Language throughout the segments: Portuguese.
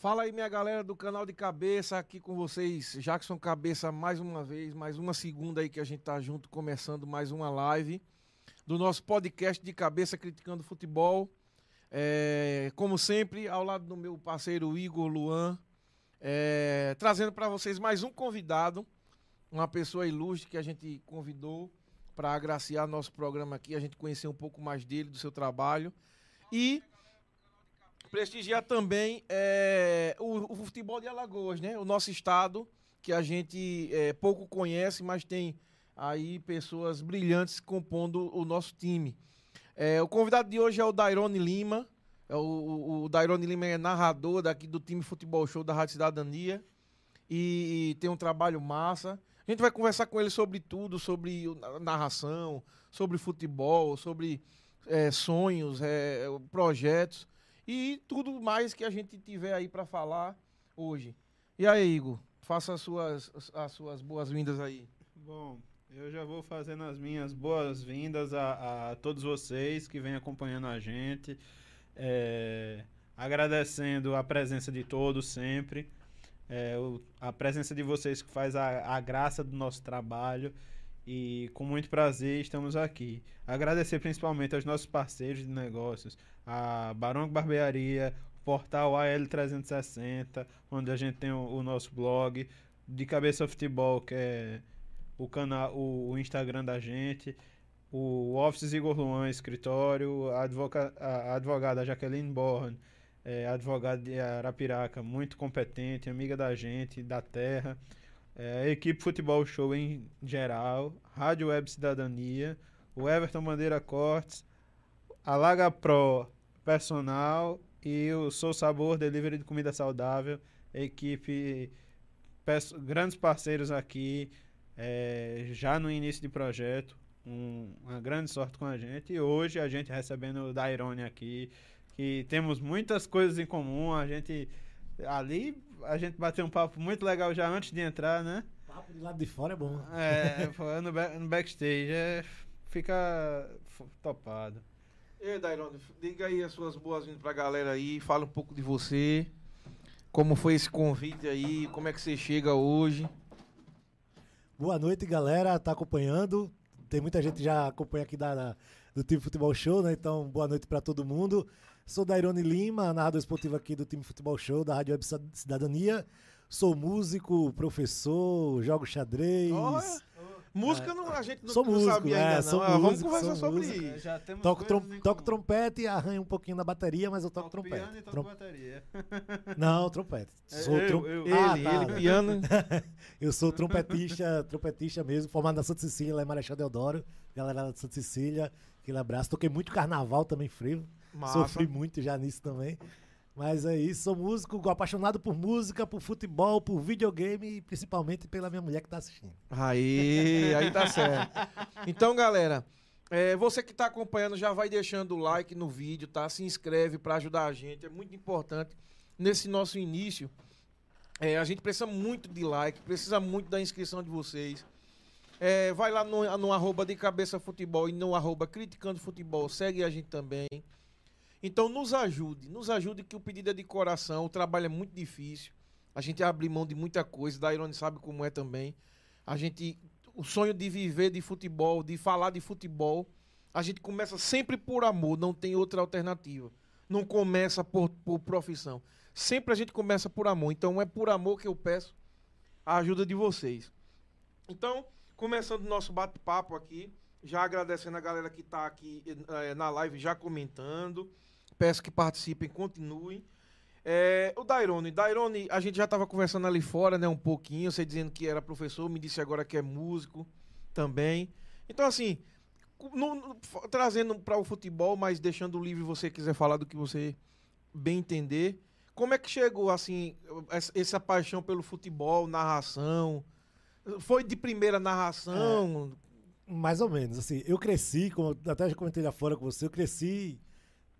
Fala aí, minha galera do canal de cabeça, aqui com vocês, Jackson Cabeça, mais uma vez, mais uma segunda aí que a gente tá junto, começando mais uma live do nosso podcast de cabeça criticando futebol. É, como sempre, ao lado do meu parceiro Igor Luan, é, trazendo para vocês mais um convidado, uma pessoa ilustre que a gente convidou para agraciar nosso programa aqui, a gente conhecer um pouco mais dele, do seu trabalho. E prestigiar também é, o, o, futebol de Alagoas, né? O nosso estado, que a gente é, pouco conhece, mas tem aí pessoas brilhantes compondo o nosso time. É, o convidado de hoje é o Dairone Lima. É o, o, o Dairone Lima é narrador daqui do time Futebol Show da Rádio Cidadania. E, e tem um trabalho massa. A gente vai conversar com ele sobre tudo, sobre narração, sobre futebol, sobre é, sonhos, é, projetos e tudo mais que a gente tiver aí para falar hoje. E aí, Igor, faça as suas, as suas boas-vindas aí. Bom, eu já vou fazendo as minhas boas-vindas a, a, todos vocês que vêm acompanhando a gente, é, agradecendo a presença de todos sempre, é, o, a presença de vocês que faz a, a graça do nosso trabalho e com muito prazer estamos aqui. Agradecer principalmente aos nossos parceiros de negócios, a Barão Barbearia, o portal AL360, onde a gente tem o, o, nosso blog, de Cabeça Futebol, que é o canal, o, o Instagram da gente, o Office Igor Luan, escritório, a, advoca, a advogada Jaqueline Born, é, advogada de Arapiraca, muito competente, amiga da gente, da terra é, equipe Futebol Show em geral, Rádio Web Cidadania, o Everton Bandeira Cortes, a Laga Pro Personal e o Sou Sabor Delivery de Comida Saudável, equipe, grandes parceiros aqui, é, já no início de projeto, um, uma grande sorte com a gente. E hoje a gente recebendo o Dairone aqui, que temos muitas coisas em comum, a gente ali a gente bateu um papo muito legal já antes de entrar, né? Papo de lado de fora é bom. É, no, back, no backstage. É, fica topado. E aí, Dairone, diga aí as suas boas-vindas pra galera aí, fala um pouco de você, como foi esse convite aí, como é que você chega hoje. Boa noite, galera, tá acompanhando. Tem muita gente já acompanha aqui da, da do time Futebol Show, né? Então, boa noite para todo mundo. Sou Dairone Lima, narrador esportivo aqui do time Futebol Show, da Rádio Web Cidadania. Sou músico, professor, jogo xadrez. Música não, a gente não, sou não músico, sabia é, ainda, não. Ah, músico, vamos conversar sobre músico. isso. Já temos toco, trom toco trompete, arranho um pouquinho na bateria, mas eu toco, toco trompete. Piano e toco Trom... bateria. Não, trompete. É, sou eu, trom... eu, ah, ele, tá. ele, piano. eu sou trompetista, trompetista mesmo, formado na Santa Cecília, lá em Marechal Deodoro. Galera da Santa Cecília, aquele abraço. Toquei muito carnaval também, frio. Massa. Sofri muito já nisso também. Mas é isso, sou músico, apaixonado por música, por futebol, por videogame e principalmente pela minha mulher que tá assistindo. Aí, aí tá certo. Então, galera, é, você que tá acompanhando já vai deixando o like no vídeo, tá? Se inscreve para ajudar a gente, é muito importante nesse nosso início. É, a gente precisa muito de like, precisa muito da inscrição de vocês. É, vai lá no, no arroba de cabeça futebol e no arroba criticando futebol, segue a gente também. Então nos ajude, nos ajude que o pedido é de coração, o trabalho é muito difícil. A gente abre mão de muita coisa, da Irone sabe como é também. A gente o sonho de viver de futebol, de falar de futebol, a gente começa sempre por amor, não tem outra alternativa. Não começa por, por profissão. Sempre a gente começa por amor. Então é por amor que eu peço a ajuda de vocês. Então, começando o nosso bate-papo aqui, já agradecendo a galera que está aqui é, na live já comentando. Peço que participem, continuem. É, o Dairone, Dairone, a gente já estava conversando ali fora, né, um pouquinho, você dizendo que era professor, me disse agora que é músico também. Então, assim, no, no, trazendo para o futebol, mas deixando livre você quiser falar do que você bem entender. Como é que chegou, assim, essa, paixão pelo futebol, narração? Foi de primeira narração? É, mais ou menos, assim, eu cresci, como até já comentei lá fora com você, eu cresci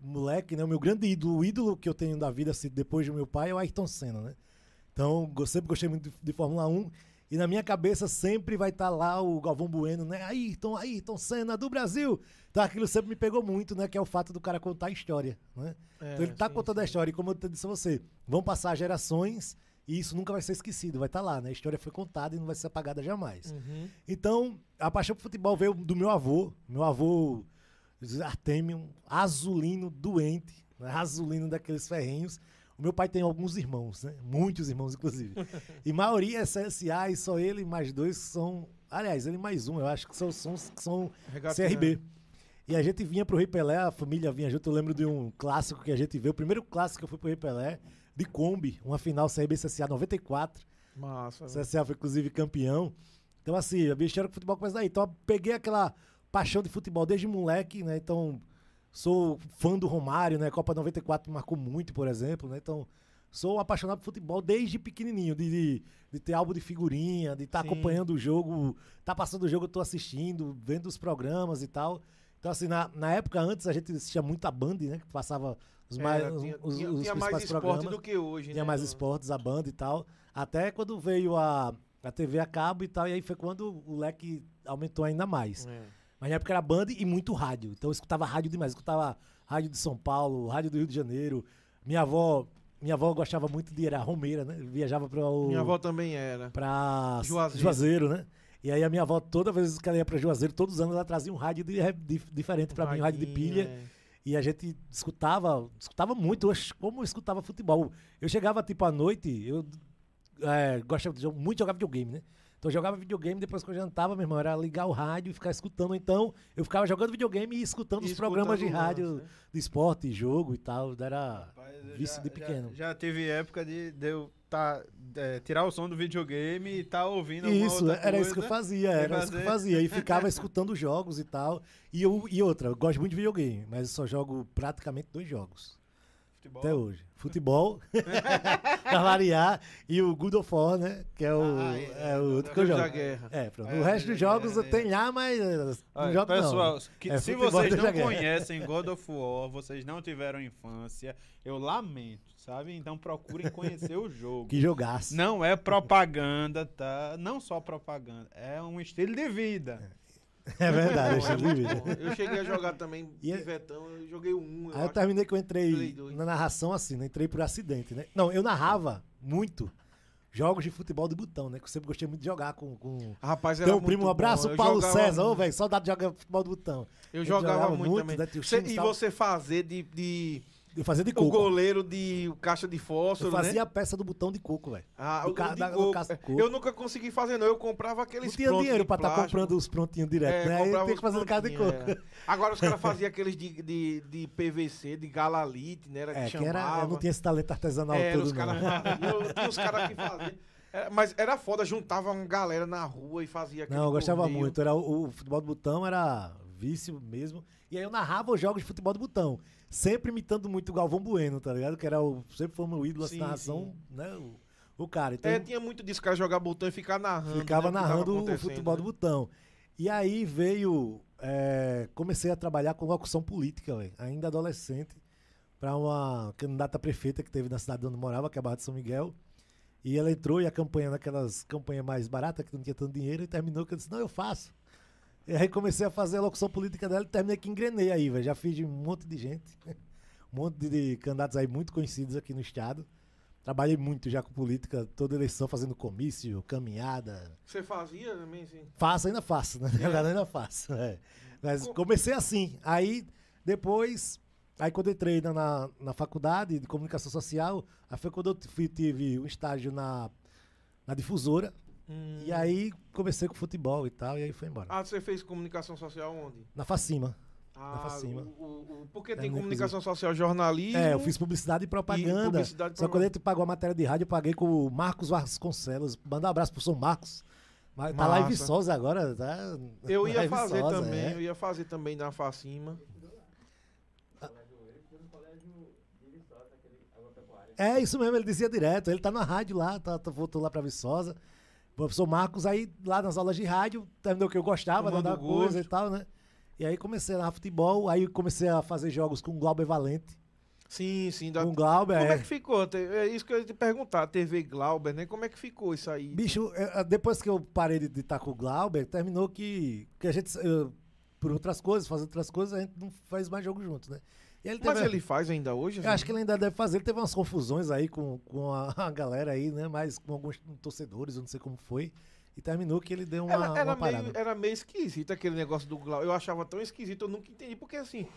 moleque, né? O meu grande ídolo, o ídolo que eu tenho da vida assim, depois do meu pai é o Ayrton Senna, né? Então, eu sempre gostei muito de, de, Fórmula 1 E na minha cabeça sempre vai estar lá o Galvão Bueno, né? Ayrton, Ayrton Senna do Brasil. Então aquilo sempre me pegou muito, né? Que é o fato do cara contar a história, né? É, então ele tá sim, contando sim. a história. E como eu disse a você, vão passar gerações e isso nunca vai ser esquecido, vai estar lá, né? A história foi contada e não vai ser apagada jamais. Uhum. Então, a paixão por futebol veio do meu avô. Meu avô, Artêmio, azulino doente, né? azulino daqueles ferrenhos. O meu pai tem alguns irmãos, né? Muitos irmãos, inclusive. E maioria é CSA e só ele mais dois são. Aliás, ele mais um, eu acho que são, são, são. CRB. E a gente vinha pro Rei Pelé, a família vinha junto. Eu lembro de um clássico que a gente viu. O primeiro clássico que eu fui pro Rei Pelé, de Kombi, uma final CRB CSA 94. Massa. O CSA foi, inclusive, campeão. Então, assim, a minha história com futebol começa daí. Então, eu peguei aquela paixão de futebol desde moleque, né? Então, sou fã do Romário, né? Copa 94 me marcou muito, por exemplo, né? Então, sou apaixonado por futebol desde pequenininho, de, de, de ter álbum de figurinha, de estar Sim. acompanhando o jogo, tá passando o jogo, eu tô assistindo, vendo os programas e tal. Então, assim, na, na época antes a gente assistia muito a Band, né? Que passava os mais, Era, os, tinha, os, tinha- os tinha mais esporte programas. do que hoje, Tinha né? mais esportes, a banda e tal. Até quando veio a, a TV a cabo e tal, e aí foi quando o leque aumentou ainda mais. É. Mas na época era banda e muito rádio. Então eu escutava rádio demais. Eu escutava rádio de São Paulo, rádio do Rio de Janeiro. Minha avó, minha avó gostava muito de era romeira, né? Viajava para o Minha avó também era. pra Juazeiro. Juazeiro. né? E aí a minha avó, toda vez que ela ia pra Juazeiro, todos os anos ela trazia um rádio de, de- diferente pra mim, um rádio de pilha. é. E a gente escutava, escutava muito, como eu escutava futebol. Eu chegava tipo à noite, eu é, gostava de, muito de jogar videogame, né? Então eu jogava videogame, depois que eu jantava, meu irmão, era ligar o rádio e ficar escutando. Então eu ficava jogando videogame e escutando E os programas de escutando rádio né? de esporte, jogo e tal. Era Rapaz, vício já- de pequeno. Já, já teve época de, de eu tá, é, tirar o som do videogame e tá ouvindo alguma Isso, outra era isso que eu coisa. fazia, era isso que eu fazer. fazia. E ficava escutando jogos e tal. E, eu, e outra, eu gosto muito de videogame, mas eu só jogo praticamente dois jogos. Futebol. Até hoje. Futebol, pra variar, e o Good of War, né? Que é o, Ah, é, é o outro que eu jogo. da guerra. É, pronto. É, o resto dos da jogos eu tenho lá, mas eh, não jogo pessoal, não. que- É se vocês não conhecem God of War, vocês não tiveram infância, eu lamento, sabe? Então procurem conhecer o jogo. Que jogasse. Não é propaganda, tá? Não só propaganda, é um estilo de vida. É verdade, muito vida. bom. Eu cheguei a jogar também E é- pivetão, eu joguei um. eu Aí eu acho. terminei que eu entrei na narração assim, né? Entrei por acidente, né? Não, eu narrava muito jogos de futebol de botão, né? Que eu sempre gostei muito de jogar com. com... Rapaz, era Teu muito primo, um abraço, bom. Eu Paulo jogava César. Ô, velho, saudade de jogar futebol de botão. Eu Eu jogava, jogava muito, também. né, Cê- e e tal. você fazer de, de Eu fazia de o coco. goleiro de o caixa de fósforo, Eu fazia né? a peça do botão de coco, velho. Ah, o ca- de da- do coco. casco de coco. Eu nunca consegui fazer, não. Eu comprava aqueles Não tinha dinheiro pra estar plástico. comprando os prontinhos direto, É, né? Aí comprava tem que fazer casa de coco. é. Agora os caras faziam aqueles de, de, de PVC, de galalite, né? Era É, que que era, eu não tinha esse talento artesanal Era, todo, os não. faziam, tinha os caras que faziam. É, mas era foda, juntava uma galera na rua e fazia aquele Não, eu gostava muito. Era o, o futebol de botão era vício mesmo. E aí eu narrava os jogos de futebol de botão. Sempre imitando muito o Galvão Bueno, tá ligado? Que era o. Sempre foi o meu ídolo, essa Sim, narração, né? O, o cara. Então, É, tinha muito disso, cara jogar botão e ficar narrando. ficava né, que tava narrando o futebol né? de botão. E aí veio. é, comecei a trabalhar com locução política, velho. Ainda adolescente, para uma candidata prefeita que teve na cidade onde morava, que é a Barra de São Miguel. E ela entrou e a campanha naquelas campanhas mais baratas, que não tinha tanto dinheiro, e terminou que eu disse, não, eu faço. E aí comecei a fazer a locução política dela e terminei que engrenei aí, velho. Já fiz de um monte de gente. Um monte de, candidatos aí muito conhecidos aqui no estado. Trabalhei muito já com política, toda eleição fazendo comício, caminhada. Você fazia também, assim? Faço, ainda faço, né? Na verdade, ainda faço. é. Mas Co- comecei assim. Aí, depois, aí quando entrei na, na, na faculdade de comunicação social, aí foi quando eu fui- tive um estágio na, na difusora. Hum. E aí comecei com futebol e tal, e aí foi embora. Ah, você fez comunicação social onde? Na Facima. Ah, Facima. o- o- o- porque tem Terminei comunicação social, jornalismo. É, eu fiz publicidade e propaganda. publicidade e Só que quando gente pagou a matéria de rádio, eu paguei com o Marcos Vasconcelos. Manda um abraço pro São Marcos. Mas tá lá em. Viçosa agora, tá? Eu ia fazer Viçosa, também, é. eu ia fazer também na Facima. É isso mesmo, ele dizia direto. Ele tá na rádio lá, tá, tá- voltou lá pra Viçosa. O professor Marcos, aí lá nas aulas de rádio, terminou que eu gostava né, Tomando da coisa e tal, né? E aí comecei a futebol, aí comecei a fazer jogos com o Glauber Valente. Sim, sim. Da... Com o Glauber, Como é. é. que ficou? É isso que eu ia te perguntar. TV Glauber, né? Como é que ficou isso aí? Bicho, é, depois que eu parei de estar com o Glauber, terminou que, que a gente, eu, por outras coisas, fazendo outras coisas, a gente não faz mais jogo juntos, né? Ele Mas teve- ele faz ainda hoje? Eu acho que ele ainda deve fazer. Ele teve umas confusões aí com, com a, a galera aí, né? Mas com alguns torcedores, eu não sei como foi. E terminou que ele deu uma, Era, era uma parada. meio, era meio esquisito aquele negócio do Glauber. Eu achava tão esquisito, eu nunca entendi. Porque assim,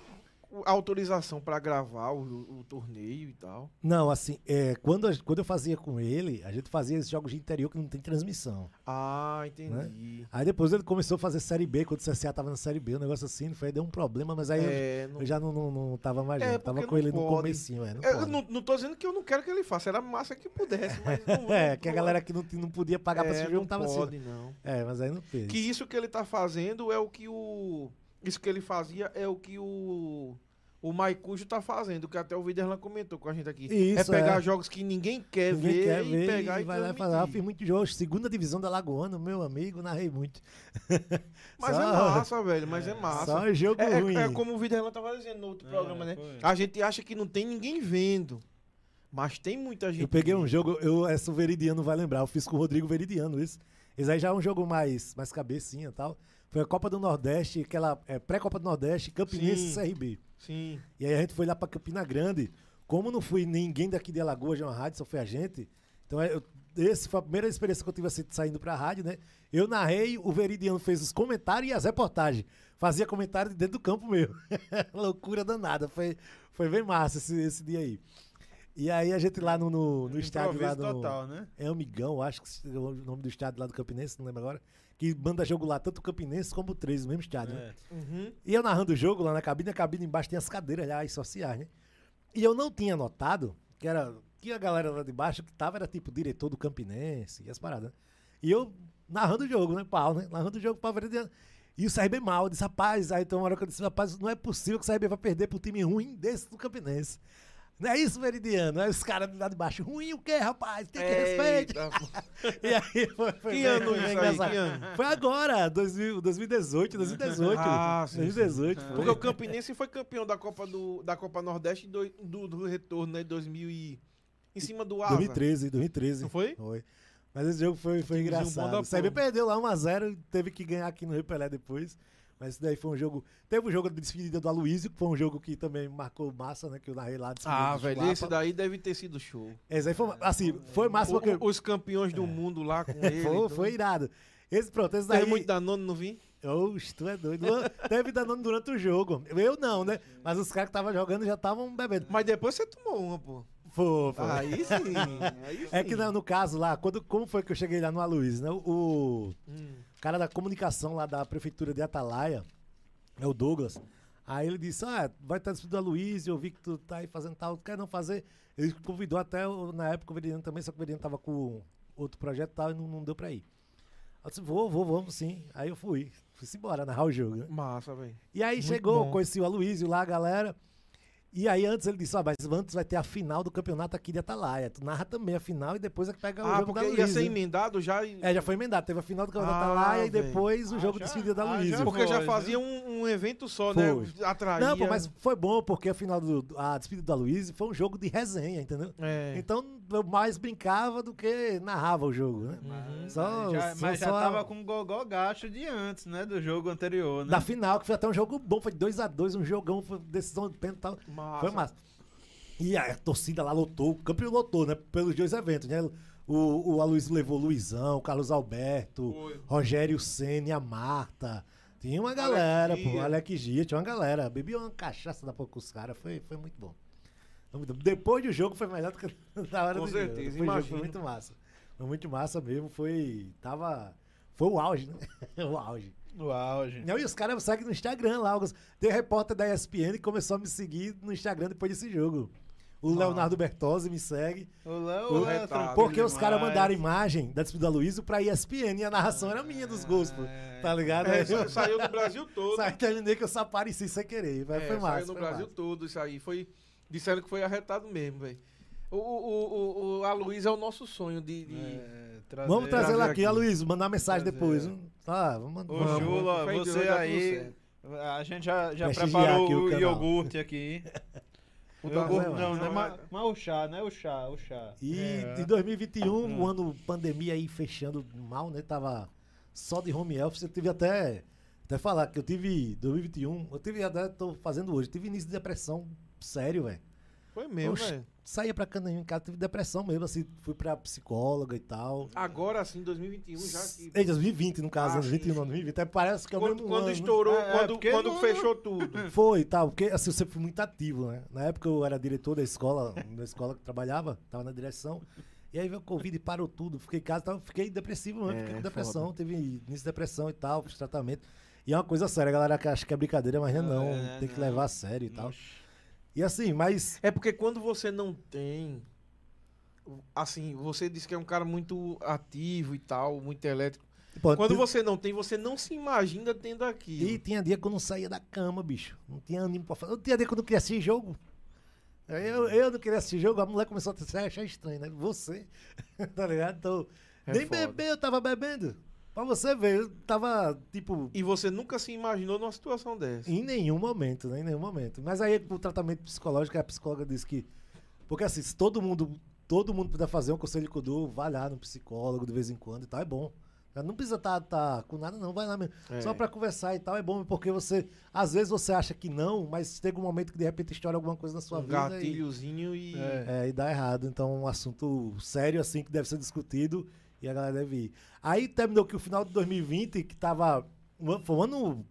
a autorização pra gravar o, o torneio e tal. Não, assim, é, quando, a- quando eu fazia com ele, a gente fazia esses jogos de interior que não tem transmissão. Ah, entendi. Aí depois ele começou a fazer Série B, quando o CSA tava na Série B, um negócio assim, foi, deu um problema, mas aí eu- É, não- eu, já não, não, não tava mais É, tava com ele no pode. comecinho, é, não Eu pode. não, não tô dizendo que eu não quero que ele faça. Era massa que pudesse, mas não, É, que a galera que não, não podia pagar pra é, esse jogo não tava pode, assim. não. É, mas aí não fez. Que isso que ele tá fazendo é o que o. Isso que ele fazia é o que o. O Maicujo tá fazendo, que até o Viderlan comentou com a gente aqui. é Isso, pegar é. jogos que ninguém quer Ninguém ver quer e ver pegar e e, vai lá e falar. Eu fiz muito jogo, segunda divisão da Lagoana, meu amigo, narrei muito. Mas Só- é massa, velho, mas é, massa. Só jogo É, é- ruim. é como o Viderlan tava dizendo no outro É, programa, né? foi. A gente acha que não tem ninguém vendo. Mas tem muita gente. Eu peguei um jogo, eu, essa o Veridiano vai lembrar, eu fiz com o Rodrigo Veridiano isso. Esse aí já é um jogo mais, mais cabecinha e tal. Foi a Copa do Nordeste, aquela é, pré-Copa do Nordeste, Campinense e CRB. Sim. E aí a gente foi lá pra Campina Grande. Como não fui ninguém daqui de Alagoas de uma rádio, só foi a gente. Então eu, esse foi a primeira experiência que eu tive assim, saindo pra rádio, né? Eu narrei, o Veridiano fez os comentários e as reportagens. Fazia comentário de dentro do campo mesmo. Loucura danada. Foi, foi bem massa esse, esse dia aí. E aí a gente lá no, no, no estádio lá no. total, né? É Amigão, acho que é o nome do estádio lá do Campinense, não lembro agora. Que manda jogo lá, tanto o Campinense como o 13, no mesmo estádio. né? É. Uhum. E eu narrando o jogo lá na cabine, a cabine embaixo tem as cadeiras lá, as sociais, né? E eu não tinha notado que era que a galera lá de baixo que tava era tipo diretor do Campinense e as paradas. né? E eu narrando o jogo, né? Pau, né? Narrando o jogo pra ver. E o CRB mal, eu disse, rapaz, aí então uma hora que eu disse, rapaz, não é possível que o CRB vai perder pro time ruim desse do Campinense. Não é isso, Meridiano? Aí os caras lá de baixo, ruim o quê, rapaz? Tem que respeitar. Eita, E aí foi, foi Que bem- ano foi bem isso aí? engraçado. Que ano? Foi agora, 2000, 2018, 2018. Ah, sim, 2018. sim. foi. Porque o Campinense foi campeão da Copa, do, da Copa Nordeste do, do, do retorno, né? 2000 e... Em cima do Asa. 2013, 2013. Não foi? Foi. Mas esse jogo foi, foi engraçado. O CB perdeu lá 1x0 e teve que ganhar aqui no Rio Pelé depois. Mas isso daí foi um jogo. Teve o jogo de despedida do Aloysio, que foi um jogo que também marcou massa, né? Que eu narrei lá. Ah, velho, Chulapa. esse daí deve ter sido show. Esse aí foi, assim, foi massa O- porque. os campeões do mundo lá com ele. foi, então. foi irado. Esse, pronto, esse daí. Teve muito Danone, não vi? Oxe, tu é doido. Teve danone durante o jogo. Eu não, né? Mas os caras que estavam jogando já estavam bebendo. Mas depois você tomou uma, pô. Foi, foi. Aí sim. Aí É sim. que no, no caso lá, quando, como foi que eu cheguei lá no Aloysio, né? O, Hum. Cara da comunicação lá da prefeitura de Atalaia, é o Douglas. Aí ele disse: Ah, vai estar despedido do Luiz, eu vi que tu tá aí fazendo tal, quer não fazer? Ele convidou até, na época, o Veridiano também, só que o Veridiano tava com outro projeto e tal, e não, não deu pra ir. Eu disse: Vou, vou, vamos sim. Aí eu fui, fui embora, narrar o jogo, né? Massa, velho. E aí Muito chegou, bom. conheci o Aloysio lá, a galera. E aí antes ele disse, ó, mas antes vai ter a final do campeonato aqui de Atalaia. Tu narra também a final e depois é que pega o Ah, jogo da porque ia Luísa. ser emendado já. e- É, já foi emendado. Teve a final do campeonato Ah, da Atalaia e velho. depois o Ah, jogo já- de despedida da ah, Luísa. Porque já fazia um, um evento só, né? Foi. Atraía. Não, pô, mas foi bom porque a final do a despedida da Luísa foi um jogo de resenha, entendeu? É. Então eu mais brincava do que narrava o jogo, né? Uhum. Só- já, só- mas já só a- tava com o gogó gasto de antes, né? Do jogo anterior, né? Da final, que foi até um jogo bom, foi 2x2, um jogão, foi decisão de pênalti e tal. Massa. Foi massa. E a torcida lá lotou, o campeão lotou, né? Pelos dois eventos, né? O, o Aloysio levou o Luizão, o Carlos Alberto, Foi. Rogério Senna e a Marta. Tinha uma galera, Alex pô. Gia. Alex Gia, tinha uma galera. Bebi uma cachaça da pouco com os caras, foi, foi muito bom. Depois do jogo foi melhor do que na hora Com do certeza, jogo. Foi muito massa. Foi muito massa mesmo, foi... Tava... Foi o auge, né? o auge. No auge. Não, e os caras me seguem no Instagram lá. alguns- Tem repórter da ESPN que começou a me seguir no Instagram depois desse jogo. O Ah. Leonardo Bertozzi me segue. O Léo O- tranquilo Porque os caras demais. mandaram imagem da despedida da Luísa pra ESPN e a narração era minha dos gols, pô. É. Tá ligado? É, eu saiu do Brasil todo. saí, terminei que eu só apareci sem querer. Mas É, foi massa. Saiu no foi Brasil massa. todo isso aí. Foi, disseram que foi arretado mesmo, velho. O, o, o, o, a Luísa é o nosso sonho de. de- É, trazer- Vamos trazer trazer ela aqui, aqui. a Luísa, mandar mensagem Trazer depois. viu? Tá, vamos mandar. Ô, Vamos, Jula, Deus, você aí. A gente já, já preparou aqui o o iogurte aqui. O Eu da- vou- Não, não, não, não é é- ma- mas o chá, né? O chá, o chá. E É. em 2021, Hum. o ano pandemia aí fechando mal, né? Tava só de home office. Eu tive até, até falar que eu tive 2021, eu tive até, tô fazendo hoje, tive início de depressão sério, velho. Foi mesmo, velho. Saía pra canto em casa, tive depressão mesmo, assim, fui pra psicóloga e tal. Agora sim, 2021 já que. Em 2020, no caso, Ah, né? sim, 21, sim. não, 2020. Aí parece que é o Quando, mesmo quando ano. estourou, É, é, quando, porque quando fechou tudo. Foi e tal, porque assim, eu sempre fui muito ativo, né? Na época eu era diretor da escola, da escola que trabalhava, tava na direção. E aí veio o Covid, parou tudo, fiquei em casa, tava, fiquei depressivo, né? É, fiquei com depressão, foda. teve início de depressão e tal, fiz tratamento. E é uma coisa séria, a galera que acha que é brincadeira, mas não, é não, É, tem que não. levar a sério e tal. Oxe. E assim, mas É porque quando você não tem. Assim, você disse que é um cara muito ativo e tal, muito elétrico. pô, Quando você não tem, você não se imagina tendo e aquilo. tinha dia que eu não saía da cama, bicho. Não tinha ânimo pra fazer. Eu tinha dia que eu não queria assistir jogo. Eu, eu não queria assistir jogo, a mulher começou a achar estranho, né? Você, tá ligado? Então, É nem foda. beber eu tava bebendo. Pra você ver, eu tava, tipo, E você nunca se imaginou numa situação dessa. Em nenhum momento, né? Em nenhum momento. Mas aí o tratamento psicológico, a psicóloga disse que. Porque assim, se todo mundo, todo mundo puder fazer um conselho de Kudu, vai lá no psicólogo de vez em quando e tal, é bom. Não precisa estar com nada, não, vai lá mesmo. É. Só pra conversar e tal, é bom, porque você. Às vezes você acha que não, mas chega um momento que de repente estoura alguma coisa na sua Um vida. E, gatilhozinho e. É. é, e dá errado. Então, é um assunto sério, assim, que deve ser discutido e a galera deve ir. Aí terminou que o final de 2020, que tava. um ano- Foi um ano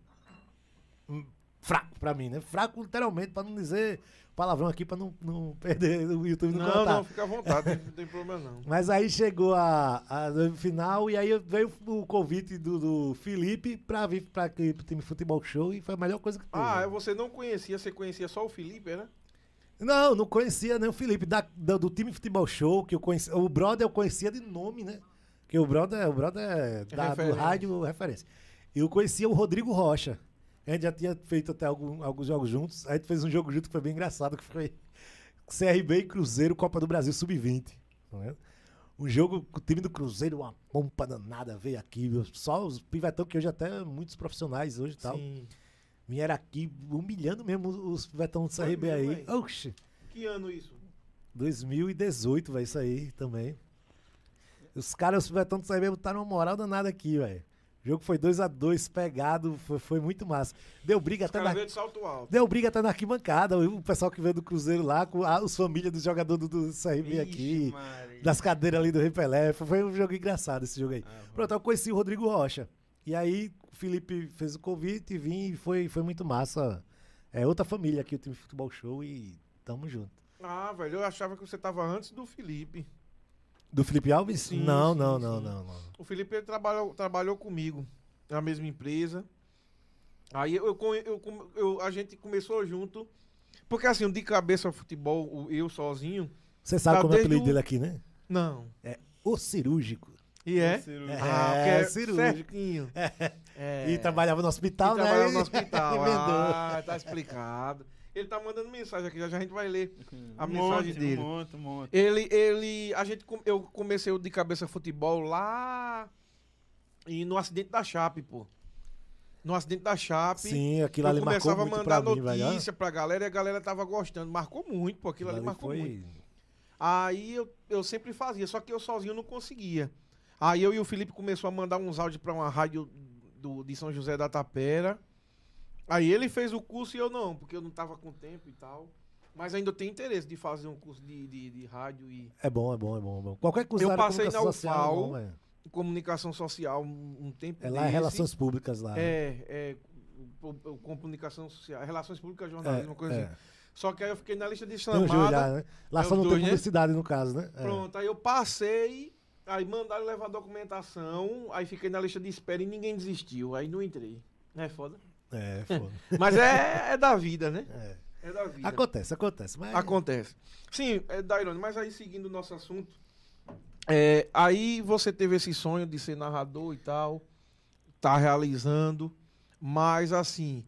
hum, fraco pra mim, né? Fraco literalmente, pra não dizer palavrão aqui, pra não, não perder o YouTube não, Não, cortar. não, fica à vontade, não tem problema não. Mas aí chegou a, a final e aí veio o convite do, do Felipe pra vir pra pro time Futebol Show e foi a melhor coisa que teve. Ah, você não conhecia, você conhecia só o Felipe, né? Não, não conhecia nem o Felipe, da, da- do time Futebol Show, que eu conhecia. O brother eu conhecia de nome, né? Que o brother, o brother é da, do rádio referência. Eu conhecia o Rodrigo Rocha. A gente já tinha feito até algum- alguns jogos juntos. A gente fez um jogo junto que foi bem engraçado, que foi CRB e Cruzeiro, Copa do Brasil Sub-20. tá vendo? Um jogo com o time do Cruzeiro, uma pompa danada, veio aqui. Só os pivetão que hoje até muitos profissionais hoje e tal. Sim. Vieram aqui humilhando mesmo os pivetão do CRB aí. Oxi. Que ano isso? 2018, vai isso aí também. Os caras, os Betão do CRB botaram uma moral danada aqui, velho. O jogo foi 2x2, pegado, foi, foi muito massa. Deu briga Os até na. de salto alto. Deu briga até na arquibancada. O pessoal que veio do Cruzeiro lá, com a- os famílias dos jogadores do, do CRB aqui, Maria. das cadeiras ali do Rei Pelé. Foi, foi um jogo engraçado esse jogo aí. Ah, Pronto, eu conheci o Rodrigo Rocha. E aí o Felipe fez o convite e vim e foi, foi muito massa. É outra família aqui, o time de futebol show, e tamo junto. Ah, velho, eu achava que você tava antes do Felipe. Do Felipe Alves? Sim, não, sim, não, sim. não, não, não. O Felipe ele trabalhou, trabalhou comigo na mesma empresa. Aí eu, eu, eu- eu- a gente começou junto. Porque assim, de cabeça futebol, o- eu sozinho. Você sabe Tá como é o apelido dele aqui, né? Não. O cirúrgico. E é? É, Ah, porque é cirúrgico. certinho. É. E trabalhava no hospital, E né? trabalhava no hospital. Ah, tá explicado. Ele tá mandando mensagem aqui, já, já a gente vai ler a Um mensagem monte, dele. Um monte, um monte. Ele, ele, a gente, eu comecei o de cabeça futebol lá e no acidente da Chape, pô. No acidente da Chape. Sim, aquilo ali marcou começava a muito mandar pra mim, velho. notícia pra galera e a galera tava gostando. Marcou muito, pô. Aquilo ali ali marcou foi... muito. Aí eu, eu sempre fazia, só que eu sozinho não conseguia. Aí eu e o Felipe começou a mandar uns áudios pra uma rádio do, de São José da Tapera. Aí ele fez o curso e eu não, porque eu não tava com tempo e tal. Mas ainda tenho interesse de fazer um curso de, de, de rádio e É bom, é bom, é bom, é bom. Qualquer coisa Eu passei na comunicação social é UFAL, comunicação social um, um tempo É lá é desse. relações públicas lá. né? É, é comunicação social, relações públicas, jornalismo, uma coisa é. assim. Só que aí eu fiquei na lista de Tem chamada. já, né? Lá É só não tem dois, né? publicidade, no caso, né? É. Pronto, aí eu passei, aí mandaram levar a documentação, aí fiquei na lista de espera e ninguém desistiu, aí não entrei. É foda. É, foda. Mas é, é da vida, né? É. É da vida. Acontece, acontece. Mas Acontece. Sim, é Dairone, mas aí seguindo o nosso assunto, é, aí você teve esse sonho de ser narrador e tal, tá realizando, mas assim,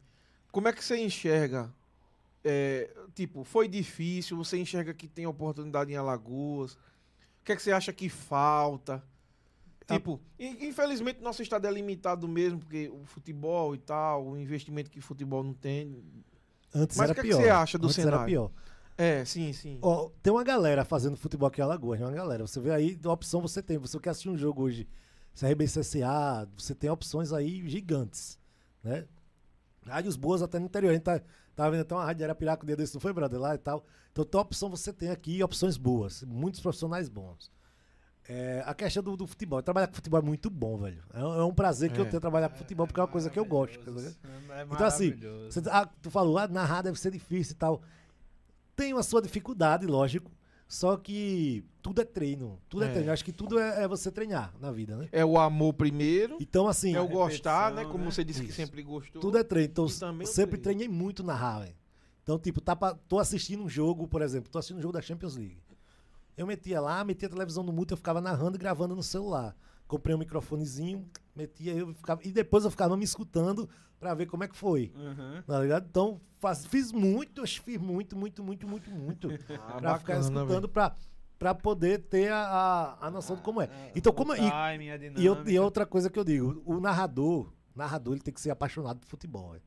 como é que você enxerga? É, tipo, foi difícil, você enxerga que tem oportunidade em Alagoas, o que é que você acha que falta? Ah. Tipo, in- infelizmente nosso estado é limitado mesmo, porque o futebol e tal, o investimento que o futebol não tem, antes Mas era o que é que pior. você acha do antes cenário? Era pior. É, sim, sim. Ó, tem uma galera fazendo futebol aqui em Alagoas, né? uma galera. Você vê aí, a opção você tem. Você quer assistir um jogo hoje, CRB CSA, você tem opções aí gigantes, né? Rádios boas até no interior. A gente tá, tava vendo até uma rádio de Arapiraca um dia desse, não foi, brother? Lá e tal. Então, tem opção você tem aqui, opções boas. Muitos profissionais bons. É, a questão do, do futebol. Trabalhar com futebol é muito bom, velho. É, um- é um prazer que eu É. tenho trabalhar com futebol, porque é uma coisa que eu gosto. tá ligado? É Então, assim, você- ah, tu falou, ah, narrar deve ser difícil e tal. Tem a sua dificuldade, lógico. Só que tudo é treino. Tudo é, É. treino. Eu acho que tudo é, é você treinar na vida, né? É o amor primeiro, Então, assim, é o gostar, né? Como né? você disse que Isso. sempre gostou. tudo é treino. Então, E também o sempre treino. treinei muito narrar, velho. Então, tipo, tá pra- tô assistindo um jogo, por exemplo, tô assistindo um jogo da Champions League. Eu metia lá, metia a televisão no mute, eu ficava narrando e gravando no celular. Comprei um microfonezinho, metia eu ficava. E depois eu ficava me escutando pra ver como é que foi. Uhum. Tá ligado? Então, faz- fiz muito, fiz muito, muito, muito, muito, muito. Ah, pra ficar bacana, escutando, pra, pra poder ter a, a, a noção de como é. Então, como. O E, e, eu- e outra coisa que eu digo, o narrador, narrador ele tem que ser apaixonado por futebol. velho.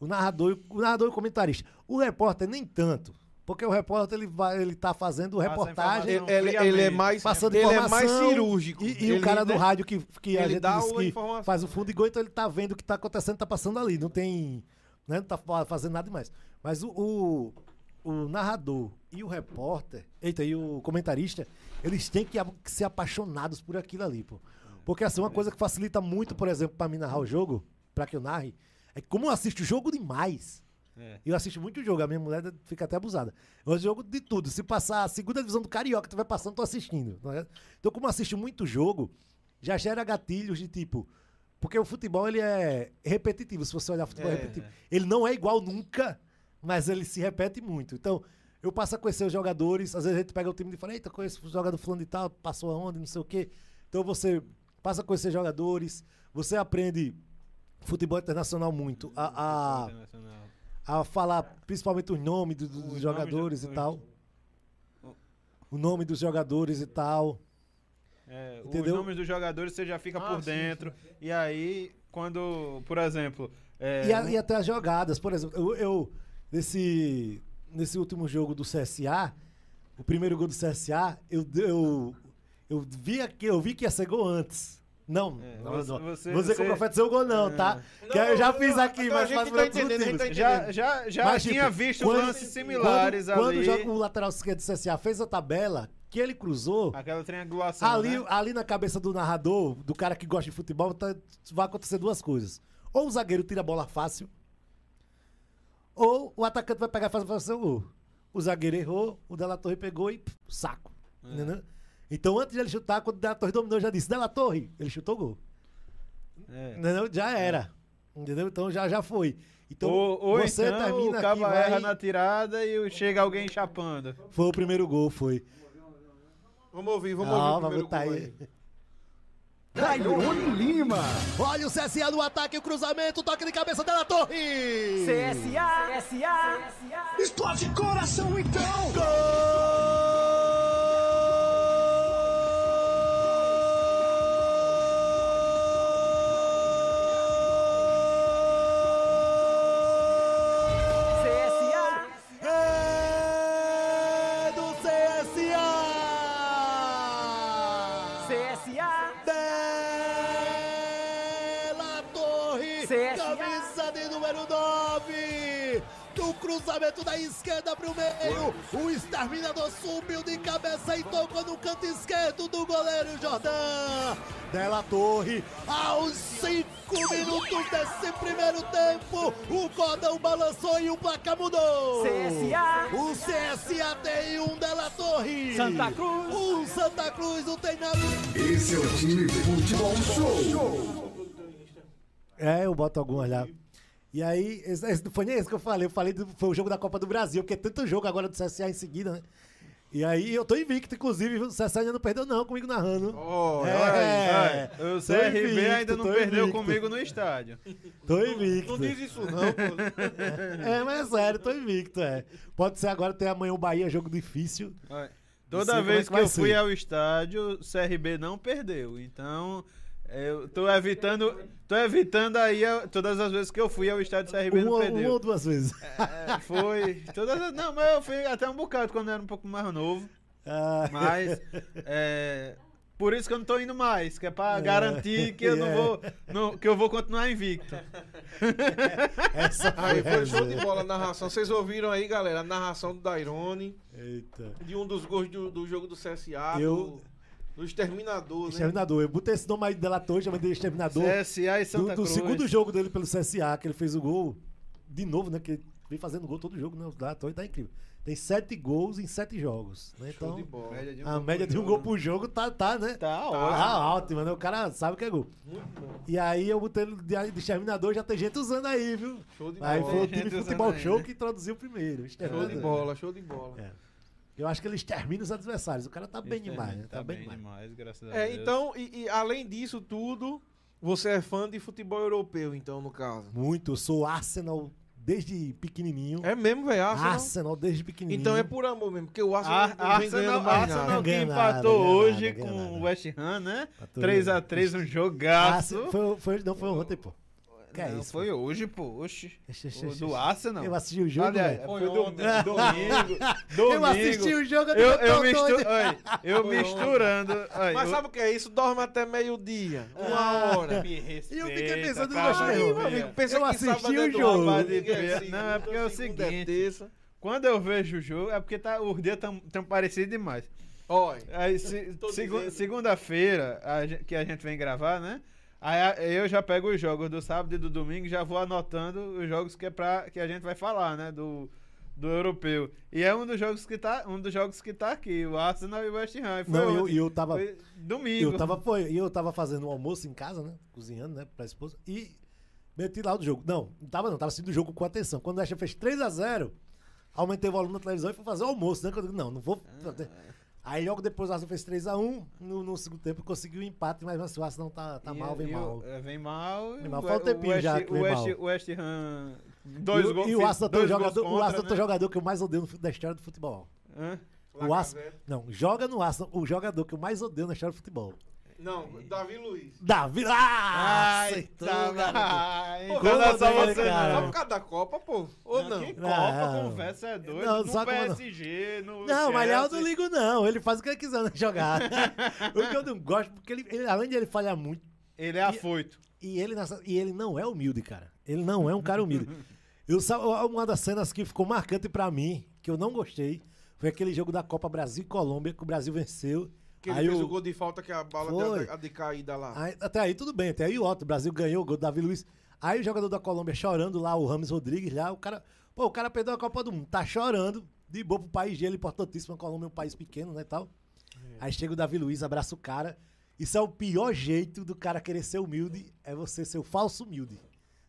O narrador, o narrador e o comentarista. O repórter nem tanto, porque o repórter ele vai, ele tá fazendo reportagem, informação Ele, ele é mais, passando ele é mais cirúrgico. E, e Ele, o cara do né, rádio que, que a ele gente dá que informação. faz o fundo e gol, então ele tá vendo o que tá acontecendo, tá passando ali. Não tem. Né, não tá fa- fazendo nada demais. Mas o, o, o narrador e o repórter, eita, e o comentarista, eles têm que, que ser apaixonados por aquilo ali, pô. Porque assim, uma coisa que facilita muito, por exemplo, pra mim narrar o jogo, pra que eu narre, é que como eu assisto jogo demais. É. Eu assisto muito jogo, a minha mulher fica até abusada. Eu assisto jogo de tudo. Se passar a segunda divisão do Carioca, tu vai passando, tô assistindo. é? Então, como eu assisto muito jogo, já gera gatilhos de tipo. Porque o futebol ele é repetitivo, se você olhar futebol é, É, repetitivo. Ele não é igual nunca, mas ele se repete muito. Então, eu passo a conhecer os jogadores, às vezes a gente pega o time e fala, eita, conheço o jogador fulano de tal, passou aonde, não sei o quê. Então você passa a conhecer jogadores, você aprende futebol internacional muito. A, a, Internacional. A falar principalmente os nomes do- dos Os jogadores do- e tal. O nome dos jogadores e tal. É, os Entendeu? nomes dos jogadores você já fica Ah, por sim, dentro. E aí, quando, por exemplo. é, E, a- e até as jogadas, por exemplo, eu, eu nesse, nesse último jogo do CSA, o primeiro gol do CSA, eu, eu, eu, vi, que, eu vi que ia ser gol antes. Não, É, não, você- não. você- Vou dizer que eu você- profetizei o gol, não, tá? que eu já fiz aqui, então a mas gente faz tá entendendo, a gente tá motivos. já já, já Mas, tinha tipo, visto quando- lances similares quando, ali. Quando joga o lateral esquerdo do CSA fez a tabela, que ele cruzou, Aquela triangulação. ali, né? ali na cabeça do narrador, do cara que gosta de futebol, tá- vai acontecer duas coisas. Ou o zagueiro tira a bola fácil, ou o atacante vai pegar e fazer fazer o gol. O zagueiro errou, o Della Torre pegou e pff, saco. É. Entendeu? Então, antes de ele chutar, quando o Della Torre dominou, eu já disse: Della Torre, ele chutou gol. É. Entendeu? Já era. Entendeu? Então já, já foi. Então, ou ou você então termina o aqui, cabo vai- erra na tirada e chega alguém chapando. Foi o primeiro gol, foi. Vamos ouvir, vamos Ah, ouvir o primeiro botar gol aí. aí. Tairone Lima. Olha o CSA no ataque, o cruzamento, toque de cabeça Della Torre! CSA. CSA. Explode coração então. CSA. Da esquerda para o meio, o exterminador subiu de cabeça e tocou no canto esquerdo do goleiro Jordan. Della Torre, aos 5 minutos desse primeiro tempo, o cordão balançou e o placar mudou. CSA. O CSA tem um Della Torre. Santa Cruz. Um Santa Cruz, não tem nada. Esse é o time Futebol Show. É, eu boto algumas lá. E aí, esse, esse não foi nem esse que eu falei. Eu falei do, foi o jogo da Copa do Brasil, porque é tanto jogo agora do CSA em seguida, né? E aí eu tô invicto, inclusive, o CSA ainda não perdeu, não, comigo narrando. Oh, É, o tô CRB invicto, ainda não perdeu invicto. comigo no estádio. Tô invicto. Não diz isso não, pô. É, mas é sério, tô invicto, é. Pode ser agora, tem amanhã o Bahia, jogo difícil. Não Toda é vez que que, eu fui ser. ao estádio, o CRB não perdeu. Então, Eu tô evitando, tô evitando aí todas as vezes que eu fui ao estádio CRB Uma, no uma Pedro. ou duas vezes. É, foi. Todas as- não, mas eu fui até um bocado quando eu era um pouco mais novo. Ah, Mas. é, por isso que eu não tô indo mais, que é pra garantir que eu não É. vou. não- que eu vou continuar invicto. essa Aí foi show de bola a narração. Vocês ouviram aí, galera, a narração do Dairone, Eita. de um dos gols do, do jogo do CSA, Eu- do, do Exterminador, né? Exterminador. Eu botei esse nome aí delator, chamei de Exterminador. CSA e Santa do, do Cruz. segundo jogo dele pelo CSA, que ele fez o gol. De novo, né? Que ele vem fazendo gol todo jogo, né? O delator tá incrível. Tem sete gols em sete jogos. Né? Show Então, de bola. Média de um a média de um gol por jogo tá, tá né? Tá Tá ótimo. ótima, né? O cara sabe que é gol. Muito bom. E aí eu botei ele de, de exterminador, já tem gente usando aí, viu? Show de Aí bola. foi o time futebol usando aí, show né? que introduziu primeiro. Show de bola, show de bola. É. Eu acho que ele extermina os adversários. O cara tá bem demais, né? Tá, bem demais. graças a É, Deus. então, e, e além disso tudo, você é fã de futebol europeu, então, no caso. Muito. Eu sou Arsenal desde pequenininho. É mesmo, velho? Arsenal? Arsenal desde pequenininho. Então é por amor mesmo, porque o Arsenal Ar- não vem ganhando Arsenal, mais Arsenal nada. que nada, empatou ganha hoje nada, com nada. o West Ham, né? Empatou. 3x3, um jogaço. Arsenal- foi, foi, não, foi ontem, pô. Que é não, isso, foi hoje, pô. Oxi. Oxi, oxi, O oxi, do. Arsenal. Eu assisti o jogo, Aliás, foi, Foi do- ontem. domingo. domingo. Eu assisti o jogo, eu, Eu, tô eu, doido. mistu- Oi, eu Foi misturando. Oi, Mas eu- sabe o que é isso? Dorme até meio-dia, Ah. uma hora. Me respeita, E eu fiquei pensando, Aí, meu amigo, pensa Eu que assisti sábado o é jogo. é Não, é porque é o segunda seguinte. Quando eu vejo o jogo, é porque tá, os dias tão, tão parecidos demais. Olha, Aí, se- segunda-feira, que a gente vem gravar, né? Aí a- eu já pego os jogos do sábado e do domingo e já vou anotando os jogos que, é pra, que a gente vai falar, né? Do, do europeu. E é um dos jogos que tá, um dos jogos que tá aqui, o Arsenal e o West Ham. E Foi, Não, eu, eu tava. Foi domingo. Eu tava, foi, e eu tava fazendo um almoço em casa, né? Cozinhando, né? Pra esposa. E meti lá o jogo. Não, não tava não, tava assistindo o jogo com atenção. Quando o West Ham fez 3x0, aumentei o volume da televisão e fui fazer o almoço, né? Que eu digo, não, não vou. Aí logo depois o Arsenal fez 3x1. No, no segundo tempo conseguiu o empate, mas o Arsenal tá, tá E- mal, vem e mal. o- é, vem mal. Vem mal. Faz um tempinho West, já que o vem West, mal. o West Ham. Dois e, gols. e o Arsenal tem o jogador, gols o Arsenal contra, tem o né? jogador que eu mais odeio da história do futebol. Hã? O Arsenal, não, joga no Arsenal o jogador que eu mais odeio na história do futebol. Não, Davi Luiz. Davi. Ah! Ai, tá, garoto. ai, Pô, não só dele, você, cara. Só não. por causa da Copa, pô? Ou não? Que Não. Copa, conversa é doido. Não, no não? PSG, no Não, mas eu não ligo, não. Ele faz o que ele quiser né, jogar. o que eu não gosto, porque ele, ele- além de ele falhar muito, Ele é afoito. e ele, nessa- e ele não é humilde, cara. Ele não é um cara humilde. Eu, uma das cenas que ficou marcante pra mim, que eu não gostei, foi aquele jogo da Copa Brasil e Colômbia, que o Brasil venceu. Que ele Aí fez o- o gol de falta que a bala deu a de caída lá. Aí- até aí tudo bem, até aí ótimo. O Brasil ganhou o gol do Davi Luiz. Aí o jogador da Colômbia chorando lá, o Rames Rodrigues lá, o cara. Pô, o cara perdeu a Copa do Mundo, tá chorando, de boa pro país dele, importantíssimo. A Colômbia é um país pequeno, né, tal. Aí chega o Davi Luiz, abraça o cara. Isso é o pior jeito do cara querer ser humilde, é você ser o falso humilde.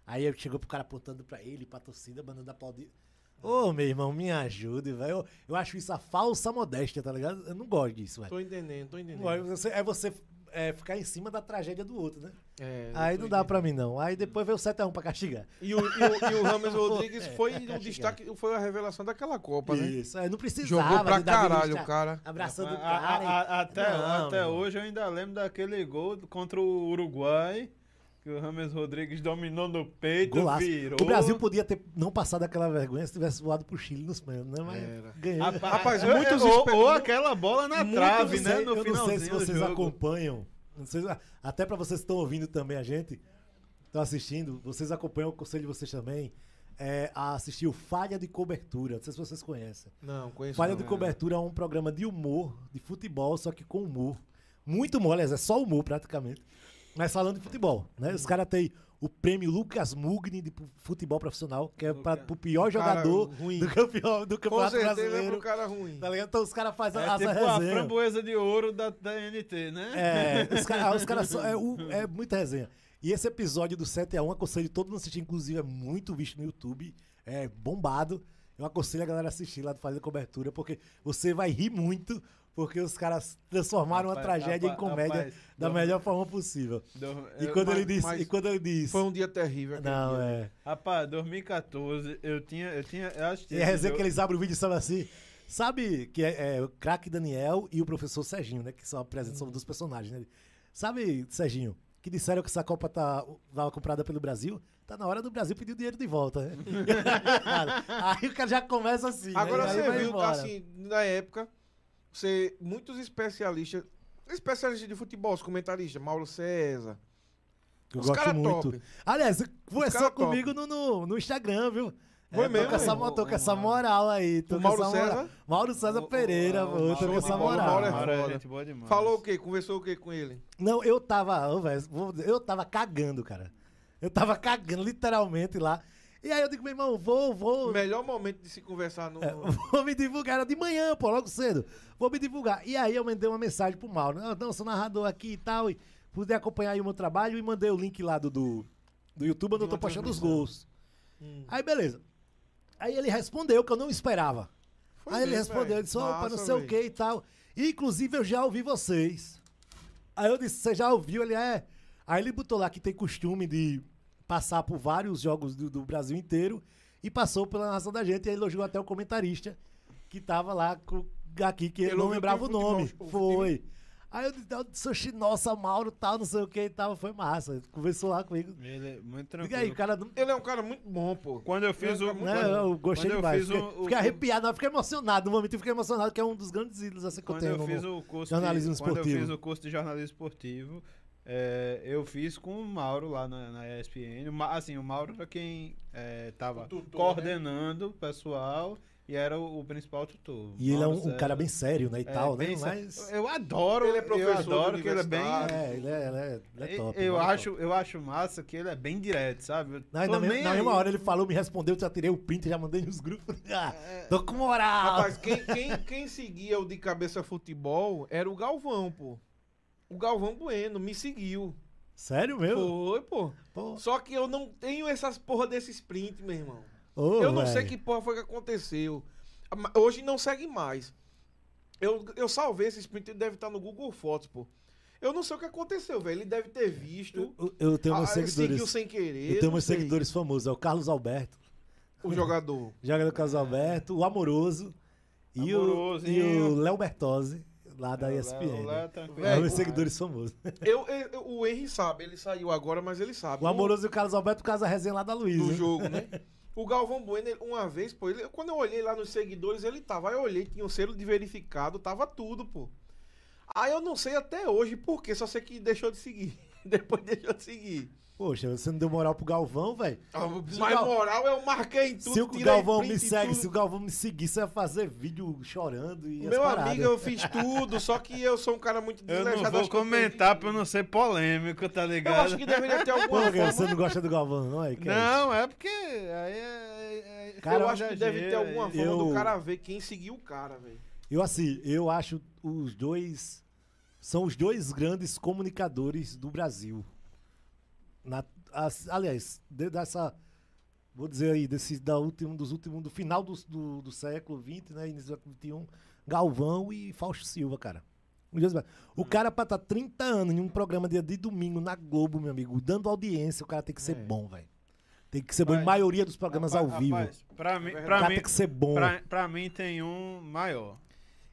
Aí chegou pro cara apontando pra ele, pra torcida, mandando aplaudir. Ô, meu irmão, me ajude, velho. Eu, eu acho isso a falsa modéstia, tá ligado? Eu não gosto disso, velho. Tô entendendo, tô entendendo. gosto. Você- É você é, ficar em cima da tragédia do outro, né? É, Aí não dá entendendo. pra mim, não. Aí depois veio o 7x1 pra castigar. E o, e o, e o Rames Rodrigues foi É, o destaque, foi a revelação daquela Copa, né? Isso, é, não precisava. Jogou pra caralho o cara. Abraçando o A- cara. a- a- e- até Não, até hoje eu ainda lembro daquele gol contra o Uruguai, que o Rames Rodrigues dominou no peito, Golaço. virou. O Brasil podia ter não passado aquela vergonha se tivesse voado pro Chile nos pênaltis, né? Mas Era. ganhou. Rapaz, eu- muitos ou, espe- ou aquela bola na trave, eu né? No eu não sei se vocês jogo. acompanham. não sei- até pra vocês que estão ouvindo também a gente, estão assistindo, vocês acompanham, eu aconselho vocês também é, a assistir o Falha de Cobertura. Não sei se vocês conhecem. Não, conheço. Falha não. de Cobertura é um programa de humor, de futebol, só que com humor. Muito humor, aliás, é só humor praticamente. Mas falando de futebol, né? Os caras têm o prêmio Lucas Mugni de futebol profissional, que é para o pior jogador ruim. do, campeão, do Com campeonato certeza é brasileiro. pro cara ruim. Tá ligado? Então os caras fazem É tipo a resenhas. framboesa de ouro da, da NT, né? É, os caras cara só- é, o- é muita resenha. E esse episódio do 7x1, aconselho todo mundo a assistir, inclusive é muito visto no YouTube, é bombado. Eu aconselho a galera a assistir lá do Cobertura, porque você vai rir muito, porque os caras transformaram uma Rapaz, tragédia em rapaz, comédia rapaz, da não- melhor forma possível. E quando mas- ele disse, e quando ele disse, Foi um dia terrível. não, dia. é. Rapaz, 2014, eu tinha. Eu tinha. Eu assisti E a esse resenha que eles abrem o vídeo e falam assim. Sabe que é, é o craque Daniel e o professor Serginho, né? Que são a apresentação dos personagens, né? Sabe, Serginho, que disseram que essa Copa tá, tava comprada pelo Brasil, tá na hora do Brasil pedir o dinheiro de volta. né? aí o cara já começa assim. né? Agora aí você viu, embora. assim, na época, você, muitos especialistas, especialistas de futebol, os comentaristas, Mauro César, Eu os gosto caras muito. top. Aliás, conversou comigo no, no, no Instagram, viu? Foi É, tô mesmo, com essa, tô com essa moral aí. Tô O com Mauro essa moral. César? Mauro César O- Pereira, o- o tô com essa o Mauro moral. é Mauro é foda. gente boa demais. Falou o quê? Conversou o quê com ele? Não, eu tava, eu tava cagando, cara. Eu tava cagando, literalmente, lá. E aí eu digo, meu irmão, vou, O vou, melhor momento de se conversar no... é, vou me divulgar. Era de manhã, pô, logo cedo. Vou me divulgar. E aí eu mandei uma mensagem pro Mauro. Não, não sou narrador aqui e tal, e puder acompanhar aí o meu trabalho. E mandei o link lá do, do, do YouTube, onde eu tô postando os transmissão. gols. Hum. Aí, beleza. Aí ele respondeu, que eu não esperava. Foi aí ele mesmo, respondeu, velho. ele disse, opa, não sei o velho. que e tal. E, inclusive, eu já ouvi vocês. Aí eu disse, você já ouviu? Ele é. Aí ele botou lá que tem costume de passar por vários jogos do, do Brasil inteiro e passou pela narração da gente. E aí elogiou até o comentarista que tava lá com, aqui, que Ele ele não lembrava o nome. futebol- Foi. Aí eu disse, eu disse, "Oxi, nossa, Mauro, tal, não sei o que e tal. Foi massa. Conversou lá comigo. Ele é muito Diga tranquilo. aí, o cara não. Ele é um cara muito bom, pô. Quando eu fiz é o. Né, eu gostei Quando eu demais. fiz Fiquei, o- fiquei arrepiado, eu fiquei emocionado. No momento eu fiquei emocionado, que é um dos grandes ídolos assim, que eu Quando tenho. eu no- fiz o curso jornalismo de, quando eu esportivo. fiz o curso de jornalismo esportivo, é, eu fiz com o Mauro lá na, na ESPN. O Assim, o Mauro era quem é, tava O tutor, coordenando o pessoal e era o, o principal tutor. E ele é Mauro um, um cara bem sério, né? E É, tal, né? Mas. Eu adoro, Ele é eu professor de adoro que ele é bem. É, ele é, ele é, ele é top. eu, ele é acho, top. eu acho massa que ele é bem direto, sabe? Eu na, me- nem na mesma hora ele falou, me respondeu, eu já tirei o print, já mandei nos grupos. Ah, É. tô com moral. Rapaz, quem, quem, quem seguia o de cabeça futebol era o Galvão, pô. O Galvão Bueno me seguiu. Sério mesmo? Foi, pô. Pô. Só que eu não tenho essas porra desses print, meu irmão. Ô, eu não sei velho. que porra foi que aconteceu. Hoje não segue mais. Eu, eu salvei esse sprint, ele deve estar no Google Fotos, pô. Eu não sei o que aconteceu, velho. Ele deve ter visto. Eu, eu tenho meus ah, seguidores. Seguiu sem querer. Eu tenho meus sei. seguidores famosos. É o Carlos Alberto, O jogador. jogador Carlos Alberto, o Amoroso e o, e o Léo Bertozzi, lá da É, ESPN. Léo- o Léo é tranquilo. É, meus seguidores famosos. Eu, eu- o Henry sabe, ele saiu agora, mas ele sabe. O Amoroso e o Carlos Alberto, por causa da resenha lá da Luísa. do jogo, né? O Galvão Bueno, ele- uma vez, pô, ele- quando eu olhei lá nos seguidores, ele tava. Aí eu olhei, tinha um selo de verificado, tava tudo, pô. Aí eu não sei até hoje por quê, só sei que deixou de seguir. Depois deixou de seguir. Poxa, você não deu moral pro Galvão, velho. Ah, Mas Gal- moral, eu marquei em tudo. Se o tirei Galvão print me segue, tudo. se o Galvão me seguir, você vai fazer vídeo chorando e Meu amigo, eu fiz tudo, só que eu sou um cara muito Eu desleixado. não vou eu comentar pra não ser polêmico, tá Eu ligado? acho que deveria ter alguma Pô, forma. você não gosta do Galvão, não é? Que é? Não, é porque. Aí é, é- Cara, eu acho que deve ter alguma forma eu- do cara ver quem seguiu o cara, velho. Eu, assim, eu acho os dois. São os dois grandes comunicadores do Brasil. Na, as- aliás, de- dessa. Vou dizer aí, desse, da último, dos últimos, do final do, do, do século XX, né? Início do século XXI, Galvão e Fausto Silva, cara. O cara, pra estar 30 anos em um programa dia de domingo na Globo, meu amigo, dando audiência, o cara tem que ser É. bom, velho. Tem que ser bom. Em Rapaz, maioria dos programas ao vivo. Rapaz, pra mim, É o pra cara mim, tem que ser bom. pra, pra mim tem um maior.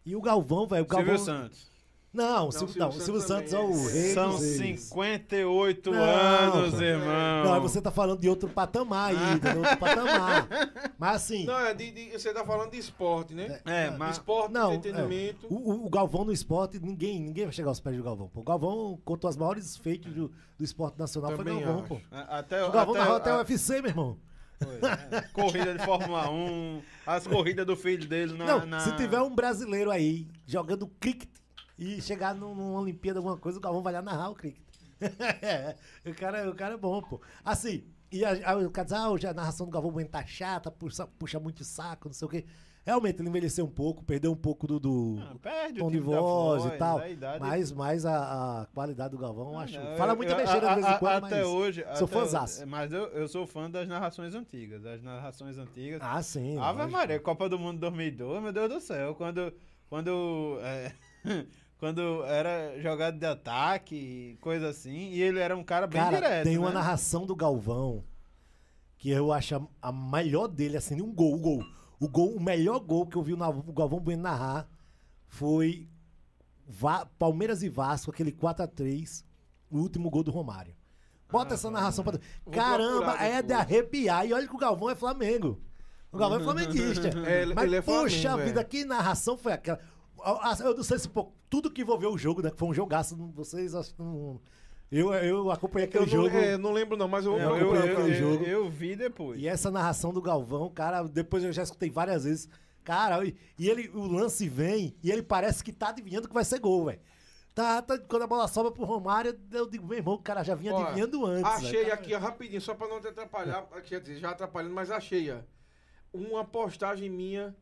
E o Galvão, velho. O Galvão. Silvio Santos. Não, o Não, Silvio, não, o Silvio Santos Santos é o rei São dos reis. 58 Não, anos, irmão. Não, você tá falando de outro patamar aí, de outro patamar. Mas assim, Não, é de, de- você tá falando de esporte, né? É, mas. Esporte, não, entretenimento. é, o, o- Galvão no esporte, ninguém, ninguém vai chegar aos pés do Galvão. Pô. O Galvão contou as maiores feitos do, do esporte nacional, foi Também Galvão, acho. pô. Até, O Galvão até, narrou até o UFC, meu irmão. foi, é. Corrida de Fórmula 1, as corridas do filho dele na. não, na- se tiver um brasileiro aí jogando cricket e chegar num- numa Olimpíada, alguma coisa, o Galvão vai lá narrar o cricket. o, cara, o cara é bom, pô. Assim, e a- aí o diz, ah, hoje a narração do Galvão Bueno tá chata, puxa, puxa muito saco, não sei o quê. Realmente, ele envelheceu um pouco, perdeu um pouco do, do Ah, perde tom de da voz e tal. a idade- Mas, mas a, a qualidade do Galvão, eu Ah, acho. não, Fala eu- muita besteira a- de vez em a- quando, Até mas. hoje. sou fãzaço. Mas eu, eu sou fã das narrações antigas. Das narrações antigas. Ah, sim. Ave. Maria, Copa do Mundo 2002, meu Deus do céu. Quando. Quando. é, quando era jogada de ataque, coisa assim. E ele era um cara bem Cara, direto. tem uma né? narração do Galvão que eu acho a, a melhor dele, assim, um gol, o gol. O gol, o melhor gol que eu vi o, Galvão Bueno narrar foi Va- Palmeiras e Vasco, aquele 4x3. o último gol do Romário. Bota essa narração pra. Vou Caramba, é de arrepiar. E olha que o Galvão é Flamengo. O Galvão é flamenguista. É, Mas, ele é poxa Flamengo, vida, é. que narração foi aquela? Ah, Eu não sei se pô, tudo que envolveu o jogo, né? que Foi um jogaço. não- Vocês que não. Eu, eu acompanhei Eu aquele não, jogo. é, não lembro não, mas eu, Eu, Eu eu, eu- jogo. eu vi depois. E essa narração do Galvão, cara, depois eu já escutei várias vezes. Cara, e, e ele, o lance vem e ele parece que tá adivinhando que vai ser gol, velho. Tá, tá, quando a bola sobra pro Romário, eu digo, meu irmão, o cara já vinha Ó, adivinhando antes. Achei velho. aqui, rapidinho, só pra não te atrapalhar. Quer dizer, já atrapalhando, mas achei, ó. Uma postagem minha,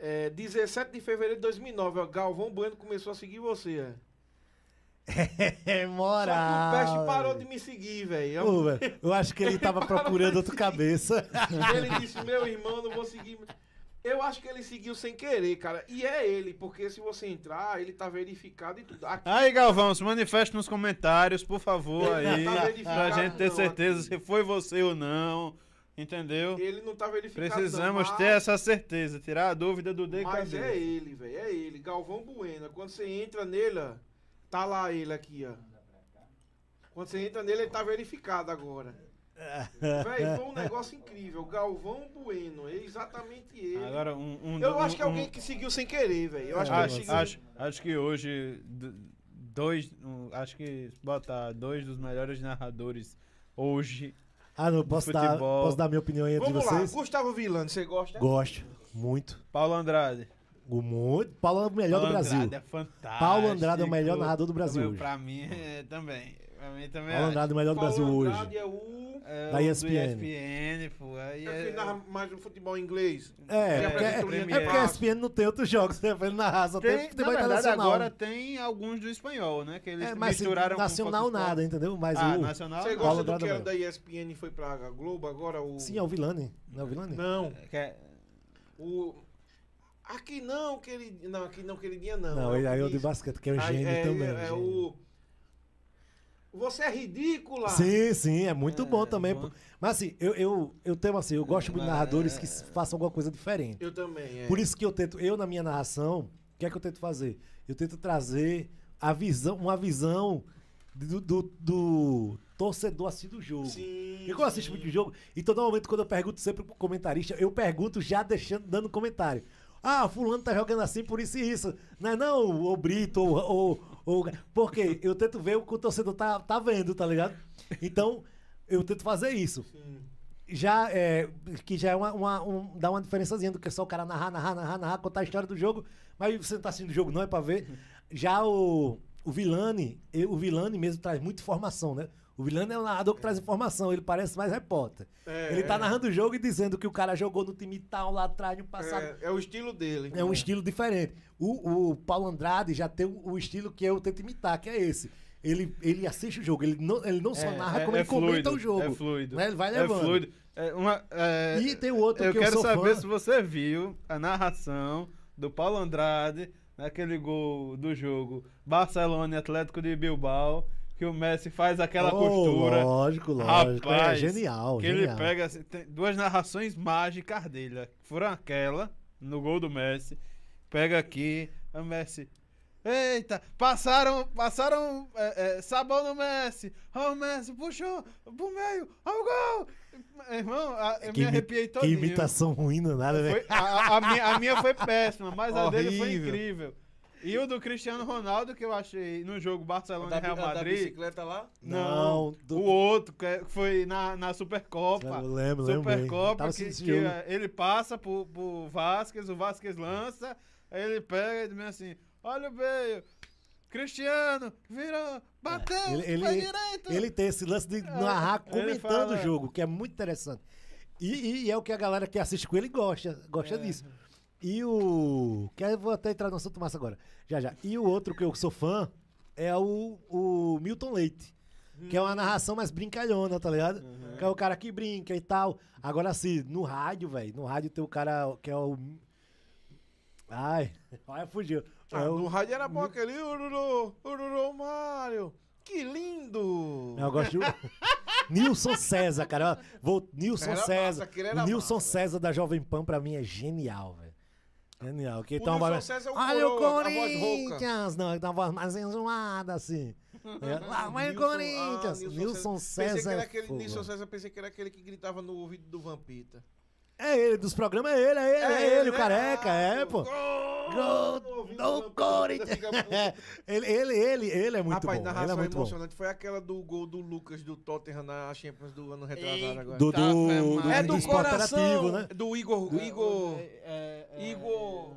é, 17 de fevereiro de 2009, ó. Galvão Bueno começou a seguir você, ó. É Só que moral. o Peste parou de me seguir, velho. Velho, eu acho que ele tava procurando outra cabeça. Ele disse, meu irmão, não vou seguir. Eu acho que ele seguiu sem querer, cara. E é ele, porque se você entrar, ele tá verificado e tudo. Aqui, Aí, Galvão, se manifeste nos comentários, por favor, aí, Tá pra gente ter não, certeza aqui. se foi você ou não, entendeu? ele não tá verificado. Precisamos não, ter essa certeza, tirar a dúvida do D Mas é ele, velho. É ele. Galvão Bueno. Quando você entra nele, ó, tá lá ele aqui, ó. Quando você entra nele, ele tá verificado agora. Velho, foi um negócio incrível. Galvão Bueno. É exatamente ele. Agora, um, um- Eu um- acho que é um- alguém que seguiu sem querer, velho. Eu acho que Acho, acho, acho que hoje, dois, um, acho que botar dois dos melhores narradores hoje, Ah, não, posso dar, posso dar minha opinião aí entre Vamos lá. vocês? Gustavo Villani, você gosta? Gosto, muito. Paulo Andrade. Muito. Paulo é o melhor do Paulo Brasil. Andrade é fantástico. Paulo Andrade é o melhor narrador do Brasil Também, hoje. Pra mim, é, também. Pra mim também Paulo acho. Andrade é o melhor do Paulo Brasil hoje. Andrade é o... É, da o ESPN. ESPN, pô. Aí É é, que narra mais no futebol inglês. É, Ele porque, é, o linha é de porque a. ESPN não tem outros jogos, né? Ele narrar, só tem, tem, futebol na verdade, internacional. agora tem alguns do espanhol, né? Que eles é, mas misturaram com nacional nada, entendeu? Mas Ah, o... nacional? Você não. Paulo gosta do que é da ESPN e foi pra Globo agora? O... Sim, é o Vilani. Não é o Vilani? Não. Que é- O... Aqui não, queridinha. Não, aqui não, queridinha não. Não, É aí é o de basquete, que é o Aí, gênio é, também. É, é o... Você é ridícula. Sim, sim, é muito É, bom também. bom. Mas assim, eu, eu, eu tenho assim, eu gosto muito de Mas- narradores que façam alguma coisa diferente. Eu também, é. Por isso que eu tento, eu na minha narração, o que é que eu tento fazer? Eu tento trazer a visão, uma visão do, do, do torcedor assim do jogo. Sim. E eu assisto muito jogo, então normalmente quando eu pergunto sempre pro comentarista, eu pergunto já deixando, dando comentário. Ah, fulano tá jogando assim por isso e isso. Não é não, o Brito, ou, ou, ou... Porque eu tento ver o que o torcedor tá, tá vendo, tá ligado? Então, eu tento fazer isso. Sim. Já é, que já é uma, uma- um- dá uma diferençazinha do que só o cara narrar, narrar, narrar, narrar, contar a história do jogo, mas você não tá assistindo o jogo não é pra ver. Já o, o Vilani, o Vilani mesmo traz muita informação, né? O Vilani é um narrador que traz informação, ele parece mais repórter. É, ele tá é. narrando o jogo e dizendo que o cara jogou no time tal lá atrás, no passado. É, é o estilo dele. É um estilo diferente. O, o Paulo Andrade já tem o, o estilo que eu tento imitar, que é esse. Ele, ele assiste o jogo, ele não, ele não só É, narra, é- como é ele comenta fluido, o jogo. É fluido. né? Ele vai É levando. fluido. É uma, é, E tem o outro eu que eu quero saber fã. se você viu a narração do Paulo Andrade naquele gol do jogo Barcelona e Atlético de Bilbao, que o Messi faz aquela Oh, costura. Lógico, lógico. é Rapaz, genial, que genial. ele pega assim, tem duas narrações mágicas dele. Foram aquela no gol do Messi. Pega aqui, o Messi. Eita, passaram, passaram é, é, sabão no Messi. Ah, o Messi puxou pro meio, ao gol. Irmão, a- eu Que, me arrepiei que todinho. imitação ruim, não é nada, né? Foi- a, a- minha, a minha foi péssima, mas a dele foi Horrível. incrível. E o do Cristiano Ronaldo, que eu achei no jogo Barcelona e Real da Madrid. bicicleta lá? Não, Não, do- o outro, que é- foi na, na Supercopa. Eu lembro, lembro. Supercopa, Tava que, que, jogo. é, ele passa pro, pro Vasquez, o Vasquez lança, aí ele pega e diz assim, olha o Bale, Cristiano, virou, bateu, Ele, ele, foi direito. ele tem esse lance de narrar ele comentando fala- o jogo, que é muito interessante. E, e- e é o que a galera que assiste com ele gosta, gosta É. disso. E o. Que eu vou até entrar no assunto massa agora. Já, já. E o outro que eu sou fã é o, o Milton Leite. Que é uma narração mais brincalhona, tá ligado? Que é o cara que brinca e tal. Agora, assim, no rádio, velho. No rádio tem o cara que é o. Ai, ai, fugiu. Ah, É o- no rádio era bom aquele Ururu, Ururu Mário. Que lindo! Eu gosto. Nilson César, cara. Vou... Nilson César. massa, Nilson massa, César da Jovem Pan, pra mim, é genial, velho. Genial. Que O tá Nilson voz- César é o Olha o. Corinthians! Não, ele tem uma voz mais enjoada, assim. É, lá vai Nilson- Corinthians! ah, Nilson que César. é Nilson mano. César, pensei que era aquele que gritava no ouvido do Vampita. É ele, dos programas é ele, é ele, é, ele, o né? careca, Ah, é, pô. Gol! Gol do do Corinthians! Ele, ele, ele, ele é muito Rapaz, bom. Ele é narração muito bom. emocionante foi aquela do gol do Lucas do Tottenham na Champions do ano retrasado agora. Do, do, do, é do do esporte coração, né? do Igor, Igor, É, é, Igor-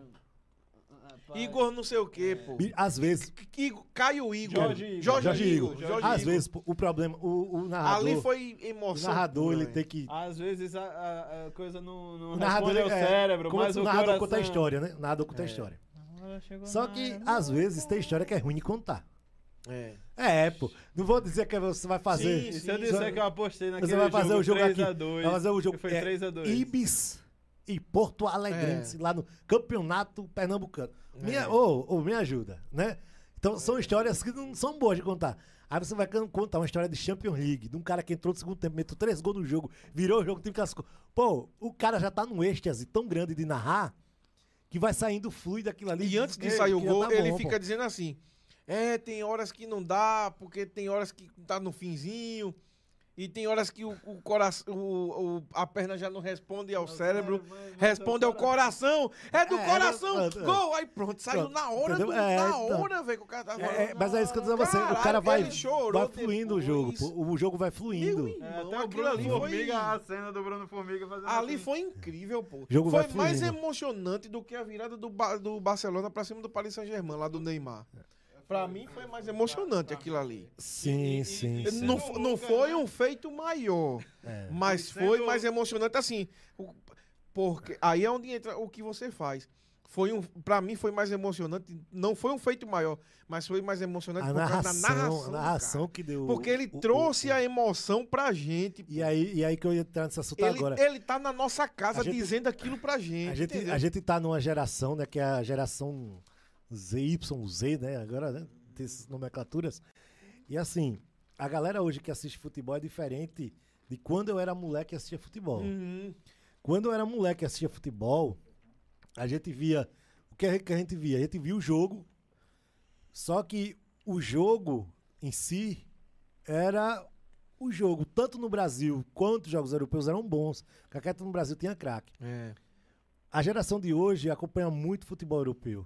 rapaz. Igor não sei o que, pô. E, Às vezes, Igor, Caio Igor. Jorge Igor. Jorge, Jorge Igor. Igor, Jorge às Igor. vezes pô, o problema, o, o narrador, Ali foi o emoção. narrador pura, ele tem que Às vezes a, a- a coisa não, não o narrador responde é, cérebro, como mas o o narrador coração... conta a história, né? O narrador conta a história. Só que área. às vezes tem história que é ruim de contar. É. É, pô. Não vou dizer que você vai fazer. Sim, E se eu sim, disser que eu apostei naquele Você vai fazer o jogo aqui. 3x2, Vai fazer o jogo. Foi é, 3x2. Ibis e Porto Alegrense, É. lá no Campeonato Pernambucano. Me, ô, ô, me ajuda, né? Então são histórias que não são boas de contar. Aí você vai contar uma história de Champions League, de um cara que entrou no segundo tempo, meteu três gols no jogo, virou o jogo, que classificou. Pô, o cara já tá num êxtase tão grande de narrar que vai saindo fluido aquilo ali. E antes de sair o gol, tá ele bom, fica pô. dizendo assim: É, tem horas que não dá, porque tem horas que tá no finzinho. E tem horas que o, o coração, o, o- a perna já não responde ao cérebro, responde ao coração. É do É, coração! é, é. Gol! Aí pronto, saiu Pronto, na hora, do, É, na então. hora, velho, que o cara tá falando. É, é, mas é isso que eu tô dizendo você. O cara vai, vai fluindo o jogo. O jogo vai fluindo. Meu É, irmão, até o Bruno ali foi- Formiga, a cena do Bruno Formiga fazendo Ali assim. foi incrível, pô. Jogo foi vai mais emocionante do que a virada do, Ba- do Barcelona pra cima do Paris Saint-Germain, lá do Neymar. Pra mim foi mais emocionante aquilo ali. Sim, sim, sim. Não, não foi um feito maior, É. mas E sendo- foi mais emocionante assim. o- Porque aí é onde entra o que você faz. Foi um, para mim foi mais emocionante, não foi um feito maior, mas foi mais emocionante A por causa narração, da narração. a narração cara. que deu. Porque ele o- o- trouxe o- a emoção pra gente. E aí, e aí que eu ia entrar nesse assunto ele, agora. ele tá na nossa casa A gente- dizendo aquilo pra gente. A gente, entendeu? a gente tá numa geração, né, que é a geração ZYZ, né, agora, né, tem essas nomenclaturas. E assim, a galera hoje que assiste futebol é diferente de quando eu era moleque e assistia futebol. Uhum. Quando eu era moleque e assistia futebol, a gente via. O que a gente via? A gente via o jogo, só que o jogo em si era o jogo, tanto no Brasil quanto os jogos europeus eram bons. Porque aqui no Brasil tinha craque. É. A geração de hoje acompanha muito futebol europeu,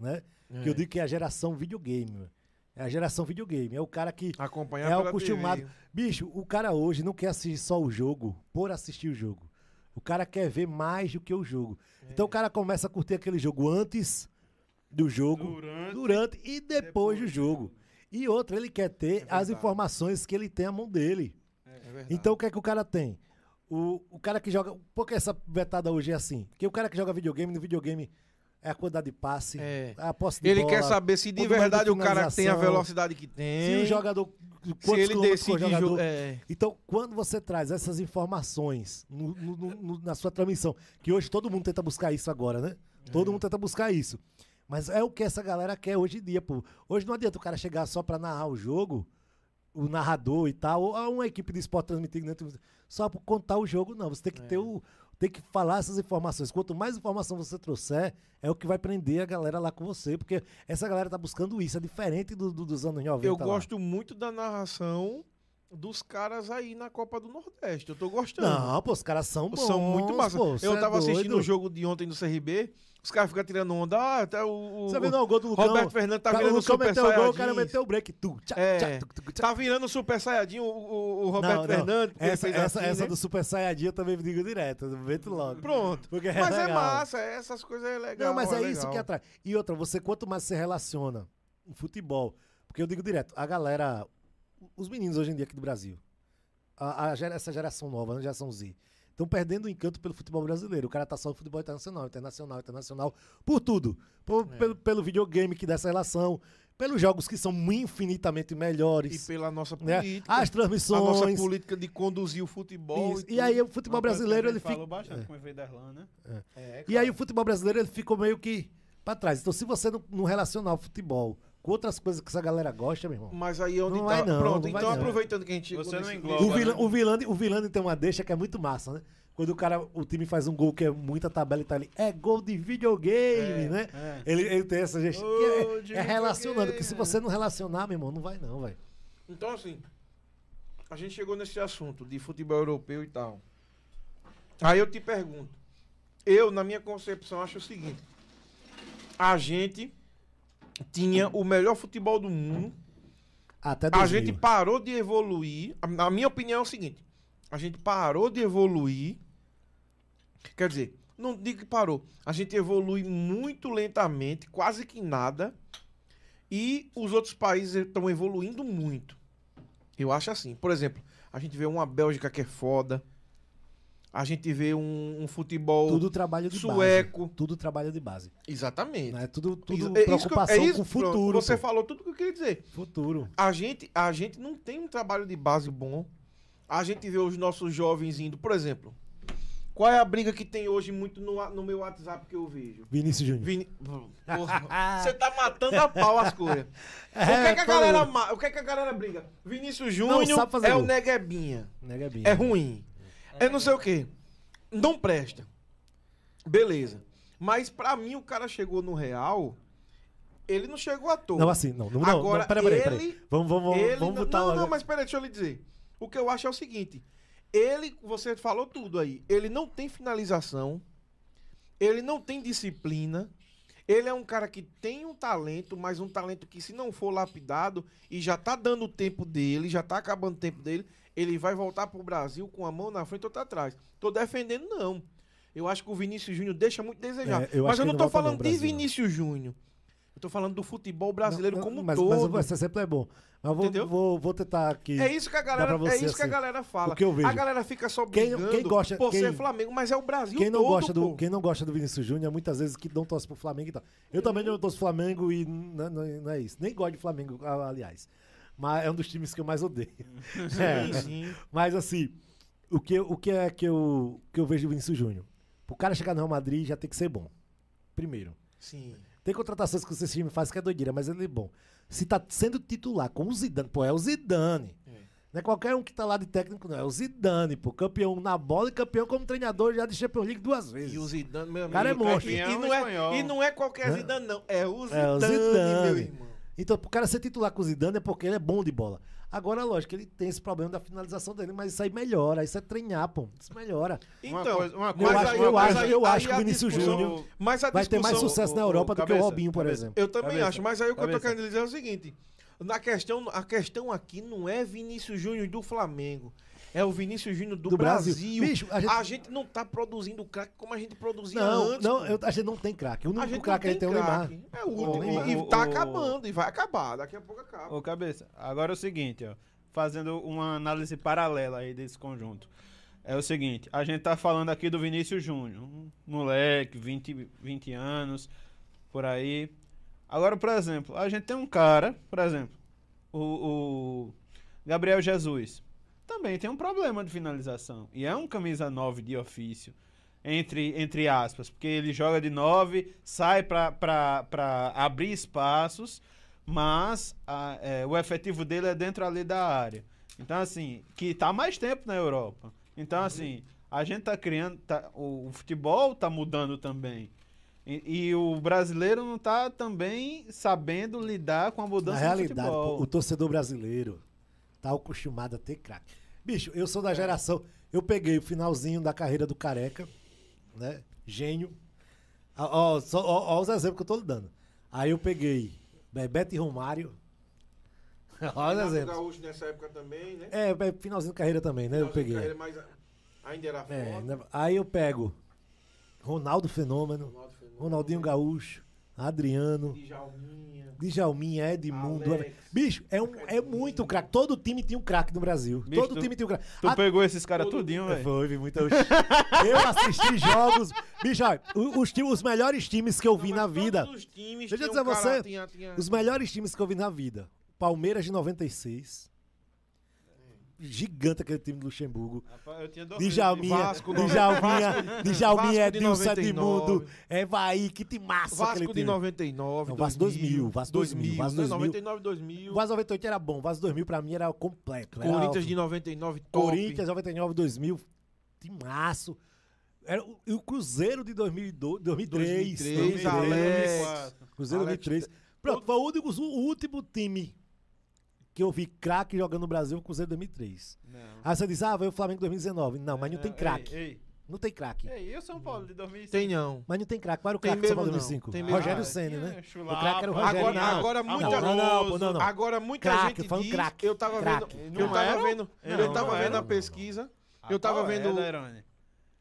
né? É. Que eu digo que é a geração videogame. É a geração videogame. É o cara que Acompanhar é pela acostumado. TV. Bicho, o cara hoje não quer assistir só o jogo por assistir o jogo. O cara quer ver mais do que o jogo. Então o cara começa a curtir aquele jogo antes do jogo, Durante. durante e depois, do jogo. E outra, ele quer ter as verdade. informações que ele tem à mão dele. É verdade. Então o que é que o cara tem? O, o cara que joga. Por que essa vetada hoje é assim? Porque o cara que joga videogame, no videogame é a quantidade de passe, É. a posse de ele bola, quer saber se de verdade o cara tem a velocidade que se tem. o jogador. se ele decide. jogador. jo- É. Então, quando você traz essas informações no- no- no- na sua transmissão, que hoje todo mundo tenta buscar isso agora, né? Todo mundo tenta buscar isso. Mas é o que essa galera quer hoje em dia, pô. Hoje não adianta o cara chegar só pra narrar o jogo, o narrador e tal, ou uma equipe de esporte transmitindo dentro, só pra contar o jogo, não. Você tem que ter o. Tem que falar essas informações. Quanto mais informação você trouxer, é o que vai prender a galera lá com você. Porque essa galera tá buscando isso. É diferente do- do- dos anos 90. Eu lá. gosto muito da narração dos caras aí na Copa do Nordeste. Eu tô gostando. Não, pô, os caras são bons. São muito massa. pô, eu é tava assistindo doido. o jogo de ontem do CRB. Os caras ficam tirando onda. Ah, até o. o- Você viu não, o gol do Lucão? Roberto Fernandes tá Cara, virando o Lucão super meteu o gol, o saiyajin. cara meteu o break. Tu, tchá, É, tchá. Tá virando super saiyajin o, o, o Roberto Não, não. Fernandes. Essa, fez essa, assim, essa né? do Super Saiyajin eu também digo direto. Meto logo. Pronto. Porque Mas é massa, essas coisas é legal. Não, mas é, isso legal. que atrai. E outra, você quanto mais se relaciona em futebol, porque eu digo direto, a galera, os meninos hoje em dia aqui do Brasil, a, a essa geração nova, a geração Z, estão perdendo o encanto pelo futebol brasileiro. O cara tá só no futebol internacional, internacional, internacional, por tudo. Por- É. pelo, pelo videogame que dá essa relação, pelos jogos que são infinitamente E melhores. pela nossa né? política. As a nossa transmissões. política de conduzir o futebol. Isso. E, tudo. aí o futebol brasileiro ele fica. falou bastante com o Everderlan, né? É, E aí o futebol brasileiro ele ficou meio que pra trás. Então, se você não, não relacionar o futebol com outras coisas que essa galera gosta, meu irmão. Mas aí é onde Não tá. vai não, Pronto, não vai então não. aproveitando que a gente Você não engloba, O, né? Vilã, o, Vilande, o Vilande tem uma deixa que é muito massa, né? Quando o cara, o time faz um gol que é muita tabela e tá ali, é gol de videogame, né? é. Ele, ele tem essa. Gol que é- é, relacionando, videogame. que se você não relacionar, meu irmão, não vai não, velho. Então, assim, a gente chegou nesse assunto de futebol europeu e tal. Aí eu te pergunto. Eu, na minha concepção, acho o seguinte. A gente tinha o melhor futebol do mundo. Até A 2000. gente parou de evoluir. A, a minha opinião é o seguinte. A gente parou de evoluir. Quer dizer, não digo que parou. A gente evolui muito lentamente, quase que nada. E os outros países estão evoluindo muito. Eu acho assim. Por exemplo, a gente vê uma Bélgica que é foda. A gente vê um, um futebol. Tudo trabalho de sueco. base. Tudo trabalho de base. Exatamente. Né? Tudo, tudo Isso- é isso que eu- preocupação é isso, com o futuro. Você pô. falou tudo que eu queria dizer. Futuro. A gente, a gente não tem um trabalho de base bom. A gente vê os nossos jovens indo, por exemplo. Qual é a briga que tem hoje muito no, no meu WhatsApp que eu vejo? Vinícius Júnior. Porra, Você tá matando a pau as coisas. o, que É, é que a galera, o que é que a galera briga? Vinícius Júnior é o gol. Neguebinha. É ruim. É não sei o quê. Não presta. Beleza. Mas pra mim o cara chegou no Real, ele não chegou à toa. Não, assim, não. Não, Agora, não peraí, peraí, ele- peraí. Vamos, vamos, vamos, Ele vamos não, botar não, logo- não, mas peraí, deixa eu lhe dizer. O que eu acho é o seguinte. Ele, você falou tudo aí. Ele não tem finalização. Ele não tem disciplina. Ele é um cara que tem um talento, mas um talento que se não for lapidado e já tá dando o tempo dele, já tá acabando o tempo dele, ele vai voltar pro Brasil com a mão na frente e outra atrás. Tô defendendo não. Eu acho que o Vinícius Júnior deixa muito a desejar. É, eu mas eu não volta falando não, de. Vinícius Júnior. Eu tô falando do futebol brasileiro Não, não, como um mas, todo. Mas esse exemplo é bom. Mas vou, Entendeu? vou, vou tentar aqui. É isso que a galera, pra você, é isso que a assim, galera fala. o que eu vejo. A galera fica só Quem- brigando quem gosta- por quem- ser Flamengo, mas é o Brasil Quem não, todo, gosta do, pô. quem não gosta do Vinícius Júnior, muitas vezes que não torce pro Flamengo e tal. Eu também não torço pro Flamengo e não, não- é isso. Nem gosto de Flamengo, aliás. Mas é um dos times que eu mais odeio. É. Sim, sim. Mas assim, o que, o que é que eu, que eu vejo do Vinícius Júnior? Pro cara chegar no Real Madrid já tem que ser bom. Primeiro. Sim. Tem contratações que esse time faz que é doideira, mas ele é bom. Se tá sendo titular com o Zidane, pô, é o Zidane. Não é qualquer um que tá lá de técnico, não. É o Zidane, pô. Campeão na bola e campeão como treinador já de Champions League duas vezes. E o Zidane, meu amigo. cara é monstro. E, e não é, espanhol. e não é qualquer? Zidane, não. É o Zidane, É o meu Zidane. irmão. Então, pro cara ser titular com o Zidane é porque ele é bom de bola. Agora, lógico, ele tem esse problema da finalização dele, mas isso aí melhora. Isso é treinar, pô. Isso melhora. Uma Então, coisa- uma Eu coisa- mas acho, aí- eu acho, aí- eu aí acho que o Vinícius Júnior Mas a vai ter mais sucesso na ô, ô, Europa do que o cabeça, Robinho, por cabeça. exemplo. Eu também Cabeça. acho, mas aí o que eu tô Cabeça. querendo dizer é o seguinte: na questão, a questão aqui não é Vinícius Júnior do Flamengo. É o Vinícius Júnior do, Do Brasil. Brasil. Bicho, a a, gente- gente... não tá produzindo craque como a gente produzia Não, antes. não, eu- a gente não tem craque. O A único gente craque que a não gente tem é o Neymar. É o último. E, e tá acabando. E vai acabar. Daqui a pouco acaba. Ô, cabeça, agora é o seguinte, ó. Fazendo uma análise paralela aí desse conjunto. É o seguinte, a gente tá falando aqui do Vinícius Júnior. Um moleque, 20, 20 anos, por aí. Agora, por exemplo, a gente tem um cara, por exemplo, o, o Gabriel Jesus. Também tem um problema de finalização. E é um camisa 9 de ofício. Entre, entre aspas, porque ele joga de 9, sai pra abrir espaços, mas a- é, o efetivo dele é dentro ali da área. Então, assim, que tá mais tempo na Europa. Então, assim, a gente tá criando. tá- o, o futebol tá mudando também. E, e o brasileiro não tá também sabendo lidar com a Na mudança do realidade, futebol. pô, o torcedor brasileiro tá acostumado a ter craque. Bicho, eu sou da geração. Eu peguei o finalzinho da carreira do Careca, né? Gênio. Ó, ó, só- ó, ó os exemplos que eu tô lhe dando. Aí eu peguei Bebeto e Romário. Ó os Renato exemplos. Gaúcho nessa época também, né? É, é, finalzinho da carreira também, né? Eu peguei. carreira, mas ainda era É, forte. né? Aí eu pego Ronaldo Fenômeno, Ronaldo Fenômeno, Ronaldinho Gaúcho, Adriano, Djalminha. Djalminha, Edmundo. Alex. Bicho, é, um, é muito craque. Todo time tinha um craque no Brasil. Bicho, Todo tu- time tinha um craque. Tu Ah, pegou esses caras tudinho, velho. Foi, vi muita. Eu assisti jogos. Bicho, olha, os, ti- os melhores times que eu vi Não, na vida. todos os times Deixa eu dizer um a você, tinha- tinha- Os melhores times que eu vi na vida. Palmeiras de 96. Gigante aquele time do Luxemburgo. Rapaz, eu tinha dormido. Djalminha, Vasco, Djalminha, Djalminha, Vasco de Edilson 99. Edmundo, Evaí, que time massa Vasco de time. 99, Não, Vasco 2000, Vasco 2000, Vasco né? 2000. 99, 2000. O Vasco 98 era bom, Vasco 2000 pra mim era completo. Era Corinthians de 99, top. Corinthians 99, 2000, timaço. Era o, e o Cruzeiro de 2002, 2003. 2003, 2003, Alex. Cruzeiro Alex, 2003. Pronto, foi o último time que eu vi craque jogando no Brasil, o Cruzeiro 2003. Não. Aí você diz, ah, veio o Flamengo 2019. Não, mas não tem É, craque. Não tem craque. ei, e o São Paulo de 2005? Tem não. Mas não tem craque. Qual era o craque do São Paulo não. 2005? Tem mesmo Rogério. Senna, Tinha né? Chulapa, O craque era o Rogério. Agora, não. agora muita não, não, não, não. Agora muita Craque, gente falando diz, craque, eu tava craque. vendo, Não eu tava era? vendo, Não, eu tava vendo era. a pesquisa. Ah, Eu tava é, vendo?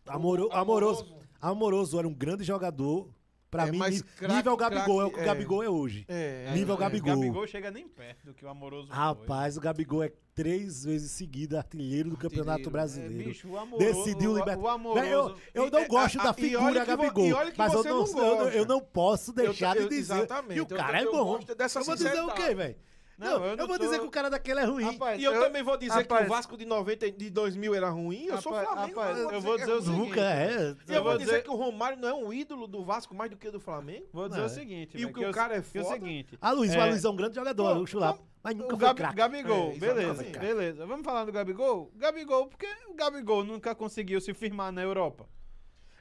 Amoro. Amoroso. Amoroso era um grande jogador. Pra É, mim, mas nível, craque, nível Gabigol é o que o Gabigol é hoje. É, Nível é, Gabigol. Gabigol chega nem perto do que o Amoroso Rapaz, o Gabigol é três vezes seguida artilheiro do Campeonato Artilheiro. foi. É, Brasileiro. bicho, o Amoroso, Decidiu o, libertar. o Amoroso... eu, eu não E- gosto a- da figura Gabigol, mas eu não, não eu, não- gosta. eu não posso deixar eu- de dizer que o cara eu é bom. eu vou dizer o quê, velho? Não, Não, eu eu, não vou tô- dizer que o cara daquele é ruim. Rapaz, E eu, também vou dizer que rapaz, o Vasco de 90 de 2000 era ruim. Eu sou Rapaz, Flamengo. rapaz, mas eu vou dizer o que é. Nunca é. E eu Eu vou dizer dizer- que o Romário não é um ídolo do Vasco mais do que do Flamengo. Vou dizer o é. seguinte... E o que o eu- cara é que é o foda. seguinte... A Luiz, É. o Luiz é um grande jogador, o Chulapa. Mas nunca o foi Gabi-. Gabigol, É, beleza, beleza. Vamos falar do Gabigol? Gabigol, porque o Gabigol nunca conseguiu se firmar na Europa.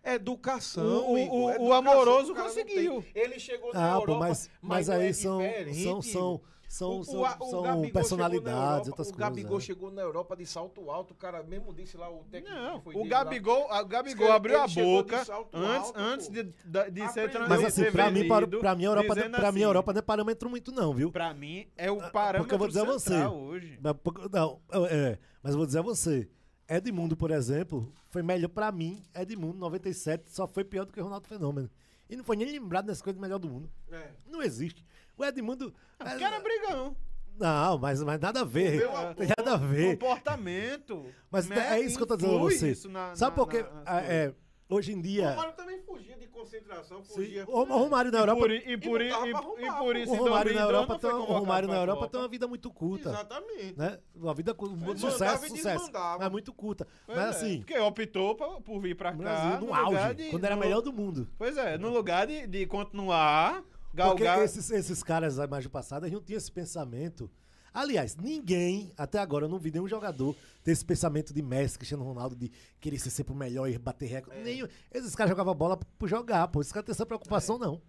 É educação. O- o- o- o educação amoroso que o não conseguiu. Ele chegou na Ah, Europa, pô, mas, mas não aí é são, são, são. São, O- são, o- o são personalidades, Europa, outras O coisas. Gabigol né? chegou na Europa de salto alto, o cara mesmo disse lá, o técnico Não, o Gabigol, a Diz Gabigol abriu a de boca antes, alto, antes pô. de, de, de ser trans- Mas assim, pra mim, para, pra mim, a Europa, pra mim, a assim, Europa não é parâmetro muito, não, viu? Pra mim, é o Ah, parâmetro porque eu vou dizer a você. central hoje. Mas, Não, é, mas eu vou dizer a você. Edmundo, por exemplo, foi melhor pra mim. Edmundo, 97, só foi pior do que o Ronaldo Fenômeno. E não foi nem lembrado das coisas melhor do mundo. É. Não existe. O Edmundo. O cara é brigão. Não, mas, mas nada a ver. meu amor, Tem nada a ver. Comportamento. Mas né? é isso que eu tô dizendo a você. na- Sabe por quê? Ah, é, hoje em O dia. Romário também fugia de concentração, Sim, fugia. o Romário na Europa. por, e por, E botava e, e por isso O Romário na 2002 Europa, tem, o Romário na Europa Copa. tem uma vida muito curta. Exatamente. Né? Uma vida com mandava sucesso, sucesso. Mas muito curta. Pois mas é, assim, Porque optou pra- por vir pra no cá. Brasil, no lugar auge, de- quando era no- melhor do mundo. Pois é, no lugar de, de continuar, Porque galgar. esses, esses caras do passado, eles não tinham esse pensamento. Aliás, ninguém, até agora, eu não vi nenhum jogador ter esse pensamento de Messi, Cristiano Ronaldo, de querer ser sempre o melhor e bater recorde. Nenhum. Esses caras jogavam bola por jogar, pô. Esses caras não têm essa preocupação, não.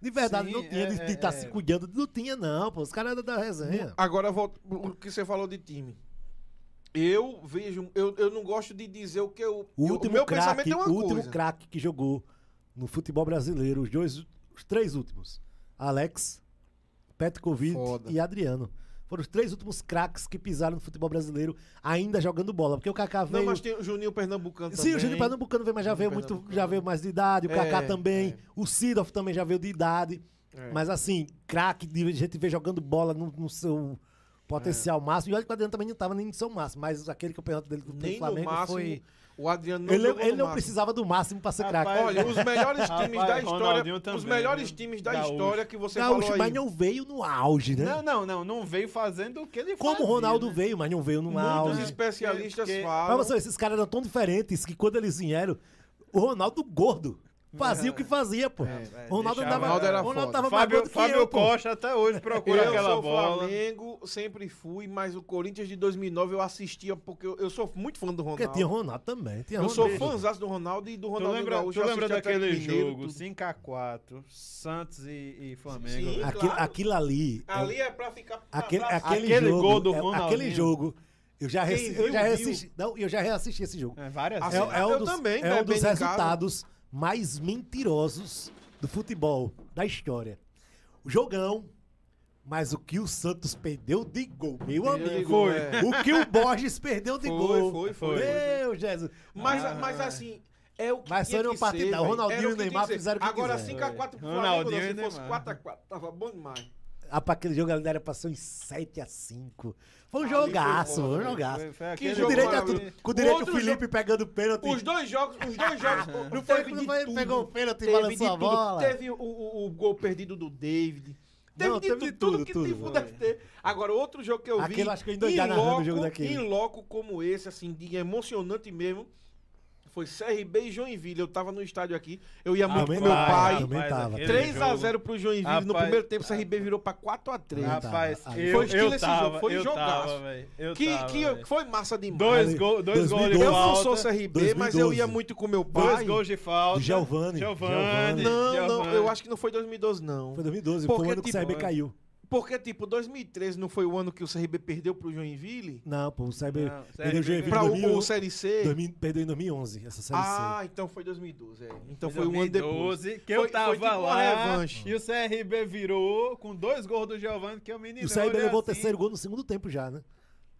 De verdade, Sim, não tinha de é, estar é, se é. cuidando. Não tinha, não, pô. Os caras eram da resenha. Agora, volta- o que você falou de time. Eu vejo, eu, eu não gosto de dizer o que eu. O eu- último meu craque, pensamento é uma o último craque que jogou no futebol brasileiro, os dois, os três últimos, Alex, Petkovic Foda. e Adriano. Foram os três últimos craques que pisaram no futebol brasileiro, ainda jogando bola. Porque o Kaká veio. Não, mas tem o Juninho Pernambucano Sim, também. o Júnior Pernambucano veio, mas já veio muito, já veio mais de idade, o Kaká É, também, é. o Sidoff também já veio de idade. É. Mas assim, craque, de a gente vê jogando bola no, no seu potencial máximo. E olha que o Adriano também não estava nem no seu máximo, mas aquele campeonato dele do Nem Flamengo máximo. foi. O Adriano não Ele, jogou ele no não máximo. precisava do máximo pra ser craque. Olha, os melhores times Rapaz, da história. Ronaldinho os também, melhores times da Gaúcho. história que você Gaúcho, falou aí. mas não veio no auge, né? Não, não, não. Não veio fazendo o que ele Como fazia, o Ronaldo né? veio, mas não veio no Muitos auge. especialistas Porque- Mas falam. você, esses caras eram tão diferentes que quando eles vieram, o Ronaldo gordo fazia o que fazia, pô. É, o Ronaldo deixava- andava. Ronaldo era Ronaldo foda. tava Fábio, Fábio eu. Costa até hoje procura eu aquela sou bola. Flamengo, sempre fui, mas o Corinthians de 2009 eu assistia porque eu, eu sou muito fã do Porque Ronaldo. tinha o Ronaldo também. Tinha eu sou Ronaldo. fãzaço do Ronaldo e do Tu Ronaldo lembra, Gaúcho. tu eu lembra daquele Mineiro, jogo tudo. 5x4, Santos e, e Flamengo? Sim. Aquilo, claro. aquilo ali. é- Ali é pra ficar pra aquele, trás. aquele, Aquele jogo, gol do é- Ronaldinho. Aquele jogo. Eu já, Quem viu, eu já reassisti. Não, eu já reassisti esse jogo. É, várias É, vezes. é um dos, também, é né, um dos bem em casa. Mais mentirosos do futebol, da história. O jogão, mas o que o Santos perdeu de gol, meu Perdeu de amigo. gol, é. O que o Borges perdeu de Foi, gol. foi, foi. Meu Jesus. Mas, Ah, mas assim, é o que Mas tinha foi uma que partida, ser, o. Ronaldinho e o Neymar fizeram o que Agora quiseram. 5x4 pro Ronaldinho Flamengo, não, se fosse Neymar. 4x4, tava bom demais. Ah, pra aquele jogo a galera passou em 7x5. Foi um Ali foi jogaço, foi um jogaço. Foi- foi Que jogo direito a tudo. Com direito o Felipe pegando pênalti. Os dois jogos, os dois jogos, Não foi, teve de foi, tudo. pegou o pênalti e balançou a bola. Teve o, o, o gol perdido do David. Teve, Não, de, teve tudo, de tudo tudo, que tudo, tipo deve ter. Agora, outro jogo que eu vi. Aquele eu acho que eu em loco, jogo. Em loco como esse, assim, de emocionante mesmo. Foi CRB e Joinville. Eu tava no estádio aqui. Eu ia muito com meu pai. também tava. 3x0 pro Joinville. no Rapaz, primeiro tempo, o CRB virou pra 4x3. Ah, Rapaz, eu, Foi estilo eu esse tava, jogo, foi eu jogaço. que, tava, que velho. foi massa demais. Dois, gol, dois gols de 2012. eu não falta. sou CRB, mas eu 2012. ia muito com meu pai. Dois gols de falta. Do Giovani. Giovani. Giovani. Não, não, eu acho que não foi 2012, não. Foi 2012, Porque, foi o ano que o tipo, CRB caiu. Porque, tipo, 2013 não foi o ano que o CRB perdeu pro Joinville? Não, pô, o CRB Não, perdeu o Joinville Pra em o, 2000, o Série C? 2000 perdeu em 2011, essa Série Ah, C. então foi 2012, é. Então Foi foi um ano depois. 2012, que Foi- eu foi tava tipo uma lá. revanche. E o CRB virou com dois gols do Giovanni, que é o menino. E o CRB levou o assim. terceiro gol no segundo tempo já, né?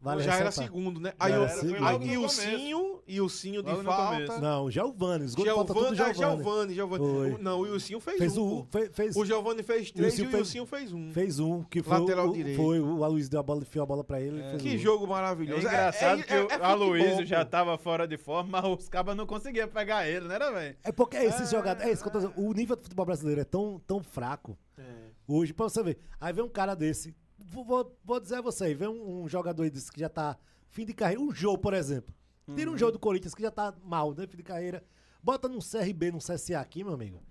Vale já era segundo, né? Já Aí era o, segundo. aí, Logo e o. Cinho, e o Cinho de falta. Não, o Giovani, os gols falta tudo Giovani, ah, Giovani. Giovani, Giovani. Foi. O- Não, o Wilson fez, Fez um. um, pô. fe- fez, O Giovani fez três e o fez- Wilson fez um. fez um, que foi Lateral o, direito. foi o Aloysio deu a bola, enfiou a bola pra ele. É. fez Que o- jogo É maravilhoso. engraçado é, que é, o é Aloysio futebol, já tava fora de forma, mas os cabas não conseguiam pegar ele, né, velho? É porque esses jogadores. É isso que eu tô dizendo. O nível do futebol brasileiro é tão, tão fraco É. hoje, pra você ver. Aí vem um cara desse. Vou, vou- vou dizer a você, vem um, um jogador desse que já tá fim de carreira. Um jogo, por exemplo. Tira um jogo do Corinthians que já tá mal, né? Fim de carreira. Bota num CRB, num CSA aqui, meu amigo.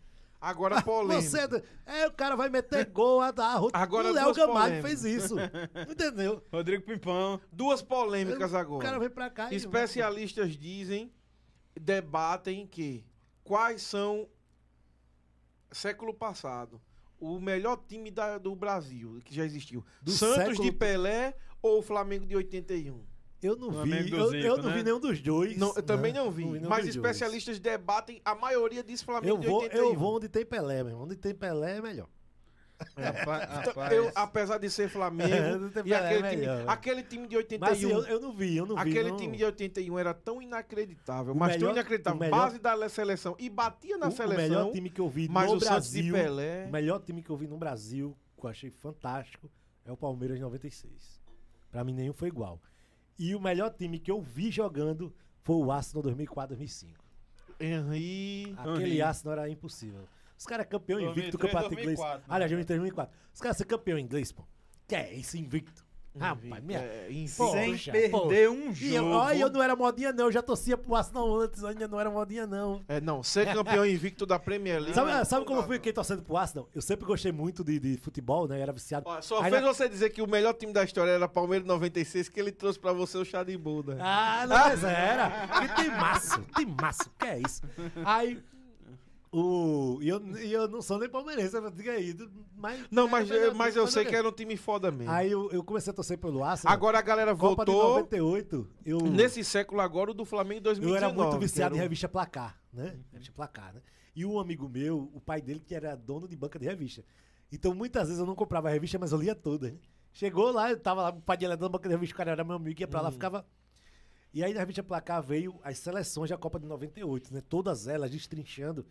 Agora polêmica. Você, é, o cara vai meter gol a dar. Agora o Léo Gamalho fez isso. Entendeu? Rodrigo Pimpão. Duas polêmicas O agora. cara vem pra cá e. Especialistas dizem, debatem que quais são, século passado, o melhor time da- do Brasil que já existiu. Do Santos século- de Pelé ou o Flamengo de 81? Eu não vi. Flamengo do Eu, Zico, eu não né? vi nenhum dos dois. Não, eu também né? não vi. nenhum mas dos dois. especialistas debatem, a maioria diz Flamengo Eu de vou, 81. eu vou onde tem Pelé, meu. Onde tem Pelé é melhor. Rapaz, Então, rapaz. eu, apesar de ser Flamengo, tem e Pelé, aquele, é time, melhor, né? aquele time de 81, Mas assim, eu, eu não vi, eu não vi. aquele não. time de 81 era tão inacreditável, O mas melhor- tão inacreditável, o melhor- base da seleção, e batia na o, o seleção, melhor time que eu vi mas no o Brasil. Pelé... O melhor time que eu vi no Brasil, que eu achei fantástico, é o Palmeiras de 96. Pra mim, nenhum foi igual. E o melhor time que eu vi jogando foi o Arsenal 2004-2005. Henry... Aquele Henry. Arsenal era impossível. Os caras campeão invicto do 2003, campeonato inglês. 2004, né? Aliás, 2004. Os caras ser campeão inglês, pô. Que é isso, invicto. Rapaz, minha... É. Pô, Sem Poxa, perder um E eu, jogo. olha, eu não era modinha, não. Eu já torcia pro Arsenal antes, ainda não era modinha, não. É, não, ser campeão invicto da Premier League... Sabe, não sabe como eu fui quem torcendo pro Arsenal? Eu sempre gostei muito de, de futebol, né? Eu era viciado. Ó, Só Aí fez na- você dizer que o melhor time da história era Palmeiras 96, que ele trouxe pra você o chá de Buda. Ah, não, mas era. Que tem maço, tem maço. Que é isso? Aí, o... E eu, e eu não sou nem palmeirense, eu digo aí. Mas, não, mas, é, mas eu sei ok. que era um time foda mesmo. Aí eu, eu comecei a torcer pelo Arsenal. Agora a galera Copa de voltou... 98, eu... Nesse século agora, o do Flamengo 2019. Eu era muito viciado em era o- revista Placar, né? Revista Placar, né? E um amigo meu, o pai dele, que era dono de banca de revista. Então, muitas vezes eu não comprava a revista, mas eu lia toda. Né? Chegou lá, eu tava lá, o pai dele era dono da banca de revista, o cara era meu amigo, ia pra lá, ficava... E aí na revista Placar veio as seleções da Copa de 98, né? Todas elas destrinchando.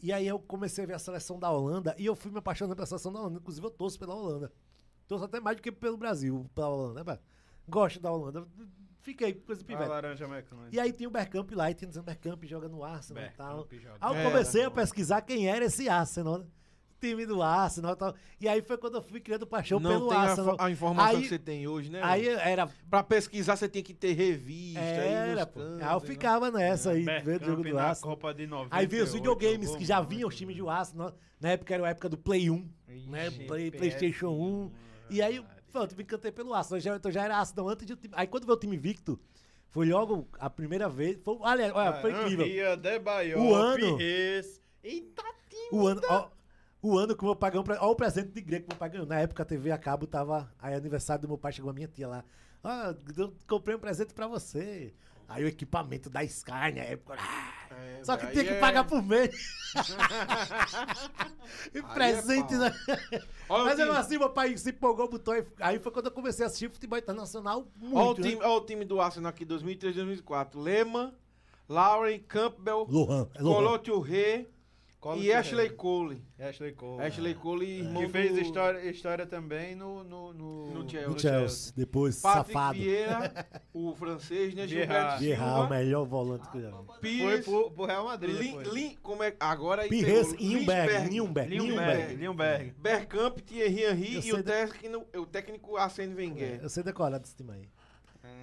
E aí eu comecei a ver a seleção da Holanda e eu fui me apaixonando pela seleção da Holanda. Inclusive eu torço pela Holanda. Torço até mais do que pelo Brasil, pela Holanda, né? Gosto da Holanda. Fiquei com esse A pivete. laranja mecânica. E aí tinha o Bergkamp lá, e tinha dizendo Bergkamp joga no Arsenal e tal. Joga. Aí eu Era, comecei a pô. pesquisar quem era esse Arsenal, né? Time do Arsenal e tal. E aí foi quando eu fui criando paixão Não pelo tem a, Arsenal. fo- a informação aí, que você tem hoje, né? Aí era. Pra pesquisar, você tem que ter revista. Era, aí pô. Aí eu ficava nessa aí, vendo o jogo do na Arsenal. Copa de 90. Aí veio os videogames que já vinham os times do Arsenal. Na época era a época do Play 1, né? Ixi, Play, PS1, PlayStation 1. E aí, pronto, me encantei pelo Arsenal. Já, então já era Arsenal antes de o time. Aí quando veio o time Victor, foi logo a primeira vez. Foi, olha, olha, foi incrível. Ria, Debaiope, O ano- Reis. Eita, O ano, ó, o ano que o meu pai ganhou, ó, o presente de grego que o meu pai ganhou. Na época a TV a cabo tava, aí aniversário do meu pai, chegou a minha tia lá. Ó, eu comprei um presente pra você. Aí o equipamento da Sky na época. ah, É, só que tinha que é- pagar por mês. e Aí presente, é né? Olha o Mas mesmo assim, meu pai se empolgou, botou. aí- foi quando eu comecei a assistir futebol internacional Olha o, muito. né? time, ó o time do Arsenal aqui, 2003, 2004. Lema, Lauren, Campbell, Lohan, é Lohan. Colo Collor E Ashley. Cole. Ashley Cole. Ashley é. Cole, irmão Que fez história, história também no, no, no, No Chelsea. Do Chelsea. Depois, Patrick safado. Vieira, o francês, né? Gilberto Vieira, o Silva, melhor volante que eu já vi. Foi pro, pro Real Madrid. Lin. Lin, como é, agora aí Pires, Nürnberg, Nürnberg. Nürnberg. Bergkamp, Thierry Henry Eu e o técnico, o técnico Arsene Wenger. Eu sei decorar desse time aí.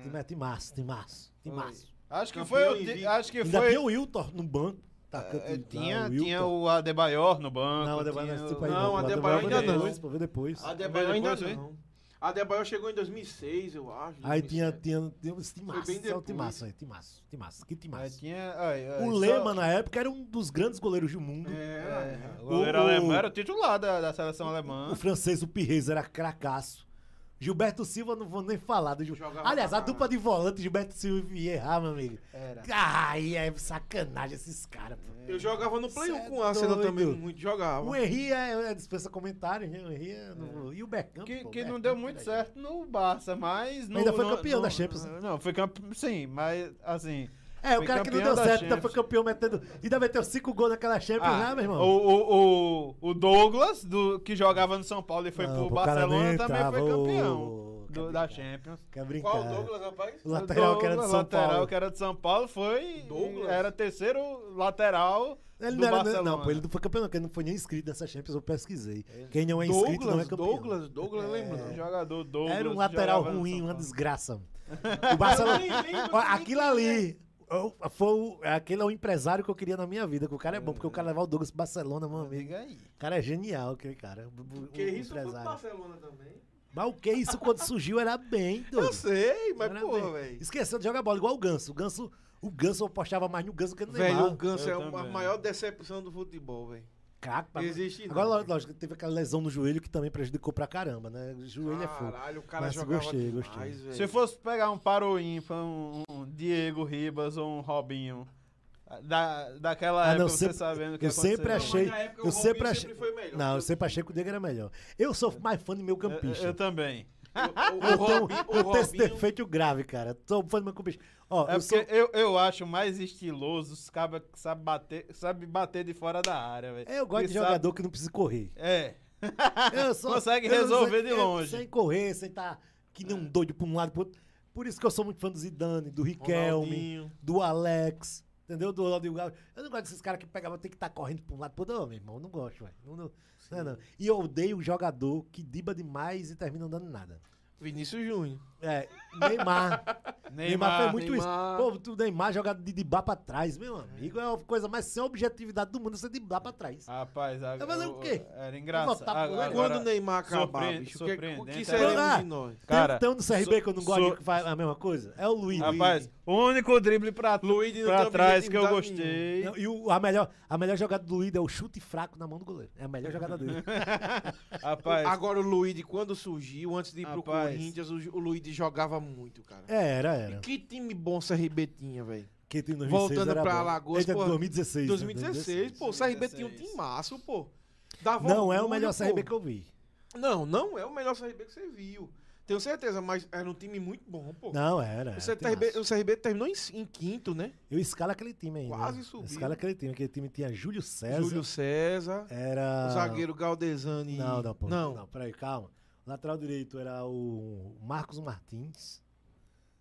Time é timaço, timaço, timaço. Acho que foi. o Acho que Ainda foi. tinha o Wilton no banco. Atacante É, tinha, o tinha o Adebayor no banco. Não, o Adebayor tinha não é o- esse tipo aí Não, não. o Adebayor ainda não. depois, pô, depois. Adebayor ainda não. Adebayor chegou em 2006, eu acho. Aí tinha, 2007. tinha, tinha esse timaço, é o depois. timaço aí, timaço, timaço, que Aí timaço. tinha. ai, ai, O só- Lema, na época, era um dos grandes goleiros do mundo. É, É, é. o goleiro O- alemão era o titular da, da seleção alemã. O francês, o Pires, era cracaço. Gilberto Silva, não vou nem falar do Gil... Jogava Aliás, a dupla de volante, Gilberto Silva e Vieira, meu amigo. Era. Ai, é sacanagem esses caras, pô. Eu jogava no Play Cê 1 é com o Arsenal doido. também, muito jogava. O Henry é, é dispensa comentários, né? O Henry é no- E o Bergkamp, Que, pô, que não Bergkamp, deu muito certo no Barça, mas. No, Ainda foi no- campeão no- da Champions? Não, foi campeão. Sim, mas assim. É, o Foi cara que não deu certo, ainda foi campeão metendo. Ainda meteu cinco gols naquela Champions, ah, né, meu irmão? O, o, o, o Douglas, do, que jogava no São Paulo e foi Não, pro Barcelona, também foi entrava, campeão do- da. Champions. Quer brincar. Qual o Douglas, rapaz? O lateral que era de Douglas, São lateral Paulo. que era de São Paulo foi. Douglas? Era terceiro lateral. Ele não era, Barcelona. não, pô, ele não foi campeão, não, porque ele não foi nem inscrito nessa Champions, eu pesquisei. Quem não é inscrito não é Douglas, campeão. Douglas, Douglas, lembra O não? jogador Douglas. Era um lateral ruim, uma desgraça. O Barcelona. Aquilo ali. Foi o, aquele é o empresário que eu queria na minha vida, que o cara é bom, porque o cara levar o Douglas pro Barcelona, meu amigo. O cara é genial, aquele cara. O, o- Que o isso foi pro empresário. Barcelona também. Mas o que isso quando surgiu era bem, doido. Eu sei, mas Era porra, velho. Esqueceu de jogar bola, igual o Ganso. O Ganso, o Ganso eu apostava mais no Ganso que no Velho, Neymar. o Ganso Eu é a também. maior decepção do futebol, velho. Craque, pra- Existe Agora, não. lógico, teve aquela lesão no joelho que também prejudicou pra caramba, né? O joelho é fogo. Caralho, o cara Mas jogava gostei, demais, gostei. velho. Se fosse pegar um Paro ímpar, um, um Diego Ribas ou um Robinho, da, daquela Ah, época, não, você sempre- sabendo o que eu sempre aconteceu. achei- época eu o sempre Robinho achei- sempre foi melhor. Não, eu sempre achei que o Diego era melhor. Eu sou mais fã de meu Eu, campista. eu também. O, o, o, Robinho, o eu tenho esse Robinho- defeito grave, cara. Sou fã do meu campista. Ó, É eu porque sou... eu, eu acho mais estiloso os cabas que sabem bater, sabe bater de fora da área, velho. Eu gosto Que de sabe- jogador que não precisa correr. É. Eu sou, Consegue eu resolver sei- de eu- longe. Sem correr, sem estar que nem um doido pra um lado pro outro. Por isso que eu sou muito fã do Zidane, do Riquelme, Ronaldinho. do Alex, entendeu? Do Ronaldinho Gaúcho. Eu não gosto desses caras que pegavam, tem que estar correndo pra um lado pro outro. Não, meu irmão, não gosto, velho. Não, não, não, não. E eu odeio o jogador que diba demais e termina não dando nada. Vinícius Júnior. É, Neymar. Neymar, fez muito Neymar. isso. Pô, o Neymar jogado de dibar pra trás, meu amigo. É a coisa mais sem objetividade do mundo, você dibar pra trás. Rapaz, a, Vai fazer o quê? Era engraçado. Agora- Quando o Neymar acabar, surpre- bicho, o que, o surpreendente, que é. seremos de nós? Cara, um do CRB que eu não gosto so- que faz a mesma coisa. É o Luiz. Rapaz, o único drible pra, não pra tem trás que eu gostei. Não, E o- a, melhor, a melhor jogada do Luiz é o chute fraco na mão do goleiro. É a melhor jogada dele. Rapaz, Agora o Luiz, quando surgiu, antes de ir pro Rapaz. Corinthians, o, o Luiz jogava muito, cara. É, era, era. Que time bom o CRB tinha, velho. Que tem 2006 Voltando era pra bom. Alagoas, Eita, pô, 2016. né? 2016, pô, o CRB tinha um 2016. timaço, pô. Dava Não é o orgulho, melhor pô. CRB que eu vi. Não, não é o melhor CRB que você viu. Tenho certeza, mas era um time muito bom, pô. Não, era. o, era CRB, o CRB terminou em, em quinto, né? Eu escalo aquele time ainda. Quase Eu subiu. Escalo aquele time. Aquele time tinha Júlio César. Júlio César, Era. o zagueiro Galdesani. Não, não, pô. Não. Não, peraí, calma. O lateral direito era o Marcos Martins.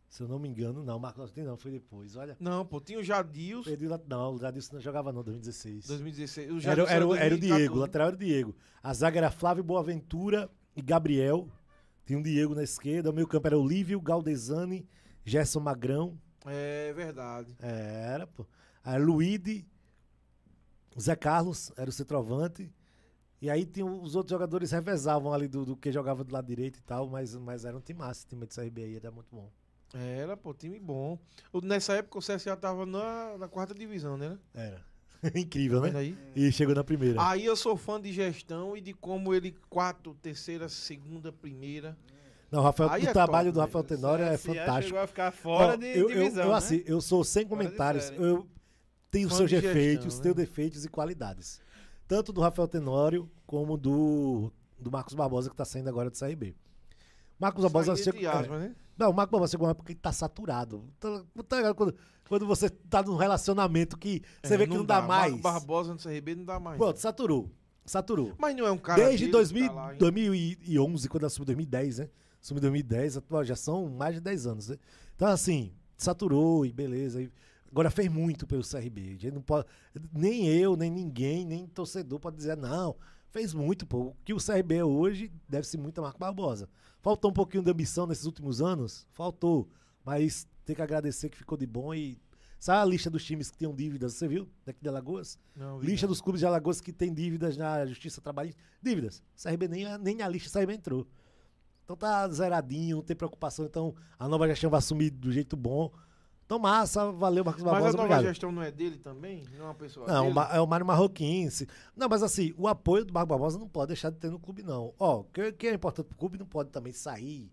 Se eu não me engano, não. Marcos Martins não, foi depois. Olha. Não, pô, tinha o Jadilson, Perdi Não, o Jadilson não jogava não, 2016. 2016. O Era, Jadilson era, o- era o 2014. Diego, o lateral era o Diego. A zaga era Flávio Boaventura e Gabriel. Tinha um Diego na esquerda. O meio campo era Olívio, Galdesani, Gerson Magrão. É verdade. É, era, pô. Aí Luíde, Zé Carlos era o centroavante. E aí tinha os outros jogadores revezavam ali do, do que jogava do lado direito e tal, mas, mas era um time massa, o time de CRB aí era muito bom. Era, pô, time bom. O- Nessa época o CSA tava na, na quarta divisão, né? Era. Incrível, né? aí? E chegou na primeira. Aí eu sou fã de gestão e de como ele, quarto, terceira, segunda, primeira. Não, o Rafael, Aí o é trabalho top, do Rafael CSA Tenório é chegou fantástico. a ficar fora Ó, de eu, eu- divisão, eu, né? assim, eu sou sem Fora comentários. série. Eu tenho Fã seus de gestão, defeitos, né? tenho defeitos e qualidades. Tanto do Rafael Tenório como do, do Marcos Barbosa, que tá saindo agora do CRB. Marcos Barbosa Saída chega. de aspas, né? Não, o Marco Barbosa chegou uma época que tá saturado. Tá, tá? Quando, quando você tá num relacionamento que você É, vê que não, dá, mais. Marco Barbosa no CRB não dá mais. Pronto, saturou. Saturou. Mas não é um cara Desde dele 2000, que tá lá, hein? 2011, quando assumiu 2010, né? Assumiu 2010, atual, já são mais de 10 anos, né? Então, assim, saturou e beleza. e agora fez muito pelo CRB. Não pode, nem eu, nem ninguém, nem torcedor pode dizer, não, fez muito, pô. O que o CRB é hoje deve-se muito a Marco Barbosa. Faltou um pouquinho de ambição nesses últimos anos? Faltou. Mas tem que agradecer que ficou de bom e. Sabe a lista dos times que tinham dívidas? Você viu? Daqui de Alagoas? Não, Lista não. dos clubes de Alagoas que tem dívidas na Justiça Trabalhista. Dívidas. CRB nem, nem a lista CRB entrou. Então tá zeradinho, não tem preocupação. Então a nova gestão vai assumir do jeito bom. Então massa, valeu, Marcos Mas a Barbosa. nova obrigado. gestão não é dele também? Não é uma pessoa Não, dele? é o Mário Marroquim. se- Não, mas assim, o apoio do Marcos Barbosa não pode deixar de ter no clube, não. Ó, o que, que é importante pro clube não pode também sair.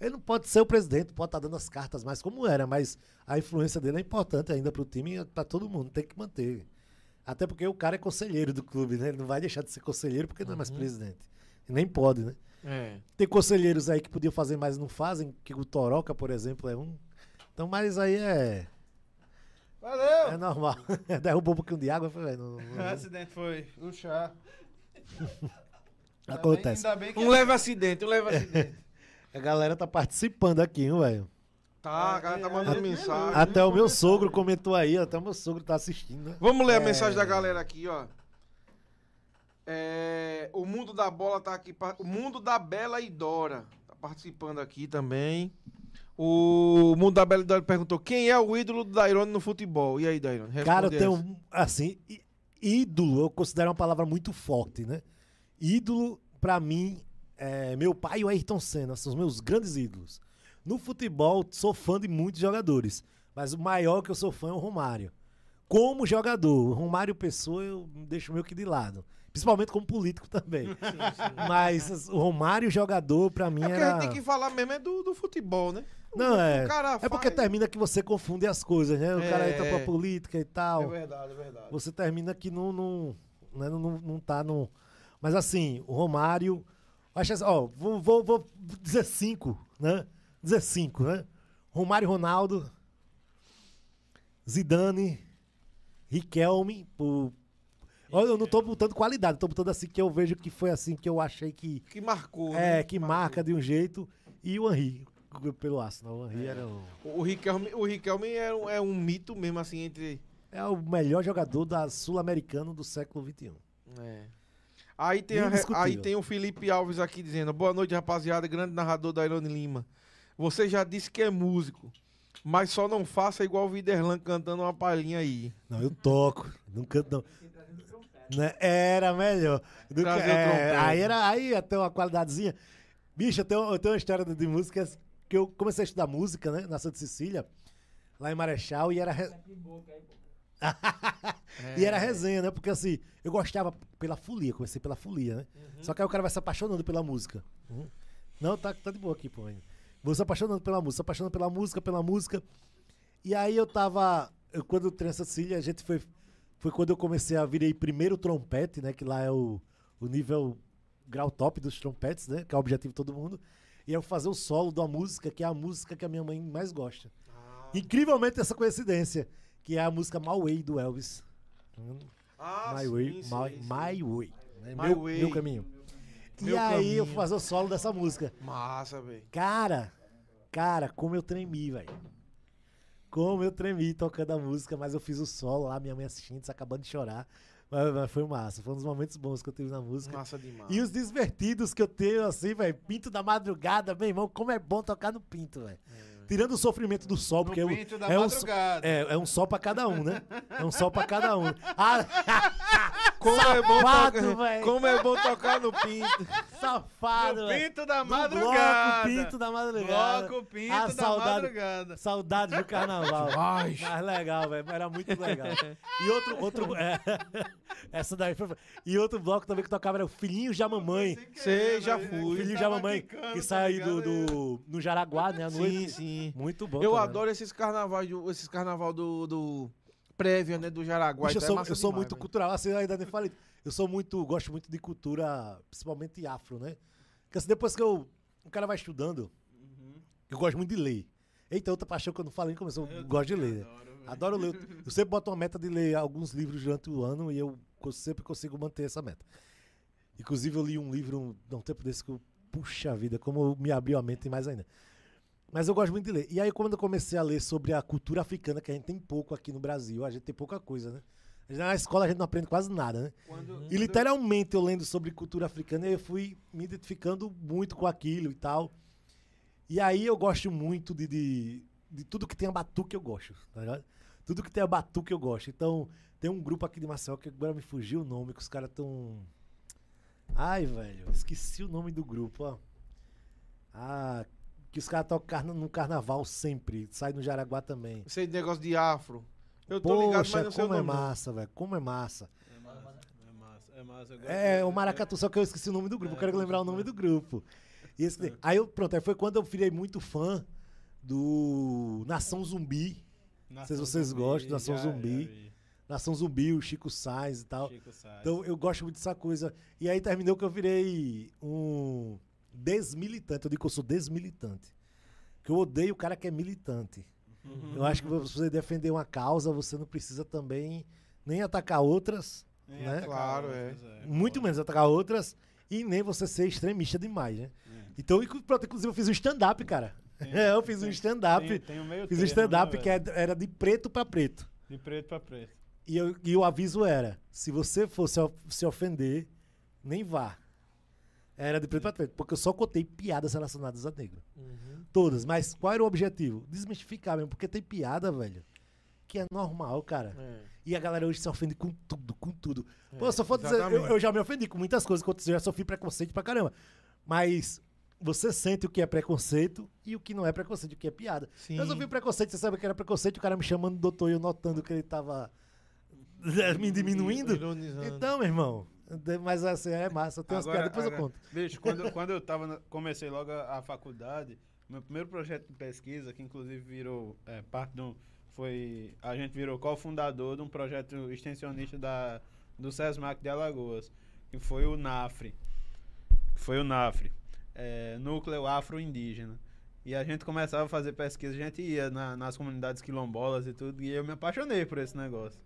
Ele não pode ser o presidente, pode estar dando as cartas mais como era, mas a influência dele é importante ainda pro time e pra todo mundo, tem que manter. Até porque o cara é conselheiro do clube, né? Ele não vai deixar de ser conselheiro porque não é mais presidente. E nem pode, né? É. Tem conselheiros aí que podiam fazer, mas não fazem, que o Toroca, por exemplo, é um. Então, mas aí é. Valeu! É normal. Derrubou um pouquinho de água, foi, velho. não- não- O acidente foi o chá. Ainda Acontece. bem- ainda bem Um leve acidente, um leve acidente. A galera tá participando aqui, hein, velho. Tá, a galera tá mandando mensagem. Até o meu sogro comentou aí, até o meu sogro tá assistindo, né? Vamos ler a É. mensagem da galera aqui, ó. É, o mundo da bola tá aqui. O mundo da Bela e Dora tá participando aqui também. O mundo da Bela perguntou quem é o ídolo do Dairone no futebol. E aí, Dairone? Cara, eu tenho, assim, ídolo, eu considero uma palavra muito forte, né? Ídolo, pra mim, é meu pai e o Ayrton Senna, são os meus grandes ídolos. No futebol, sou fã de muitos jogadores, mas o maior que eu sou fã é o Romário. Como jogador, o Romário Pessoa eu deixo meio que de lado. Principalmente como político também. Mas o Romário jogador, pra mim, É porque a era... gente tem que falar mesmo é do, do futebol, né? Não, é. O cara É porque faz- termina que você confunde as coisas, né? O cara entra pra É. política e tal. É verdade, é verdade. você termina que não, não, né, não, não, não tá no. Mas assim, o Romário. Acho assim, ó, vou, vou, vou dizer cinco, né? Dizer cinco, né? Romário Ronaldo, Zidane, Riquelme, por. Olha, eu não tô botando qualidade, tô botando assim que eu vejo que foi assim que eu achei que. Que marcou. É, né? que marca de um jeito. E o Henry, pelo Arsenal. O Henry era o, O Riquelme, o Riquelme é, um, é um mito mesmo, assim, entre. é o melhor jogador da Sul-Americano do século XXI. É. Aí tem, a- aí tem o Felipe Alves aqui dizendo: Boa noite, rapaziada. Grande narrador da Irone Lima. Você já disse que é músico, mas só não faça igual o Viderlan cantando uma palhinha aí. Não, eu toco. Não canto, não. Né, Era melhor. Do que- é, aí era aí até uma qualidadezinha. Bicho, eu tenho, eu tenho uma história de, de música que eu comecei a estudar música, né? Na Santa Cecília, lá em Marechal, e era. re- E era resenha, né? Porque assim, eu gostava pela folia, comecei pela folia, né? Só que aí o cara vai se apaixonando pela música. Uhum. Não, tá, tá de boa aqui, pô. ainda. Vou se apaixonando pela música, se apaixonando pela música, pela música. E aí eu tava. Eu, quando eu treino essa Cecília, a gente foi. Foi quando eu comecei a virei primeiro trompete, né? Que lá é o, o nível grau top dos trompetes, né? Que é o objetivo de todo mundo. E eu fazer o solo da música, que é a música que a minha mãe mais gosta. Incrivelmente essa coincidência, que é a música My Way do Elvis. Hum, Ah, My Way, my, my Way. né? My meu, Way. meu caminho. Meu e aí eu caminho. fui fazer o solo dessa música. Massa, velho. Cara, cara, como eu tremi, velho. Como eu tremi tocando a música, mas eu fiz o solo lá, minha mãe assistindo, acabando de chorar. Mas, mas foi massa, foi um dos momentos bons que eu tive na música. Massa demais. E os divertidos que eu tenho, assim, velho, Pinto da Madrugada, meu irmão, como é bom tocar no Pinto, velho. Tirando o sofrimento do sol, porque é, um- Pinto da é um, Madrugada. é, é um sol pra cada um, né? É um sol pra cada um. Ah, Como é bom Safado, tocar, como é bom tocar no pinto. safado, No velho. Pinto da Madrugada. Bloco Pinto da Madrugada. Bloco Pinto Ah, da saudade. Madrugada. Saudade do carnaval. Demais. Mas legal, velho. Era muito legal. E outro. outro é, essa daí foi. E outro bloco também que tocava era o Filhinhos da Mamãe. Sei, já né? fui. Filhinhos da Mamãe, que tá sai do, do. no Jaraguá, né? À Sim, noite. sim. Muito bom. Eu também. adoro esses carnavais, do- esses carnaval do, do prévia, né, do Jaraguá. Bicho, eu então é sou, massa eu sou demais, muito velho. cultural. Assim, eu ainda nem falei. Eu sou muito. Gosto muito de cultura, principalmente afro, né? Porque assim, depois que eu o cara vai estudando. Eu gosto muito de ler. Eita, outra paixão que eu não falei, começou, eu gosto de ler. né? Adoro ler. Eu sempre boto uma meta de ler alguns livros durante o ano e eu sempre consigo manter essa meta. Inclusive, eu li um livro há um tempo desse que eu, puxa vida, como me abriu a mente mais ainda. Mas eu gosto muito de ler. E aí, quando eu comecei a ler sobre a cultura africana, que a gente tem pouco aqui no Brasil, a gente tem pouca coisa, né? Na escola a gente não aprende quase nada, né? Quando, E literalmente eu lendo sobre cultura africana, eu fui me identificando muito com aquilo e tal. E aí eu gosto muito de, de, de tudo que tem a batuque eu gosto, tá ligado? Tudo que tem a batuque eu gosto. Então, tem um grupo aqui de Marcel que agora me fugiu o nome, que os caras tão. Ai, velho, esqueci o nome do grupo, ó. Ah, que os caras tocam carna- no carnaval sempre. Sai no Jaraguá também. Esse negócio de afro. Eu tô ligado, Poxa, mas não sei o como é massa, velho. Como é massa. É massa, é massa, é massa. É, o Maracatu, só que eu esqueci o nome do grupo, É, eu quero com lembrar o nome certeza. do grupo. E esse- aí eu, pronto, aí foi quando eu virei muito fã do Nação Zumbi. Nação sei se vocês gostam, Nação já- Zumbi. já. Nação Zumbi, o Chico Sainz e tal. Chico Sainz. Então eu gosto muito dessa coisa. E aí terminou que eu virei um desmilitante. Eu digo que eu sou desmilitante. Que eu odeio o cara que é militante. Uhum. Eu acho que você defender uma causa, você não precisa também nem atacar outras, Nem né? atacar Claro, outras, muito menos atacar outras, e nem você ser extremista demais, né? É. Então, inclusive, eu fiz um stand-up, cara. É, eu fiz um Tem- stand-up. Tem, tem um meio Fiz um stand-up né, que velho? é- era de preto pra preto. De preto pra preto. E, eu- e o aviso era: se você for se, of- se ofender, nem vá. Era de preto pra preto, porque eu só contei piadas relacionadas a negro. Uhum. Todas. Mas qual era o objetivo? Desmistificar mesmo, porque tem piada, velho, que é normal, cara. É. E a galera hoje se ofende com tudo, com tudo. É, Pô, só for dizer, eu, eu já me ofendi com muitas coisas, que eu já sofri preconceito pra caramba. Mas você sente o que é preconceito e o que não é preconceito, o que é piada. Sim. Eu sofri preconceito, você sabe o que era preconceito, o cara me chamando doutor e eu notando que ele tava me diminuindo. Ironizando. Então, meu irmão, mas assim, é massa. Tem umas piadas, depois eu agora, conto. Bicho, quando, quando eu tava na- comecei logo a, a faculdade, meu primeiro projeto de pesquisa, que inclusive virou é, parte de um. Foi. A gente virou cofundador de um projeto extensionista da, do SESMAC de Alagoas, que foi o NAFRE. Foi o NAFRE. é, Núcleo Afro-Indígena. E a gente começava a fazer pesquisa, a gente ia na- nas comunidades quilombolas e tudo, e eu me apaixonei por esse negócio.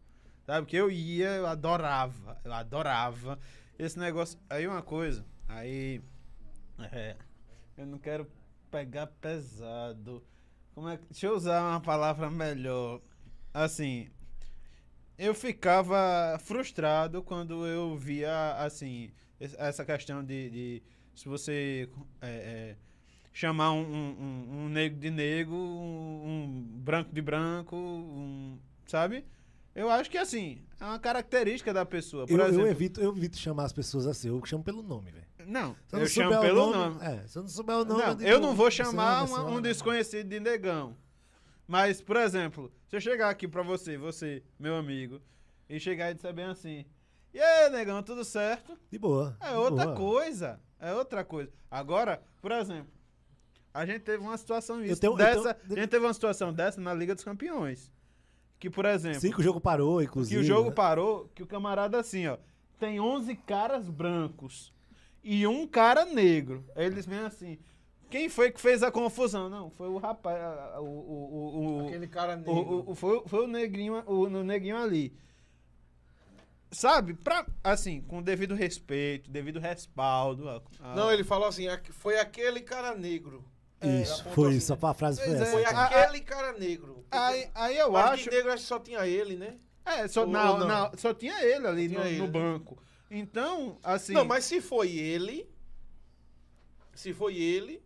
Sabe? Porque eu ia, eu adorava, eu adorava esse negócio. Aí uma coisa, aí. é, eu não quero pegar pesado. Como é que. Deixa eu usar uma palavra melhor. Assim. Eu ficava frustrado quando eu via, assim, es- essa questão de. de se você é, é, chamar um, um- um negro de negro, um, um branco de branco, um, sabe? Eu acho que assim, é uma característica da pessoa. Por Eu, eu exemplo, evito, eu evito chamar as pessoas assim, eu chamo pelo nome, velho. Não, Se eu eu não chamo pelo nome. É, se eu não souber o nome. Não, digo, eu não vou "Você chamar ama, uma- um ama". desconhecido de negão. Mas, por exemplo, se eu chegar aqui pra você, você, meu amigo, e chegar e disser bem assim: E aí, negão, tudo certo? De boa. É de outra boa. coisa. É outra coisa. Agora, por exemplo, a gente teve uma situação isso, tenho- eu dessa. tenho- A gente teve uma situação dessa na Liga dos Campeões. Que, por exemplo, Sim, que o jogo parou, que inclusive. o jogo né? parou, que o camarada assim, ó, tem 11 caras brancos e um cara negro. Aí Eles vêm assim, quem foi que fez a confusão? Não, foi o rapaz, o, o, o, Aquele cara negro. o- o- foi, foi o negrinho, o, o neguinho ali. Sabe, pra, assim, com devido respeito, devido respaldo. a- a- Não, ele falou assim, "Aque- foi aquele cara negro. É, Isso, apontou foi assim, isso. A frase foi Pois é. essa. Foi cara. aquele cara negro. Aí, aí eu acho. negro acho que só tinha ele, né? É, só, Ou na- não? na- só tinha ele ali Tinha no, ele, no né? banco. Então, assim. Não, mas se foi ele, se foi ele,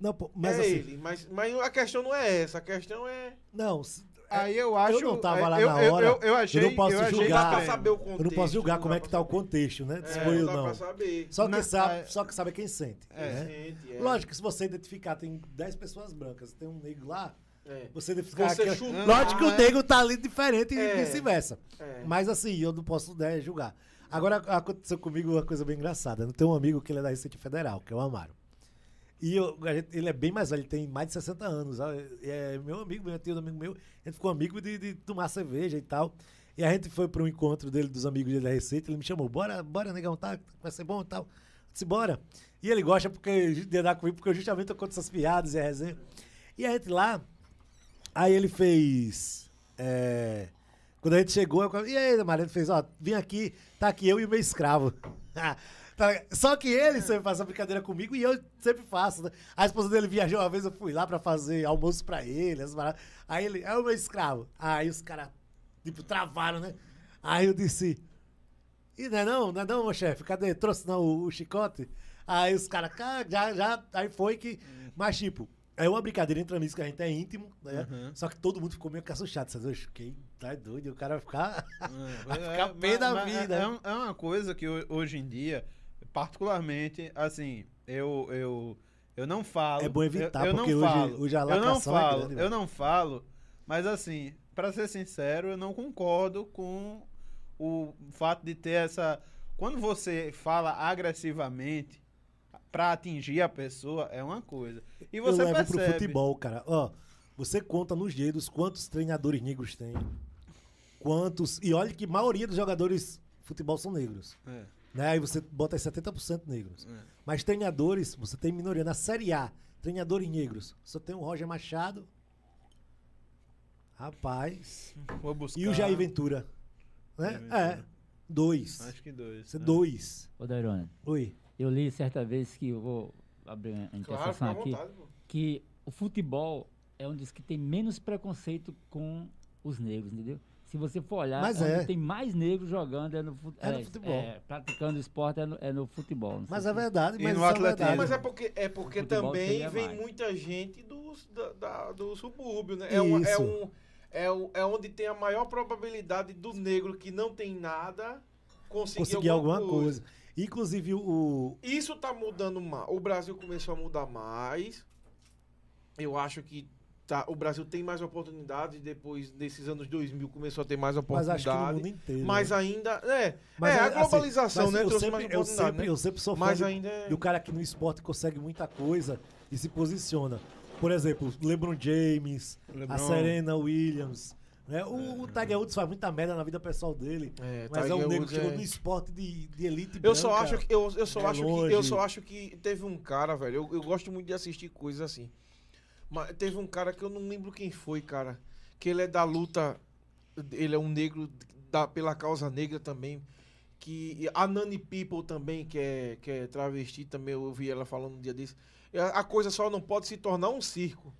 Não, pô, mas é assim. ele. Mas, mas a questão não é essa, a questão é... Não, Aí eu acho. não tava lá eu, na eu- hora, Eu, eu achei. eu não posso achei julgar. contexto. eu não posso julgar não como dá é que tá o contexto, né? Se É, foi não ou não. Só que, Na- sabe, é. só que sabe quem sente. É. né? É. Lógico que se você identificar, tem 10 pessoas brancas, tem um negro lá, É. você identificar Você que- chutar, Lógico que o é. negro tá ali diferente É. e vice-versa. É. Mas assim, eu não posso né, julgar. Agora, aconteceu comigo uma coisa bem engraçada. Eu tenho um amigo que ele é da Receita Federal, que é o Amaro. E eu- ele é bem mais velho, ele tem mais de 60 anos. É meu amigo, meu tio amigo meu. A gente ficou amigo de, de tomar cerveja e tal. E a gente foi para um encontro dele, dos amigos dele da Receita. Ele me chamou, bora, bora, negão, tá? Vai ser bom e tal. Disse, bora. E ele gosta porque de andar comigo, porque eu justamente eu conto essas piadas e a resenha. E a gente lá, aí ele fez. é, quando a gente chegou, eu e aí, Maria, ele fez, ó, vim aqui, tá aqui eu e o meu escravo. Tá? Só que ele sempre faz essa brincadeira comigo e eu sempre faço, né? A esposa dele viajou uma vez, eu fui lá pra fazer almoço pra ele. Aí ele, é o meu escravo. Aí os caras, tipo, travaram, né? Aí eu disse, e não é não, não é não, meu chefe, cadê? Trouxe não o, o chicote? Aí os caras, "Ah, já, já, aí foi que. Mas, tipo, é uma brincadeira entre amigos que a gente é íntimo, né? Só que todo mundo ficou meio caçuchado. Vocês acham que tá doido? E o cara vai ficar. Vai ficar pé da mas- vida. É, um- é uma coisa que ho- hoje em dia, particularmente, assim, eu, eu, eu não falo. É bom evitar, eu, eu porque não hoje- falo, hoje a eu não lacração é falo, grande, eu velho. não falo, mas assim, pra ser sincero, eu não concordo com o fato de ter essa. Quando você fala agressivamente pra atingir a pessoa, é uma coisa. E você eu levo percebe. pro futebol, cara. Ó, você conta nos dedos quantos treinadores negros tem. Quantos. E olha que maioria dos jogadores de futebol são negros. É. Né? Aí você bota aí 70% negros. É. Mas treinadores, você tem minoria. Na Série A, treinadores negros. Só tem o Roger Machado. Rapaz. Vou buscar. E o Jair Ventura. Né? Jair Ventura. É. Dois. Acho que dois. Você né? dois. Ô, Dairona, Oi. eu li certa vez que eu vou abrir a Claro, interseção fica à aqui, vontade, pô. que o futebol é um dos que tem menos preconceito com os negros, entendeu? Se você for olhar, Mas onde é. tem mais negros jogando é no, fu- É no futebol. praticando esporte é no, é no futebol. Mas é verdade, E mas no isso é atletismo. verdade. Mas é porque, é porque também vem mais. muita gente dos, da, da- do subúrbio, né? É, um, é, um, é, um- é onde tem a maior probabilidade do negro que não tem nada conseguir, conseguir alguma coisa. Inclusive, o. Isso tá mudando mais. O Brasil começou a mudar mais. Eu acho que tá, o Brasil tem mais oportunidades. Depois desses anos 2000 começou a ter mais Mas oportunidades. acho que no mundo inteiro. Mas né? ainda. É, Mas é a assim, globalização, mas né? Eu Trouxe sempre, mais eu, sempre, né? eu sempre sou fã Mas de- ainda é- do cara que no esporte consegue muita coisa e se posiciona. Por exemplo, LeBron James, LeBron. a Serena Williams. Né? O, o Tiger Woods faz muita merda na vida pessoal dele. É, mas é Tiger um negro que chegou é- no esporte de, de elite Eu só branca. acho que eu, eu só é acho que eu longe. só acho que teve um cara, velho. Eu, eu gosto muito de assistir coisas assim. Mas teve um cara que eu não lembro quem foi, cara. Que ele é da luta. Ele é um negro da, pela causa negra também. Que a Nani People também, que é, que é travesti, também eu ouvi ela falando um dia desse. A coisa só não pode se tornar um circo.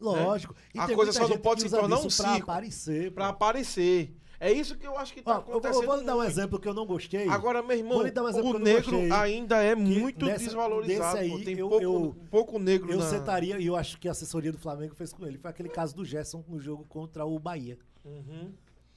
Lógico. E A coisa só não pode se tornar um disso pra circo. aparecer. Pra pô. aparecer. É isso que eu acho que tá Ó, vou- eu acontecendo. vou lhe dar um muito. exemplo que eu não gostei. Agora, meu irmão, um o negro gostei. ainda é muito nessa- desvalorizado. desse pô. aí, Tem eu- pouco, eu- pouco negro Eu na... sentaria, e eu acho que a assessoria do Flamengo fez com ele. Foi aquele caso do Gerson no jogo contra o Bahia. Uhum.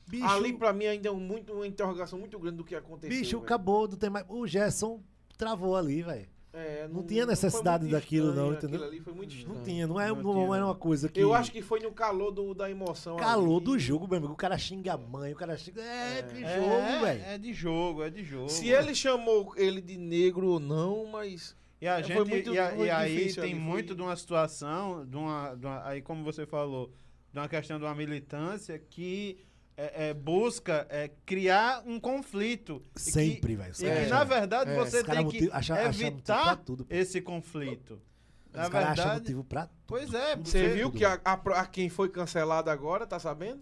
Bicho, Ali, pra mim, ainda é um muito, uma interrogação muito grande do que aconteceu. bicho velho. acabou, não tem mais. O Gerson travou ali, velho. É, não tinha necessidade foi muito daquilo, não, aquilo entendeu? ali foi muito estranho. Não tinha, não, é, Não não, tinha, era não. uma coisa que. Eu acho que foi no calor do, da emoção. Calor ali. do jogo, meu amigo. O cara xinga a mãe, o cara xinga. É, que É, jogo, velho. É de jogo, é de jogo. Se ele chamou ele de negro ou não, mas... E a É, gente foi muito- e, a- muito e aí tem ali, foi- muito de uma situação, de uma, de uma- aí como você falou, de uma questão de uma militância que é, é, busca é, criar um conflito. E que- Sempre, velho. E É, que, na verdade, é. você caras tem que acham- acham pra evitar tudo, pô. esse conflito. Na Os caras acham verdade, motivo pra. pois é. Você viu tudo, que a, a, a quem foi cancelado agora, tá sabendo?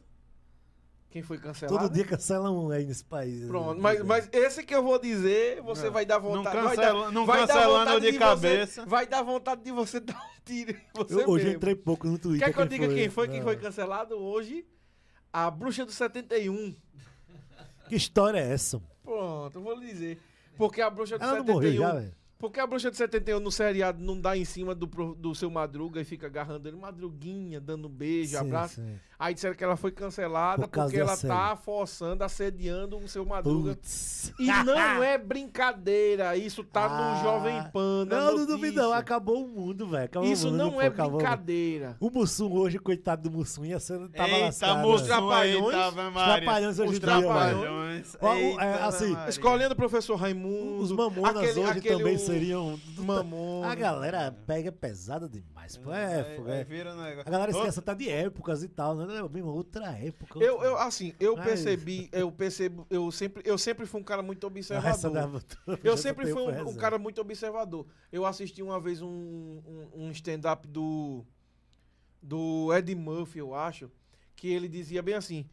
Quem foi cancelado? Todo dia cancela um aí nesse país. Pronto, né? mas, mas esse que eu vou dizer, você Não, vai dar não vontade. cancela- vai dar, não vai dar cancelando vontade de você- cabeça. vai dar vontade de você dar um tiro em você Eu, hoje eu entrei pouco no Twitter. Quer que eu diga quem foi que Não. foi cancelado hoje? A Bruxa do 71. Que história é essa? Pronto, eu vou lhe dizer. Porque a Bruxa do Ela não 71. morreu já, velho? Porque a Bruxa do 71 no seriado não dá em cima do, do seu Madruga e fica agarrando ele. Madruguinha, dando beijo, Sim, abraço. sim. Aí disseram que ela foi cancelada Por porque ela série. tá forçando, assediando o seu Madruga. Putz. E não é brincadeira, isso tá Ah. no Jovem Pan. na Não, não duvido não. Acabou o mundo, velho. Isso mundo, não pô, é brincadeira. O Mussum hoje, coitado do Mussum, ia ser, tava Eita, lascado. velho. Trapalhões, hoje Os dia. Trapalhões. Eita, é, assim. Escolhendo o professor Raimundo. Os Mamonas hoje também o- seriam. Mamona. A galera pega pesada demais. Pô, é, é. vira um negócio. A galera esquece até de épocas e tal, né? Mesmo outra época. Eu, outra- eu, assim, eu Mas- percebi, eu percebo, eu sempre, eu sempre fui um cara muito observador. dava- Eu sempre fui um, um cara muito observador. Eu assisti uma vez um, um, um stand-up do, do Ed Murphy, eu acho, que ele dizia bem assim.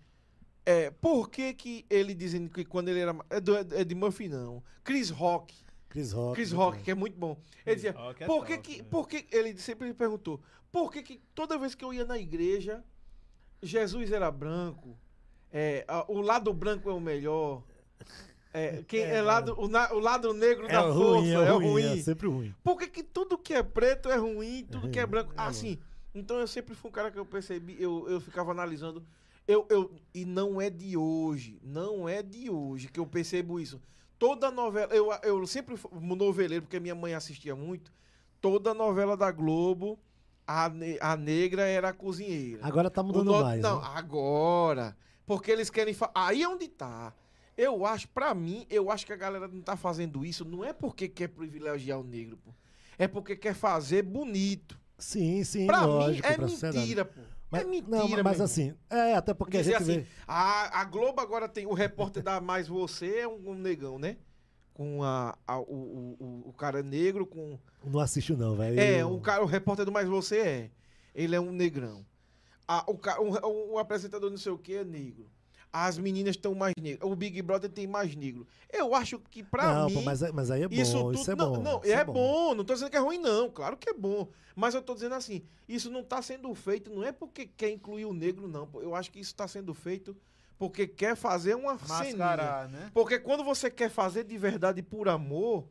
É, por que, que ele dizendo que quando ele era. É do Ed, Ed Murphy, não. Chris Rock. Chris Rock. Chris Rock, que é muito bom. Ele dizia, é por que top, que, né? por que, ele sempre me perguntou, por que que toda vez que eu ia na igreja, Jesus era branco, é, a- o lado branco é o melhor, é, quem é, É, lado, o, na- o lado negro É da força ruim, é, é ruim, ruim. é sempre ruim. Por que que tudo que é preto é ruim, tudo que é branco, É assim, então eu sempre fui um cara que eu percebi, eu, eu ficava analisando, eu, eu, e não é de hoje, não é de hoje que eu percebo isso. Toda novela, eu, eu sempre fui noveleiro, porque minha mãe assistia muito, toda novela da Globo, a, ne- a negra era a cozinheira. Agora tá mudando no- mais. Não, né? agora. Porque eles querem. fa- Aí é onde tá. Eu acho, pra mim, eu acho que a galera não tá fazendo isso, não é porque quer privilegiar o negro, pô. É porque quer fazer bonito. Sim, sim, Pra lógico. mim é pra mentira, pô. Mas, é mentira, não, mas assim, é, até porque a Dizer gente assim, vê. a, a Globo agora tem. O repórter da Mais Você é um, um negão, né? Com a, a- o, o, o- cara negro com. Não assisto, não, velho. É, o, cara, o repórter do Mais Você é. Ele é um negrão. A- o, o- o apresentador não sei o que é negro. As meninas estão mais negras. O Big Brother tem mais negro. Eu acho que pra não, mim. pô, mas, é- mas aí é bom. isso Isso, tudo. é não, bom. não, isso é, bom. Não tô dizendo que é ruim, não. Claro que é bom. Mas eu tô dizendo assim: isso não tá sendo feito, não é porque quer incluir o negro, não. Eu acho que isso tá sendo feito porque quer fazer uma ceninha. Mascarar, né? Porque quando você quer fazer de verdade por amor,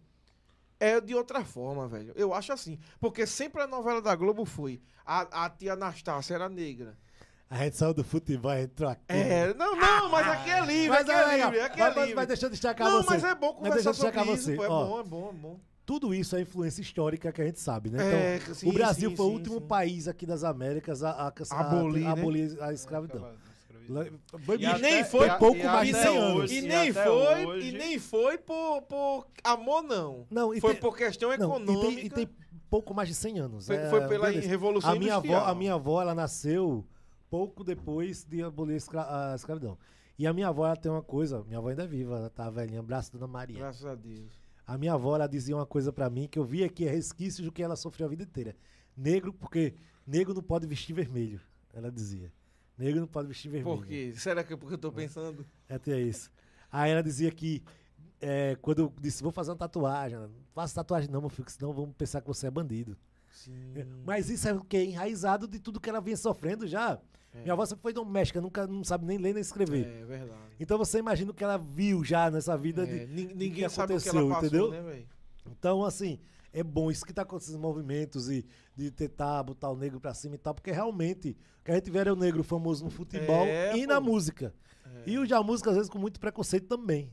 é de outra forma, velho. Eu acho assim. Porque sempre a novela da Globo foi. A, a tia Anastácia era negra. A gente saiu do futebol, entrou aqui. É, não, não, mas aqui é livre, Mas aqui é é livre, aqui Mas- é mas- livre. mas deixa eu destacar não, você. mas é bom Mas deixa conversar eu sobre destacar isso, você. pô. É Ó, bom, é bom, é bom. Tudo isso é influência histórica que a gente sabe, né? É, Então, sim, o Brasil sim, foi o sim, último sim. país aqui das Américas a, a, a, Abolir, né? abolir a escravidão. Foi- E nem foi foi a- pouco e mais de até 100 anos. hoje- E nem foi, hoje- e nem foi por, por amor, não. Não, e foi tem- por questão Não, econômica. e, tem, e tem pouco mais de 100 anos. Foi, É, foi pela beleza. Revolução a minha, avó, Industrial. a minha avó, ela nasceu pouco depois de abolir a escra- a escravidão. E a minha avó, ela tem uma coisa, minha avó ainda é viva, ela tá velhinha, abraço Dona Maria. Graças a Deus. A minha avó, ela dizia uma coisa pra mim que eu vi aqui é resquício do que ela sofreu a vida inteira. Negro, porque negro não pode vestir vermelho, ela dizia. Negro não pode vestir vermelho. Por quê? Será que é porque eu tô pensando? É até isso. Aí ela dizia que é, quando eu disse, vou fazer uma tatuagem, não faça tatuagem não, meu filho, senão vamos pensar que você é bandido. Sim. Mas isso é o que? Enraizado de tudo que ela vinha sofrendo já. É. Minha avó sempre foi doméstica, nunca não sabe nem ler nem escrever. É verdade. Então você imagina o que ela viu já nessa vida É, de. nin- que ninguém sabe o que aconteceu, ela passou, entendeu? né? Então, assim, é bom isso que tá com esses movimentos e de tentar botar o negro pra cima e tal, porque realmente o que a gente vê era o negro famoso no futebol É, e pô. na música. É. E já música, às vezes, com muito preconceito também.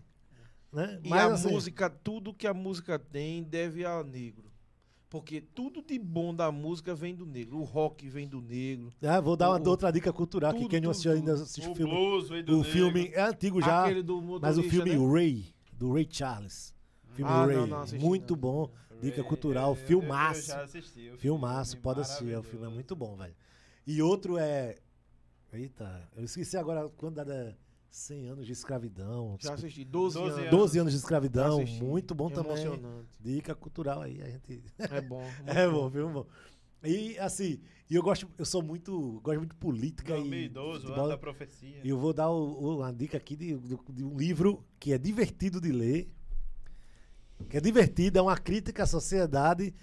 Né? E Mas, a assim, música, tudo que a música tem deve a negro. Porque tudo de bom da música vem do negro. O rock vem do negro. ah, vou dar uma o- outra dica cultural que tudo, quem não assistiu ainda assiste o O filme. blues veio do O filme negro. é antigo já, mas o filme né? Ray, do Ray Charles. Filme Ah, Ray, não, não assisti, muito não. bom. Dica Eu- cultural, eu- eu- filmaço. Eu já assisti. Filmaço, filme pode assistir, é, o filme é muito bom, velho. E outro é. Eita, eu esqueci agora quando era 100 anos de escravidão. Já assisti. 12, 12 anos. 12 anos de escravidão, muito bom também. Emocionante. Dica cultural aí, a gente. É bom. É bom, viu, bom. E assim, e eu gosto, eu sou muito, gosto muito de política 2012, e o futebol. ano da profecia. E eu vou dar o- o- uma dica aqui de, de um livro que é divertido de ler. Que é divertido, é uma crítica à sociedade,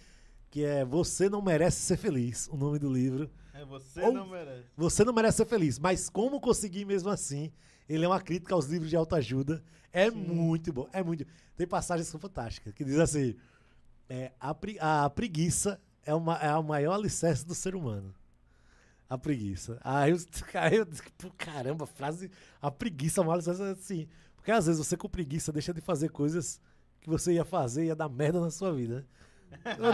que é Você Não Merece Ser Feliz, o nome do livro. É, você Ou- não merece. Você não merece ser feliz, mas como conseguir mesmo assim? Ele é uma crítica aos livros de autoajuda. É muito bom, é muito. Tem passagens que são fantásticas, que diz assim: é, a, pre- a preguiça é, uma, é o maior alicerce do ser humano. A preguiça. Aí eu, aí eu disse, caramba, frase. A preguiça é o maior alicerce assim. Porque às vezes você com preguiça deixa de fazer coisas que você ia fazer ia dar merda na sua vida.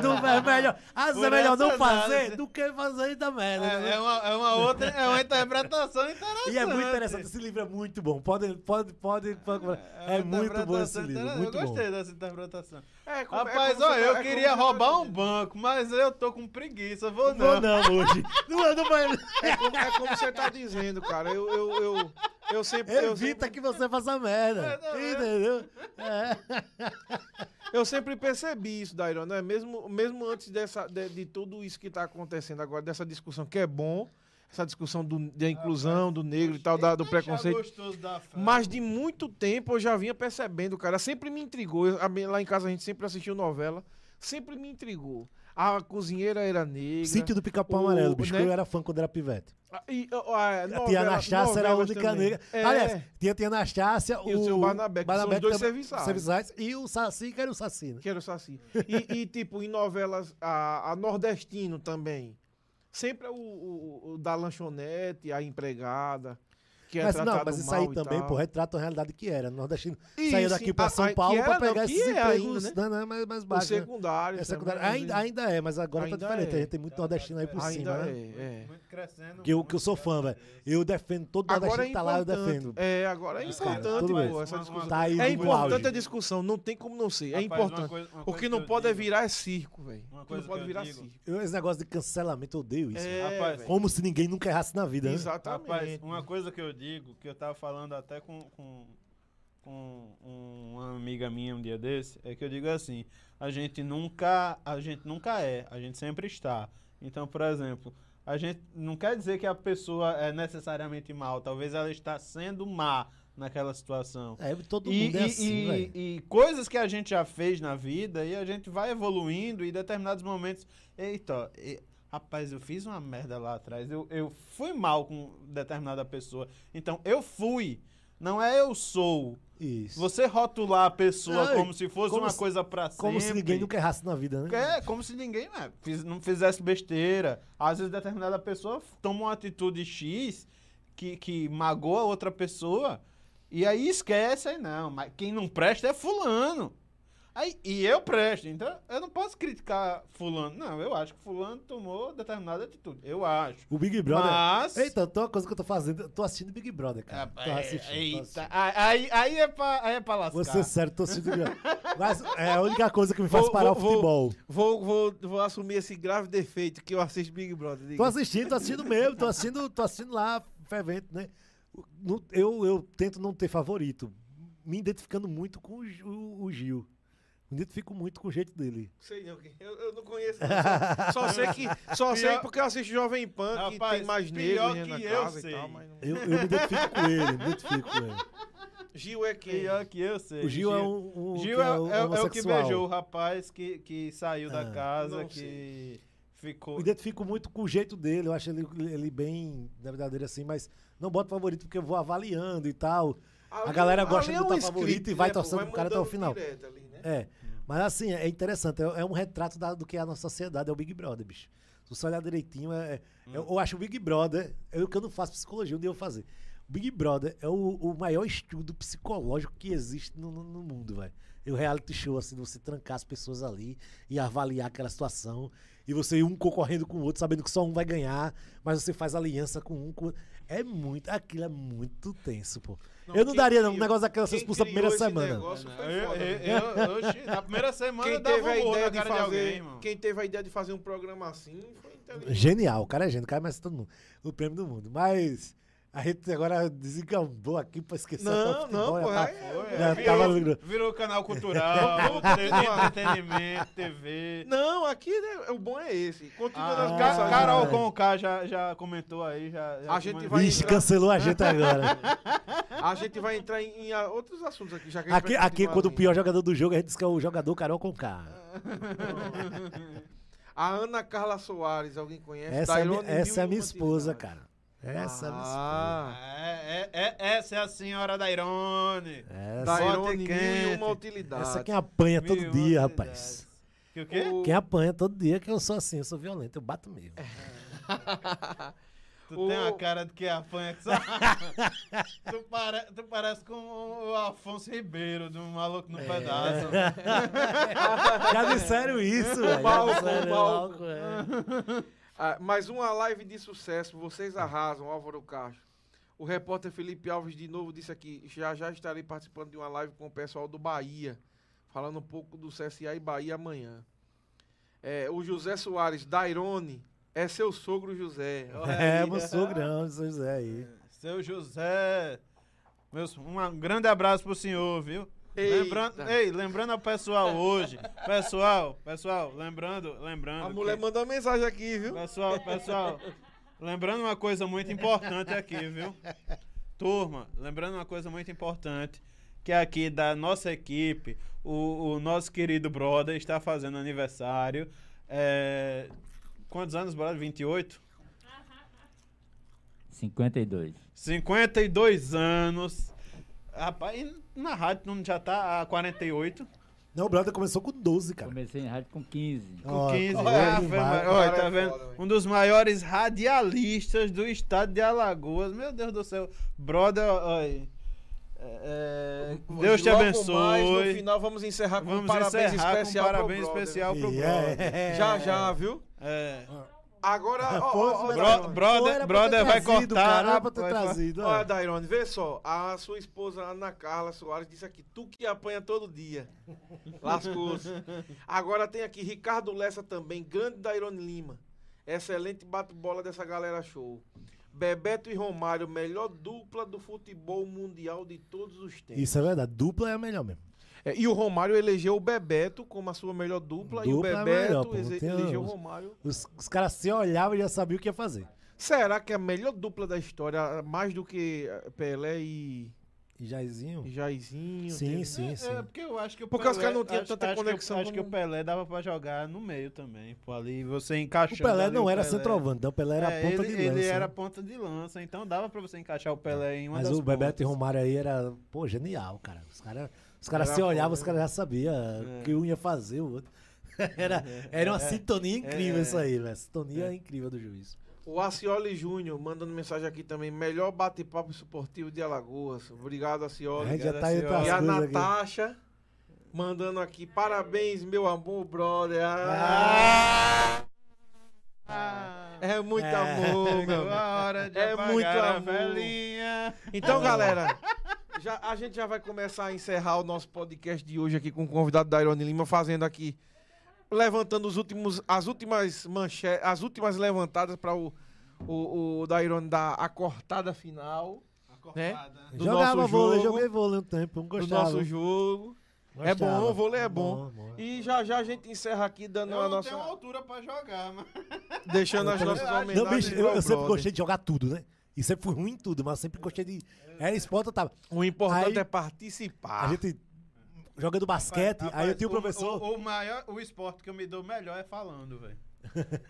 Não, é melhor, às vezes é melhor não fazer análise. do que fazer da merda. né? É, é uma, é uma outra, é uma interpretação interessante. E é muito interessante, esse livro é muito bom. Pode, pode, pode. pode- é uma muito bom esse livro, eu bom. gostei dessa interpretação. É, como- é Rapaz, ó, você eu tá- é queria roubar um banco, mas eu tô com preguiça, vou Não vou não. hoje. Não, não vai. É como, é como você tá dizendo, cara. Eu, eu, eu, eu sempre. Eu Evita sempre, que você faça merda. É, não, é. Entendeu? É. eu sempre percebi isso, Dairon, né? Mesmo, mesmo antes dessa, de, de tudo isso que tá acontecendo agora, dessa discussão que é bom, essa discussão do, da inclusão, do negro e tal, da- do preconceito. da. Mas de muito tempo eu já vinha percebendo, cara. Sempre me intrigou. Eu- lá em casa a gente sempre assistiu novela. Sempre me intrigou. A cozinheira era negra. Sítio do Pica-Pau O- Amarelo, bicho, né? que eu era fã quando era pivete. Ah, E, ó, a, novela- tia Anastácia era a única também. negra. É, Aliás, tinha a tia Anastácia, E o seu Barnabé, que são os dois serviçais. serviçais, E o Saci, que era o Saci, né? que era o Saci. E, e, tipo, em novelas, a, a Nordestino também. Sempre é o, o- o da lanchonete, a empregada, que é Mas tratado não, mas isso aí também, tal. pô, retrata a realidade que era. Nordestino Isso, saía daqui pra a- São Paulo não, pegar que esses é empregos ainda, né? não, não, mais, mais O baixos. né? secundário. É secundário. Ainda, é, mas agora Ainda tá diferente. é. A gente tem muito nordestino aí por cima, né? é, é. Muito crescendo. Que eu, que eu sou fã, velho. Eu defendo todo Agora nordestino é que tá lá, eu defendo. É, agora é importante, pô, essa discussão. Tá aí É importante a discussão, não tem como não ser. É importante. O que não pode é virar é circo, velho. Uma O que coisa não pode virar circo. Esse negócio de cancelamento, eu odeio isso. É. Como se ninguém nunca errasse na vida, né? Exatamente. Rapaz, uma coisa que eu digo, que eu tava falando até com, com, com uma amiga minha um dia desse, é que eu digo assim, a gente nunca, a gente nunca é, a gente sempre está. Então, por exemplo, a gente não quer dizer que a pessoa é necessariamente mal, talvez ela está sendo má naquela situação. É, todo E, mundo é e- assim, e- e coisas que a gente já fez na vida e a gente vai evoluindo e em determinados momentos. Eita, rapaz, eu fiz uma merda lá atrás. Eu, eu fui mal com determinada pessoa. Então, eu fui. Não é eu sou. Isso. Você rotular a pessoa Não, como se fosse como uma se- coisa pra sempre. Como se ninguém nunca errasse na vida, né? É, como se ninguém né, fiz- não fizesse besteira. Às vezes, determinada pessoa toma uma atitude X que, que magoa outra pessoa e aí esquece, aí não. Mas quem não presta é Fulano. Aí, e eu presto, então eu não posso criticar Fulano. Não, eu acho que Fulano tomou determinada atitude. Eu acho. O Big Brother. Mas. Eita, tem uma coisa que eu tô fazendo. Eu tô assistindo Big Brother, cara. Ah, tô é- assistindo. tô eita, assistindo. aí, aí, é pra, aí é pra lascar. Vou ser sério, tô assistindo Big Brother. Mas é a única coisa que me faz Vou- parar vou- o futebol. Vou, vou, vou assumir esse grave defeito que eu assisto Big Brother. diga. Tô assistindo, tô assistindo mesmo, tô assistindo, tô assistindo lá, fervente, né? Eu, eu tento não ter favorito, me identificando muito com o- o Gil. Me identifico muito com o jeito dele. Sei não, eu, eu não conheço. não, Só, só sei que. Só sei Pior- porque eu assisto Jovem Pan, que Rapaz, tem mais que na eu casa sei. e tal. Mas não... Eu, eu me identifico com ele, me identifico com ele. Gil é quem? Pior que eu sei. O Gil é um, um Gil que é, o- é- é o que beijou o rapaz que, que saiu da Ah, casa, não que ficou. Me identifico muito com o jeito dele, eu acho ele, ele bem, na verdade, assim, mas não boto favorito porque eu vou avaliando e tal. Ali- A galera gosta é de botar um favorito script, e vai né, torcendo pro cara até o final. ali, né? É. Mas assim, é interessante, é, é um retrato da- do que é a nossa sociedade, é o Big Brother, bicho. Se você olhar direitinho, é, é- eu, eu acho o Big Brother, é o que eu não faço psicologia, um dia eu vou fazer. O Big Brother é o, o maior estudo psicológico que existe no, no- no mundo, velho. É o reality show, assim, você trancar as pessoas ali e avaliar aquela situação. E você ir um concorrendo com o outro, sabendo que só um vai ganhar, mas você faz aliança com um. Com... É muito. Aquilo é muito tenso, pô. Eu não daria, não. Um criou- negócio daquela quem expulsa na primeira criou esse semana. negócio foi Eu, foda, eu, né? na primeira semana Quem eu dava teve a um ideia na de cara de fazer, alguém, quem teve a ideia de fazer um programa assim foi inteligente. Genial, o cara é gênio, o cara merece todo mundo. O prêmio do mundo. Mas a gente agora desengambou aqui pra esquecer até o Não, futebol, não, pô, tá- é- Já virou, tava virou canal cultural, de entretenimento, TV. Não, aqui né, o bom é esse. Continua Ah, nas Ca-. Carol é. Conká já, já comentou aí. Já, já A gente vai Vixe, entrar- cancelou a gente agora. A gente vai entrar em, em, ah, outros assuntos aqui, já Aqui, aqui quando o pior jogador do jogo, a gente diz que é o jogador Carol Conká. A Ana Carla Soares, alguém conhece? Essa, é, essa é a minha esposa, cara. Essa é. Ah, É, é, é, essa é a senhora da Irone. Essa, Dairone Bote Mil e quente. uma utilidade. essa quem apanha todo Mil dia, utilidades. rapaz. Que o quê? O- Quem apanha todo dia, que eu sou assim, eu sou violento, eu bato mesmo. Tu O- tem a cara de que apanha que só. tu, pare... tu parece com o Afonso Ribeiro, do Maluco no Pedaço. Já disseram isso, velho. Malco, disseram, Malco. É. Ah, mais uma live de sucesso, vocês arrasam, Álvaro Castro. O repórter Felipe Alves de novo disse aqui, já já estarei participando de uma live com o pessoal do Bahia, falando um pouco do CSA e Bahia amanhã. É, o José Soares, Dairone, é seu sogro José. É, aí. meu sogrão, seu José aí. Seu José. Meus, um grande abraço pro senhor, viu? Lembrando, ei, lembrando ao pessoal hoje. Pessoal, pessoal, lembrando, lembrando. A mulher que- mandou uma mensagem aqui, viu? Pessoal, pessoal, lembrando uma coisa muito importante aqui, viu? Turma, lembrando uma coisa muito importante, que aqui da nossa equipe, o, o nosso querido brother está fazendo aniversário. É, quantos anos, brother? 28? 52. 52 anos. Rapaz, e na rádio não já tá a 48? Não, o brother começou com 12, cara. Comecei em rádio com 15. Com Ó, 15. olha Ah, aí, foi- olha, tá é vendo? foda, velho. um dos maiores radialistas do estado de Alagoas. Meu Deus do céu. Brother, olha. é, é, Deus te abençoe. mais, no final vamos encerrar com um Vamos parabéns encerrar com um especial pro parabéns brother. especial pro brother. é- Já, já, viu? É. Agora, ó, Pô, ó, ó, mas- Bro- brother- brother vai trazido, cortar, Cara, pra ter vai- trazido. ó. Olha, Dairone, vê só. A sua esposa, Ana Carla Soares, disse aqui: tu que apanha todo dia. Lascou-se. Agora tem aqui Ricardo Lessa também, grande Dairone Lima. Excelente bate-bola dessa galera show. Bebeto e Romário, melhor dupla do futebol mundial de todos os tempos. Isso é verdade. Dupla é a melhor mesmo. É, e o Romário elegeu o Bebeto como a sua melhor dupla, e o Dupla é Bebeto melhor, pô, elegeu o Romário. Os, os caras se olhavam e já sabiam o que ia fazer. Será que é a melhor dupla da história, mais do que eh, Pelé e E Jairzinho? e Jairzinho? Sim, teve- sim, sim. É, porque eu acho que o Porque os Pelé- caras não tinham tanta acho que o- conexão acho que o como- Pelé dava pra jogar no meio também. Pô, ali você O encaixando. Pelé ali não o era Pelé. centroavante, não. O Pelé era É, ponta ele, de lança. Ele era né? ponta de lança, então dava pra você encaixar o Pelé em uma Mas das o Bebeto e pontas. Romário aí era, pô, genial, cara. Os caras os caras se olhavam, foda, os caras já sabiam É. o que um ia fazer, o outro. Era, era uma sintonia incrível É. isso aí, velho. Sintonia incrível do juiz. O Acioli Júnior mandando mensagem aqui também. Melhor bate-papo esportivo de Alagoas. Obrigado, Acioli. gente já tá pras E a coisas aqui. Natasha mandando aqui. Parabéns, meu amor, brother. Ah, Ah, é muito É. amor, meu. É muito amor. Então, galera, já, a gente já vai começar a encerrar o nosso podcast de hoje aqui com o convidado da Irone Lima, fazendo aqui, levantando os últimos, as últimas manchetes, as últimas levantadas para o, o, o Dairone dar a cortada final Né? do Jogava nosso vôlei, jogo, joguei vôlei um tempo, não do gostava. nosso jogo. É Gostava. bom, o vôlei é bom. bom. E já já a gente encerra aqui dando Eu a não nossa, tenho altura pra jogar, mas... deixando as Eu nossas homenagens. Não, bicho, eu, eu sempre brother. gostei de jogar tudo, né? E sempre fui ruim em tudo, mas sempre gostei de. Era esporte, eu tava. O importante Aí- é participar. A gente jogando basquete, Rapaz, aí eu tinha o- professor. O, o maior, o esporte que eu me dou melhor é falando, velho.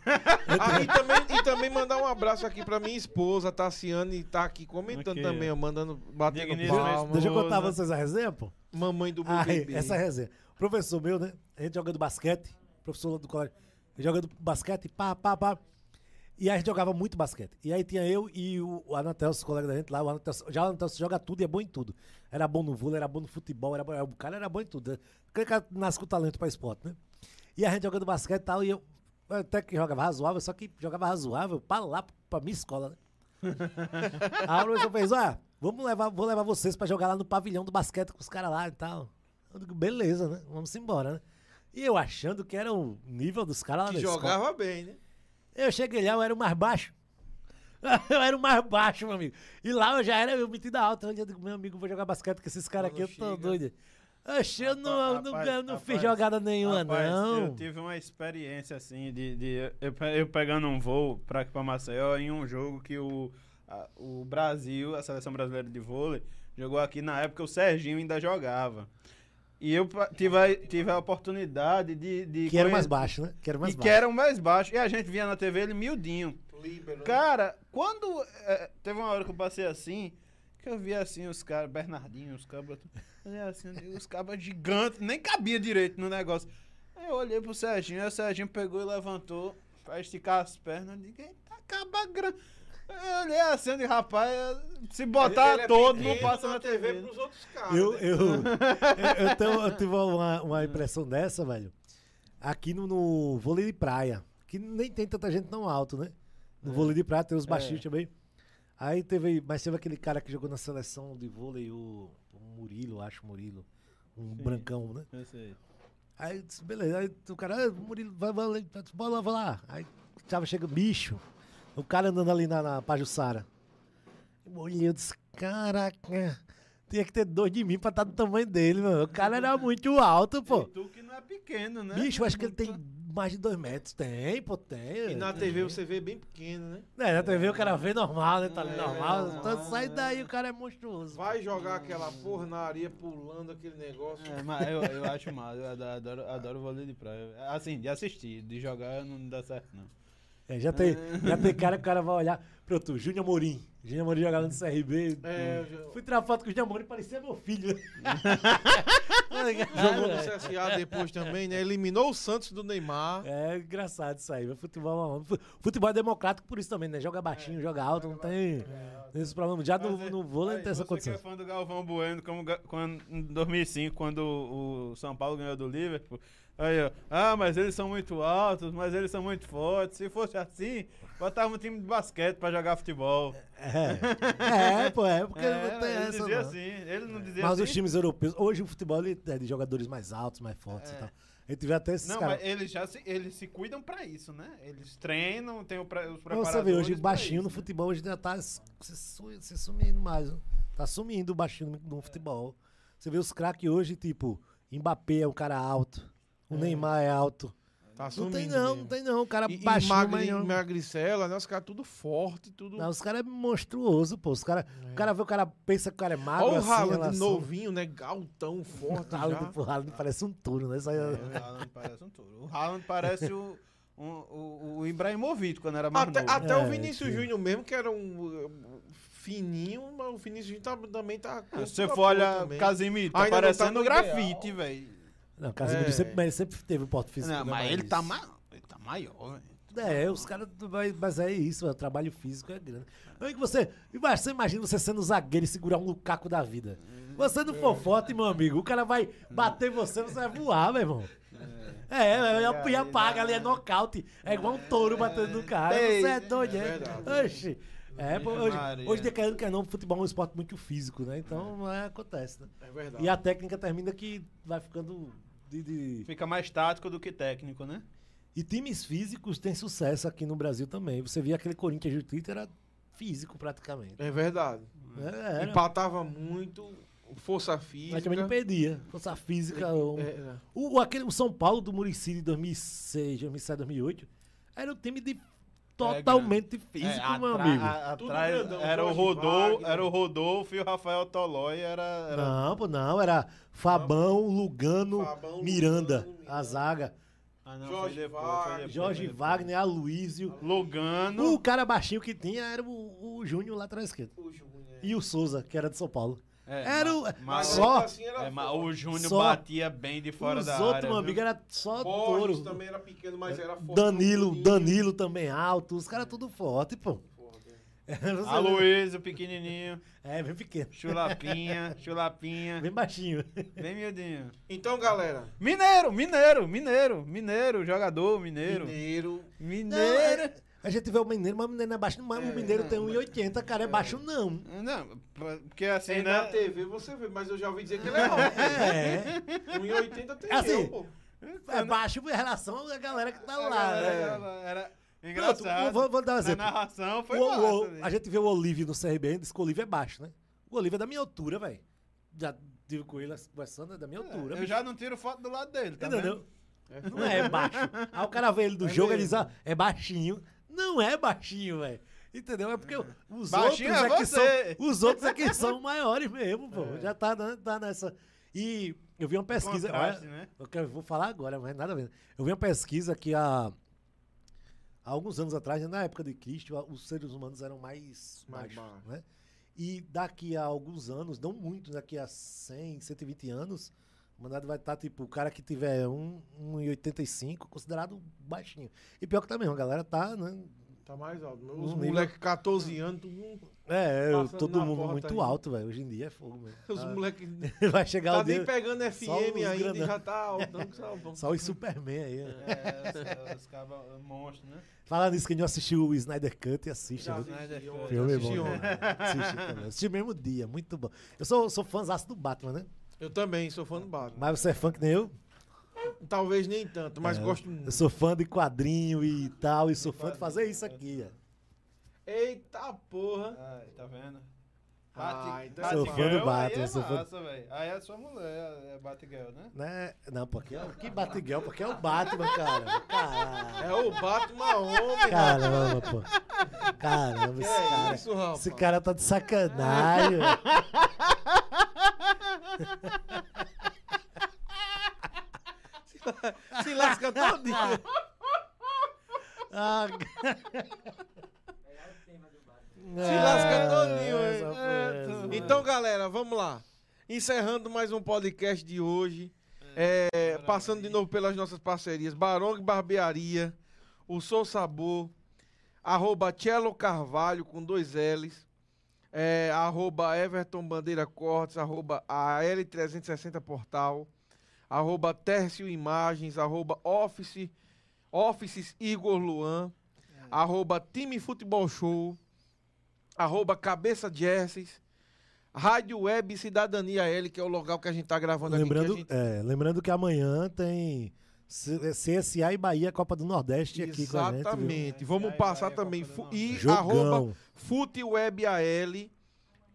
Ah, e, também, e também mandar um abraço aqui pra minha esposa, Tassiane, tá aqui comentando Ok. também, ó, mandando, batendo Digníssima palma. Deixa eu contar a esposa. vocês a resenha, pô. Mamãe do Ah, bebê. essa resenha. Professor meu, né? A gente jogando basquete, professor lá do colégio, jogando basquete, pá, pá, pá. E a gente jogava muito basquete. E aí tinha eu e o, Anatelso, colega da gente lá. O Anatelso, já o Anatelso joga tudo e é bom em tudo. Era bom no vôlei, era bom no futebol, era bom, o cara era bom em tudo. né? Aquele cara nasce com talento pra esporte, né? E a gente jogando basquete e tal, e eu até que jogava razoável, só que jogava razoável pra lá, pra minha escola, né? Aí o professor fez, ó, vamos levar, vou levar vocês pra jogar lá no pavilhão do basquete com os caras lá e tal. Eu digo, beleza, né? Vamos embora, né? E eu achando que era o nível dos caras lá Que da escola. jogava bem, né? Eu cheguei lá, eu era o mais baixo. Eu era o mais baixo, meu amigo. E lá eu já era eu metida alta. Eu digo, meu amigo, vou jogar basquete com esses caras aqui, eu tô doido. Oxe, eu não, eu não, Rapaz, eu não fiz rapaz, jogada nenhuma, Rapaz, não. Eu tive uma experiência assim de, de eu, eu pegando um voo pra aqui pra Maceió em um jogo que o, a- o Brasil, a seleção brasileira de vôlei, jogou aqui na época o Serginho ainda jogava. E eu tive a, tive a oportunidade de. de Que era o mais baixo, né? Que era o mais E baixo. que era o mais baixo. E a gente via na TV ele miudinho. Líbero. Cara, quando. é, teve uma hora que eu passei assim, que eu vi assim os caras, Bernardinho, os cabras. Assim, os cabras gigantes, nem cabia direito no negócio. Aí eu olhei pro Serginho, aí o Serginho pegou e levantou pra esticar as pernas. Eu digo, eita, caba grande. Eu olhei assim de rapaz, se botar Ele é todo, não passa na TV. pros outros caras. Eu, né? eu, eu, eu, tenho- eu tive uma, uma impressão dessa, velho. Aqui no, no vôlei de praia, que nem tem tanta gente tão alto, né? No vôlei de praia tem os baixinhos também. Aí teve, mas teve aquele cara que jogou na seleção de vôlei, o, o Murilo, acho Murilo. Um brancão, né? Eu sei. Aí, eu disse, beleza. Aí o cara, ah, Murilo, vai, vai, vai, vai lá, vai lá. Aí tava chegando, bicho. O cara andando ali na, na Pajussara. Eu olhei, eu disse, caraca. Tinha que ter dois de mim pra estar do tamanho dele, mano. O cara era muito alto, E pô. tu que não é pequeno, né? Bicho, eu acho que ele tem mais de dois metros. Tem, pô, tem. E na TV você vê bem pequeno, né? É, na TV o cara vê normal, né? Tá ali É, normal. é, Então normal, sai é. daí, o cara é monstruoso. Vai jogar aquela porra na areia pulando aquele negócio. É, mas eu, eu acho massa, eu adoro, adoro, adoro vôlei de praia. Assim, de assistir, de jogar não dá certo, não. É, já, tem, já tem cara que o cara vai olhar. Pronto, Júnior Morim. Júnior Morim jogava no CRB. É, eu já- Fui tirar foto com o Júnior Morim, parecia meu filho. Jogou no CSA depois também, né? Eliminou o Santos do Neymar. É engraçado isso aí. Futebol é Futebol é democrático por isso também, né? Joga baixinho, joga alto, não tem, tem esse problema. Já no, Mas, no vôlei não tem essa você condição. que é fã do Galvão Bueno, como quando, em 2005, quando o São Paulo ganhou do Liverpool. Aí, ó, ah, mas eles são muito altos, mas eles são muito fortes. Se fosse assim, botava um time de basquete pra jogar futebol. É, é pô, é porque É, não tem ele essa. dizia não. assim, ele não dizia Mas assim. os times europeus, hoje o futebol ele é de jogadores mais altos, mais fortes e tal. Gente vê até esses Não, caras. mas eles já se, eles se cuidam pra isso, né? Eles treinam, tem os preparadores Você vê, hoje baixinho isso, no né? futebol hoje já tá se, se sumindo mais. ó. Tá sumindo o baixinho no, no futebol. Você vê os craques hoje, tipo, Mbappé é um cara alto. O Neymar é alto. Tá Não tem não, mesmo. não tem não. O cara E, e baixinho, magri, mas não. magricela, né? Os caras tudo forte, tudo... Não, os caras é monstruoso, pô. Os cara, O cara vê o cara, pensa que o cara é magro Olha o assim, Haaland relação- novinho, né? Galtão, forte Haaland, já. pô, Haaland parece um touro, né? Isso aí é- O Haaland parece um touro. O Haaland parece o, um- o, o Ibrahimovic quando era mais Até, novo. até É, o Vinícius sim. Júnior mesmo, que era um fininho, mas o Vinícius Júnior tá- também tá... Se corpo você for olhar também. Casimiro, tá Ainda tá parecendo no grafite, velho. Não, Casemiro É. sempre, mas sempre teve o porte físico. Não, né, mas ele tá, ma ele tá maior, velho. É, os caras. Mas, é isso, o trabalho físico é grande. Aí que você. Imagina, você imagina você sendo zagueiro e segurar um Lukaku da vida. Você não for forte, meu amigo, o cara vai bater você, você vai voar, meu irmão. É, é, é, e apaga ali, é nocaute. É igual um touro batendo no cara. Você é doido, É é? verdade. Oxi. É, hoje, hoje de querendo que não, futebol é um esporte muito físico, né? Então é, acontece, né? É verdade. E a técnica termina que vai ficando de- de, Fica mais tático do que técnico, né? e times físicos têm sucesso aqui no Brasil também. Você via aquele Corinthians de Twitter, era físico praticamente. É verdade. É, era. Empatava muito, força física. Praticamente não perdia. Força física. um- É, é. O, aquele, o São Paulo do Muricy de 2006, 2007, 2008 era um time de totalmente físico, É, meu amigo. atrás grandão, era o Rodolfo, Wagner. era o Rodolfo e o Rafael Tolói era, era Não, pô, não. Era Fabão, Lugano, Fabão, Miranda, Lugano, a zaga. Ah, não, Jorge depois, Wagner. Jorge. Wagner, Aloysio. Lugano. O cara baixinho que tinha era o, o Júnior lá atrás esquerdo. O Júnior. E o Souza, que era de São Paulo. É, era o. mas- Mas só. assim era É, o Júnior Só batia bem de fora os da outros, área. meu viu? amigo, era só Borges touro. também era pequeno, mas era forte. Danilo, Danilo também alto. Os caras tudo forte, pô. É. Aloysio, pequenininho. É, bem pequeno. Chulapinha, chulapinha. Bem baixinho. Bem miudinho. Então, galera, Mineiro, mineiro, mineiro, mineiro, jogador, mineiro. Mineiro. Não, Mineiro. É- a gente vê o mineiro, mas o mineiro não é baixo. Mas o mineiro tem 1,80, cara. É baixo, não. Não, porque assim, Tem né? na TV você vê, mas eu já ouvi dizer que ele é alto. É. 1,80 tem É assim, eu, pô. É baixo em relação à galera que tá A lá. galera- né? Era Pronto, engraçado. vou, vou dar um A exemplo. narração foi O- massa. o- né? a gente vê o Olívio no CRB, diz que o Olívio é baixo, né? O Olívio é da minha altura, velho. Já tive com ele conversando, é da minha altura. Eu bicho. já não tiro foto do lado dele, tá Entendeu? vendo? Não é baixo. Aí o cara vê ele do É jogo e mesmo. diz, ó, é baixinho. Não é baixinho, velho. Entendeu? É porque os Baixinho outros é é que são. Os outros é que são maiores mesmo, pô. Já tá, tá nessa. E eu vi uma pesquisa. Contraste, né? eu quero- vou falar agora, mas nada a ver. Eu vi uma pesquisa que há, há alguns anos atrás, né, na época de Cristo, os seres humanos eram mais, Mais baixos. né? E daqui a alguns anos, não muito, daqui a 100, 120 anos, humanidade vai estar, tipo, o cara que tiver um- 1,85, considerado baixinho. E pior que também, a galera tá, né? Tá mais alto. Os Um moleques 14 anos, todo mundo- É, eu- todo mundo muito aí. alto, velho. Hoje em dia é fogo mesmo. os Ah, moleques Vai chegar tá o dia. nem pegando FM ainda e grandão. já tá altão que salvão. Só os Superman aí. né? É, os, os cabas monstros, né? Falando nisso, quem não assistiu o Snyder Cut, assiste. Já viu? assisti Filme é bom. né? Também. Assisti mesmo dia, muito bom. Eu sou, sou fãzaço do Batman, né? Eu também sou fã do Batman. Mas você é fã que nem eu? Talvez nem tanto, mas É, gosto Eu muito. sou fã de quadrinho e tal, e sou fã de fazer isso aqui. ó. Eita porra. Ai, tá vendo? Ah, então Bate- Sou fã do Batman, Aí é sou fã- massa, velho. Aí é sua mulher, é Batgirl, né? Né? Não, porque é, que Batgirl, porque é o Batman, cara. Caralho. É o Batman homem. Caramba, pô. Caramba, esse é cara. isso? Esse cara tá de sacanagem. Se lasca todinho. Ah, Se lasca todinho, É, hein? foi essa. Então, galera, vamos lá. Encerrando mais um podcast de hoje. É, passando de novo pelas nossas parcerias. Barong Barbearia, o Sou Sabor, arroba Cello Carvalho com dois L's, é, arroba Everton Bandeira Cortes, arroba AL360 Portal, arroba Tércio Imagens, arroba Office, Offices Igor Luan, arroba Time Futebol Show, arroba Cabeça Jerseys, Rádio Web Cidadania L, que é o local que a gente tá gravando Lembrando, aqui. que gente- é, lembrando que amanhã tem CSA e Bahia Copa do Nordeste aqui com a gente. viu? Exatamente. Vamos passar Bahia, também. E Jogão. arroba FuteWebAL,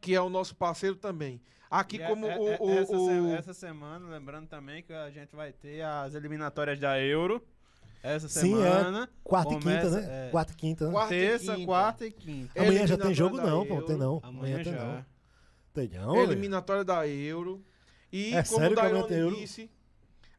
que é o nosso parceiro também. Aqui E é- como é- o... é- o- essa, o- se- essa semana, lembrando também que a gente vai ter as eliminatórias da Euro. Essa Sim, semana. Quarta e quinta, Começa- né? é. Quarta e quinta, né? Quarta e Terça, quinta. quarta e quinta. Amanhã já tem jogo não, pô. Tem não. Amanhã tem já. não. Tem não, velho. eliminatória da Euro. E É como sério o que amanhã Dairone tem Euro? disse,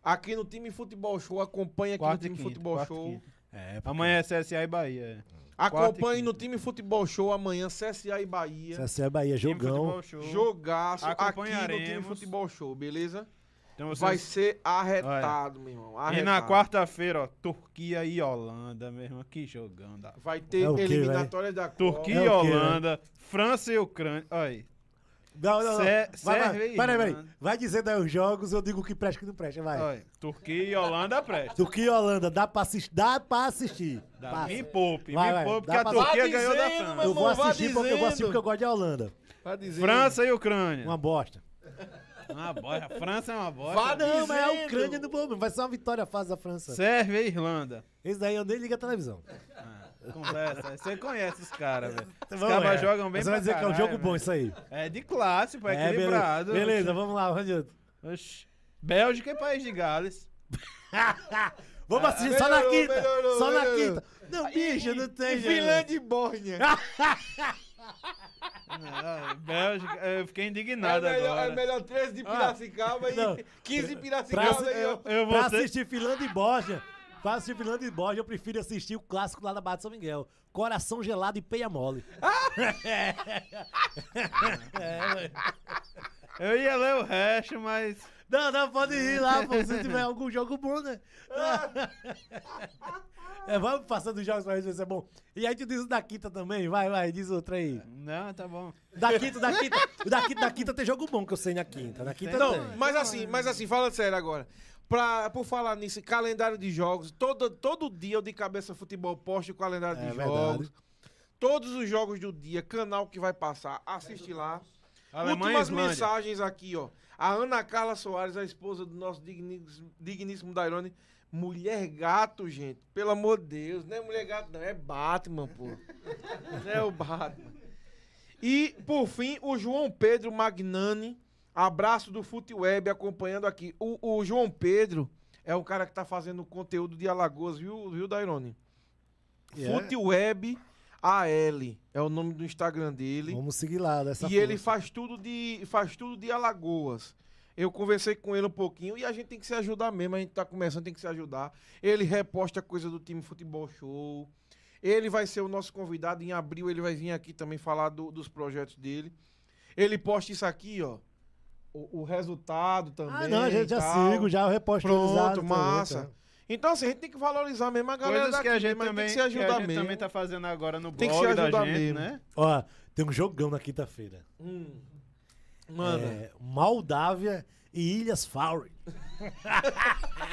aqui no Time Futebol Show, acompanhe aqui Quarta e no Time quinta, Futebol e Show. É, Amanhã é CSA e Bahia. é. Acompanhe e no. Time Futebol Show amanhã, CSA e Bahia. CSA e Bahia, jogão. Jogaço aqui no Time. Futebol Show, beleza? Então vocês- Vai ser arretado, meu irmão. E arretado. na quarta-feira, ó, Turquia e Holanda, meu irmão. Que jogão. Da... Vai ter É o quê, eliminatória da Copa. Turquia É e Holanda, França e Ucrânia. Olha aí. Não, não, não. Vai, vai, Sérvia e peraí, peraí. Vai dizendo aí os jogos, eu digo que presta que não presta, vai. Olha, Turquia e Holanda presta. Turquia e Holanda, dá pra assistir? Dá pra assistir. Dá, Passa. me poupe, Vai, me vai, poupe, porque a Turquia ganhou da dizendo, França. Eu vou assistir porque eu vou assistir dizendo. porque eu gosto de Holanda. França e Ucrânia. Uma bosta. Uma bosta. A França é uma bosta. Vá Não, mas é a dizendo. Ucrânia no bom, vai ser uma vitória fácil da França. Sérvia e Irlanda. Esse daí eu nem ligo a televisão. Ah, conversa. Você conhece os caras, velho. Os caras é. jogam bem Você vai pra dizer que é um jogo bom isso aí. É de classe, pô, é, É, equilibrado. beleza. Beleza, vamos lá, vamos adiante. Oxi. Bélgica e País de Gales. Vamos assistir só na melhorou, quinta. melhorou, só na melhorou. quinta. Não, bicho, não tem E. Finlândia e Bórnia. Ah, Bélgica, eu fiquei É indignado melhor, agora. é melhor 13 de Piracicaba Não. e 15 de Pra, Piracicaba. e, ó. Eu pra vou ter- assistir Finlândia e Bórgia, assistir Finlândia e Bórgia, eu prefiro assistir o clássico lá da Barra de São Miguel. Coração gelado e peia mole. Eu ia ler o resto, mas. Não, não, pode ir lá, pô, se tiver algum jogo bom, né? É, vamos passando os jogos pra gente ver se é bom. E aí tu diz o da quinta também, vai, vai, diz outro aí. Não, tá bom. Da quinta, da quinta, o da quinta, da quinta tem jogo bom que eu sei na quinta. Na quinta Não, tem. mas assim, mas assim, fala sério agora. Pra, por falar nisso, calendário de jogos, todo, todo dia eu de cabeça futebol posto o calendário É de verdade. jogos. Todos os jogos do dia, canal que vai passar, assiste lá. Alemanha Últimas Islândia. mensagens aqui, ó. A Ana Carla Soares, a esposa do nosso digníssimo, digníssimo Dairone. Mulher gato, gente. Pelo amor de Deus. Não é mulher gato, não. É Batman, pô. Não é o Batman. E, por fim, o João Pedro Magnani. Abraço do Futeweb acompanhando aqui. O, o João Pedro é o cara que tá fazendo conteúdo de Alagoas, viu, viu Dairone? Yeah. Futeweb AL é o nome do Instagram dele Vamos seguir lá dessa e ele força. faz tudo de faz tudo de Alagoas. Eu conversei com ele um pouquinho e a gente tem que se ajudar mesmo. A gente tá começando, tem que se ajudar. Ele reposta coisa do time Futebol Show. Ele vai ser o nosso convidado. Em abril ele vai vir aqui também falar do- dos projetos dele. Ele posta isso aqui, ó. O, o resultado também. Ah, não, a gente já tal. sigo, já o reposto Pronto, atualizado também, massa. tá? Então, assim, a gente tem que valorizar mesmo a galera Coisas que daqui, a gente mas também, tem que se que a ajudar gente mesmo. também tá fazendo agora no Tem que blog se da ajudar gente, mesmo. né? Ó, tem um jogão na quinta-feira. Hum. Manda. É, Moldávia e Ilhas Faroe.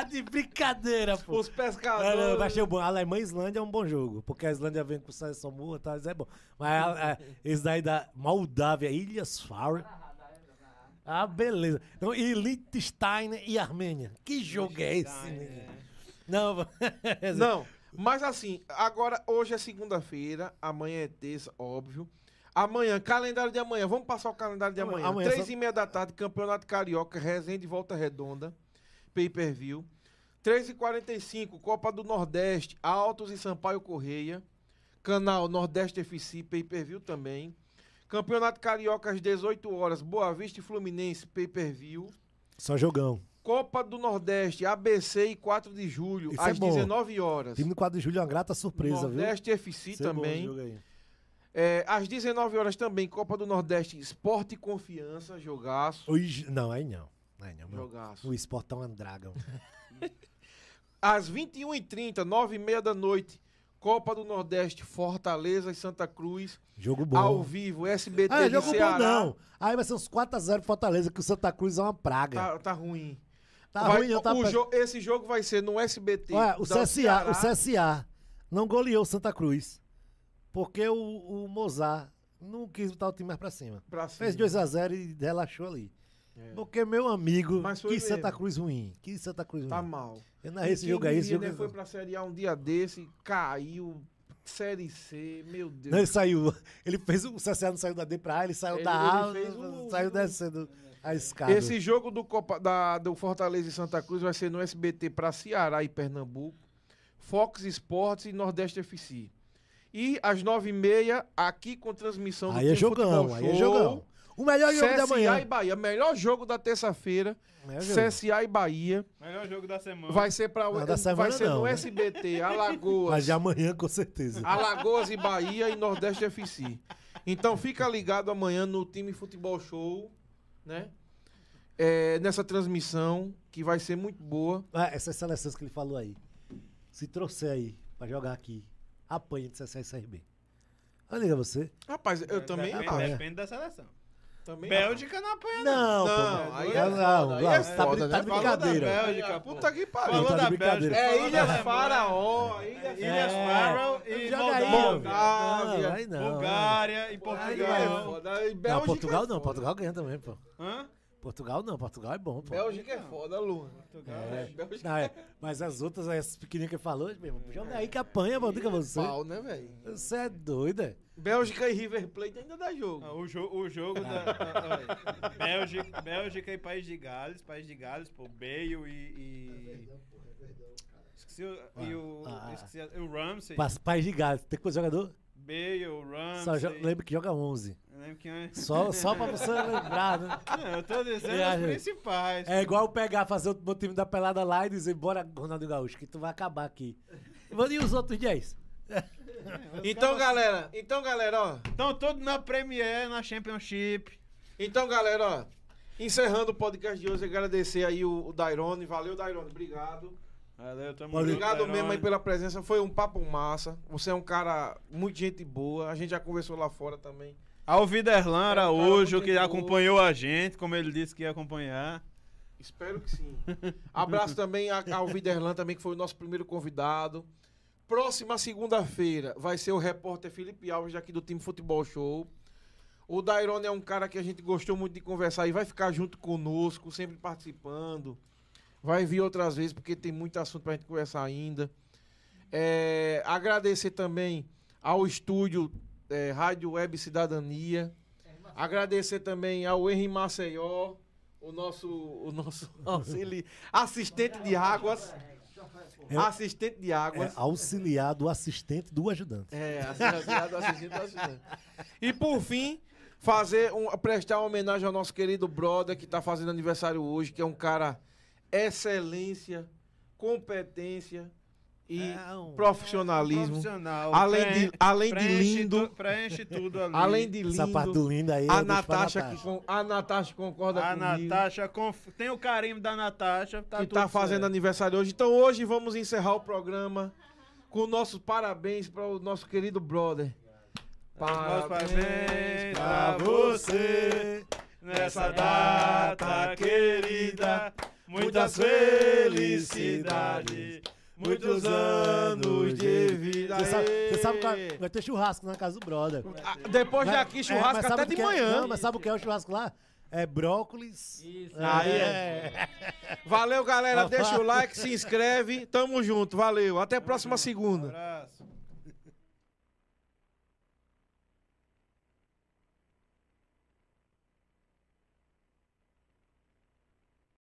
ah, de brincadeira, pô. Os pescadores. não, eu achei bom. Alemanha e Islândia é um bom jogo, porque a Islândia vem com seleção boa, tá? Isso é bom. Mas a- a- esse daí da Moldávia, Ilhas Faroe. Ah, beleza. Não, e Liechtenstein e Armênia. Que jogo é esse, menino? Não, Não, mas assim, agora hoje é segunda-feira, amanhã é terça, óbvio. Amanhã, calendário de amanhã. Vamos passar o calendário de Amanhã- amanhã. Três só- e meia da tarde, Campeonato Carioca, Resende e Volta Redonda. Pay-per-view. 3h45, Copa do Nordeste, Altos e Sampaio Correia. Canal Nordeste FC, pay-per-view também. Campeonato Carioca às 18 horas, Boa Vista e Fluminense, pay-per-view. Só jogão. Copa do Nordeste, ABC e 4 de julho, Isso é às bom. 19 horas. Time do 4 de julho é uma grata surpresa, viu? Nordeste FC Isso é também. aí. É, às 19 horas também, Copa do Nordeste, Esporte e Confiança, jogaço. O Ig- Não, aí não. Não, meu. Jogaço. O esportão é um dragão. Às 21h30, 9h30 da noite, Copa do Nordeste, Fortaleza e Santa Cruz, Jogo bom. ao vivo, SBT Ah, é jogo Ceará. bom não. Aí vai ser uns 4x0 pro Fortaleza, que o Santa Cruz é uma praga. Tá, tá ruim. Tá Vai- ruim, não tá o pe- jo- Esse jogo vai ser no SBT. Olha, o CSA, Ceará. o CSA não goleou o Santa Cruz. Porque o, o Mozart não quis botar o time mais pra cima. Pra cima. Fez 2x0 e relaxou ali. É. Porque, meu amigo, que Santa mesmo. Cruz ruim. Que Santa Cruz Tá ruim. mal. Eu narrei esse jogo aí, esse jogo né, foi pra Série A um dia desse, caiu, Série C, meu Deus. Não, ele saiu. Ele fez. O CSA não saiu da D pra A, ele saiu Ele- da ele A, o- saiu descendo a escada. Esse jogo do, Copa, da, do Fortaleza e Santa Cruz vai ser no SBT para Ceará e Pernambuco, Fox Sports e Nordeste FC. E às nove e meia, aqui com transmissão do Aí é Time Futebol jogão, aí é Show, jogão. O melhor jogo da CSA manhã. e Bahia. Melhor jogo da terça-feira. CSA e Bahia. Melhor jogo da semana. Vai ser, pra, Não, da vai ser não, no né? SBT, Alagoas. Mas de amanhã, com certeza. Alagoas e Bahia e Nordeste FC. Então fica ligado amanhã no time Futebol Show, né? É, nessa transmissão que vai ser muito boa. Ah, essas seleções que ele falou aí. Se trouxer aí pra jogar aqui, apanha de CSA e CRB. Ah, liga você. Rapaz, eu também. Depende, apanha. depende da seleção. Também Bélgica não apanha, Não, Não, pô. aí não, é não, aí é Glaucio, tá, foda, né? tá Falou brincadeira. da Bélgica. Puta que pariu. Falou tá de da. Bélgica. É da Ilhas Faraó, Ilhas Ilhas É. Faroe e Moldávia. Não, não. Bulgária e Aí é Portugal. Não, Portugal é não. Portugal ganha também, pô. Hã? Portugal não. Portugal é bom, pô. Bélgica é foda, Lu. Portugal. É. Bélgica Não, é, mas as outras, as pequenininhas que ele falou, meu irmão, joga aí que apanha, mano. Diga você. Pau, né, velho? Você é doido, é? Bélgica e River Plate ainda dá jogo. Ah, O, jo o jogo da. ah, ah, Bélgica, Bélgica e País de Gales. País de Gales, pô, Bale e. e... Esqueci o. e o, Ah, ah. esqueci o Ramsey. Pa- País de Gales. Tem quantos jogador? Bale, Ramsey. Só jo- lembra que joga 11. Eu lembro quem é. Só, só pra você lembrar, né? Não, eu tô dizendo É, os gente. principais. É igual eu pegar, fazer o meu time da pelada lá e dizer, bora, Ronaldo Gaúcho, que tu vai acabar aqui. E os outros 10? Então, galera, então, galera, ó. Estão todos na Premier, na Championship. Então, galera, ó. Encerrando o podcast de hoje, agradecer aí o, o Dairone. Valeu, Dairone. Obrigado. Valeu, tamo Valeu. junto, Obrigado mesmo aí pela presença. Foi um papo massa. Você é um cara muito gente boa. A gente já conversou lá fora também. Ao Viderlan É Araújo, que acompanhou a gente, como ele disse que ia acompanhar. Espero que sim. Abraço também a- ao Viderlan também, que foi o nosso primeiro convidado. Próxima segunda-feira vai ser o repórter Felipe Alves aqui do time Futebol Show. O Dairone é um cara que a gente gostou muito de conversar e vai ficar junto conosco, sempre participando. Vai vir outras vezes, porque tem muito assunto pra gente conversar ainda. É, agradecer também ao estúdio é, Rádio Web Cidadania. Agradecer também ao Henry Maceió, o nosso, o nosso auxili- assistente de águas. É- assistente de É águas. auxiliar do assistente do ajudante. É, assistente do assistente do assistente. E por fim, fazer um, prestar uma homenagem ao nosso querido brother que está fazendo aniversário hoje, que é um cara excelência, competência, e É um- profissionalismo. Profissional. Além de, além de lindo, tu- preenche tudo ali. além de lindo, do lindo aí. a Natasha, que, con- a Natasha concorda A comigo. Natasha, conf- tem o carimbo da Natasha, tá que tudo tá fazendo certo. aniversário hoje. Então hoje vamos encerrar o programa com nossos parabéns para o nosso querido brother. Meus parabéns pra você nessa data querida. Muitas felicidades, muitos anos de vida. Você sabe, você sabe que vai- vai ter churrasco na casa do brother. Ah, Depois de Vai- aqui, é, churrasco sabe até o de que é? manhã. Não, mas sabe o que é o churrasco lá? É brócolis. Isso. Aí é. Valeu, galera. Deixa o like, se inscreve. Tamo junto. Valeu. Até a próxima segunda. Abraço.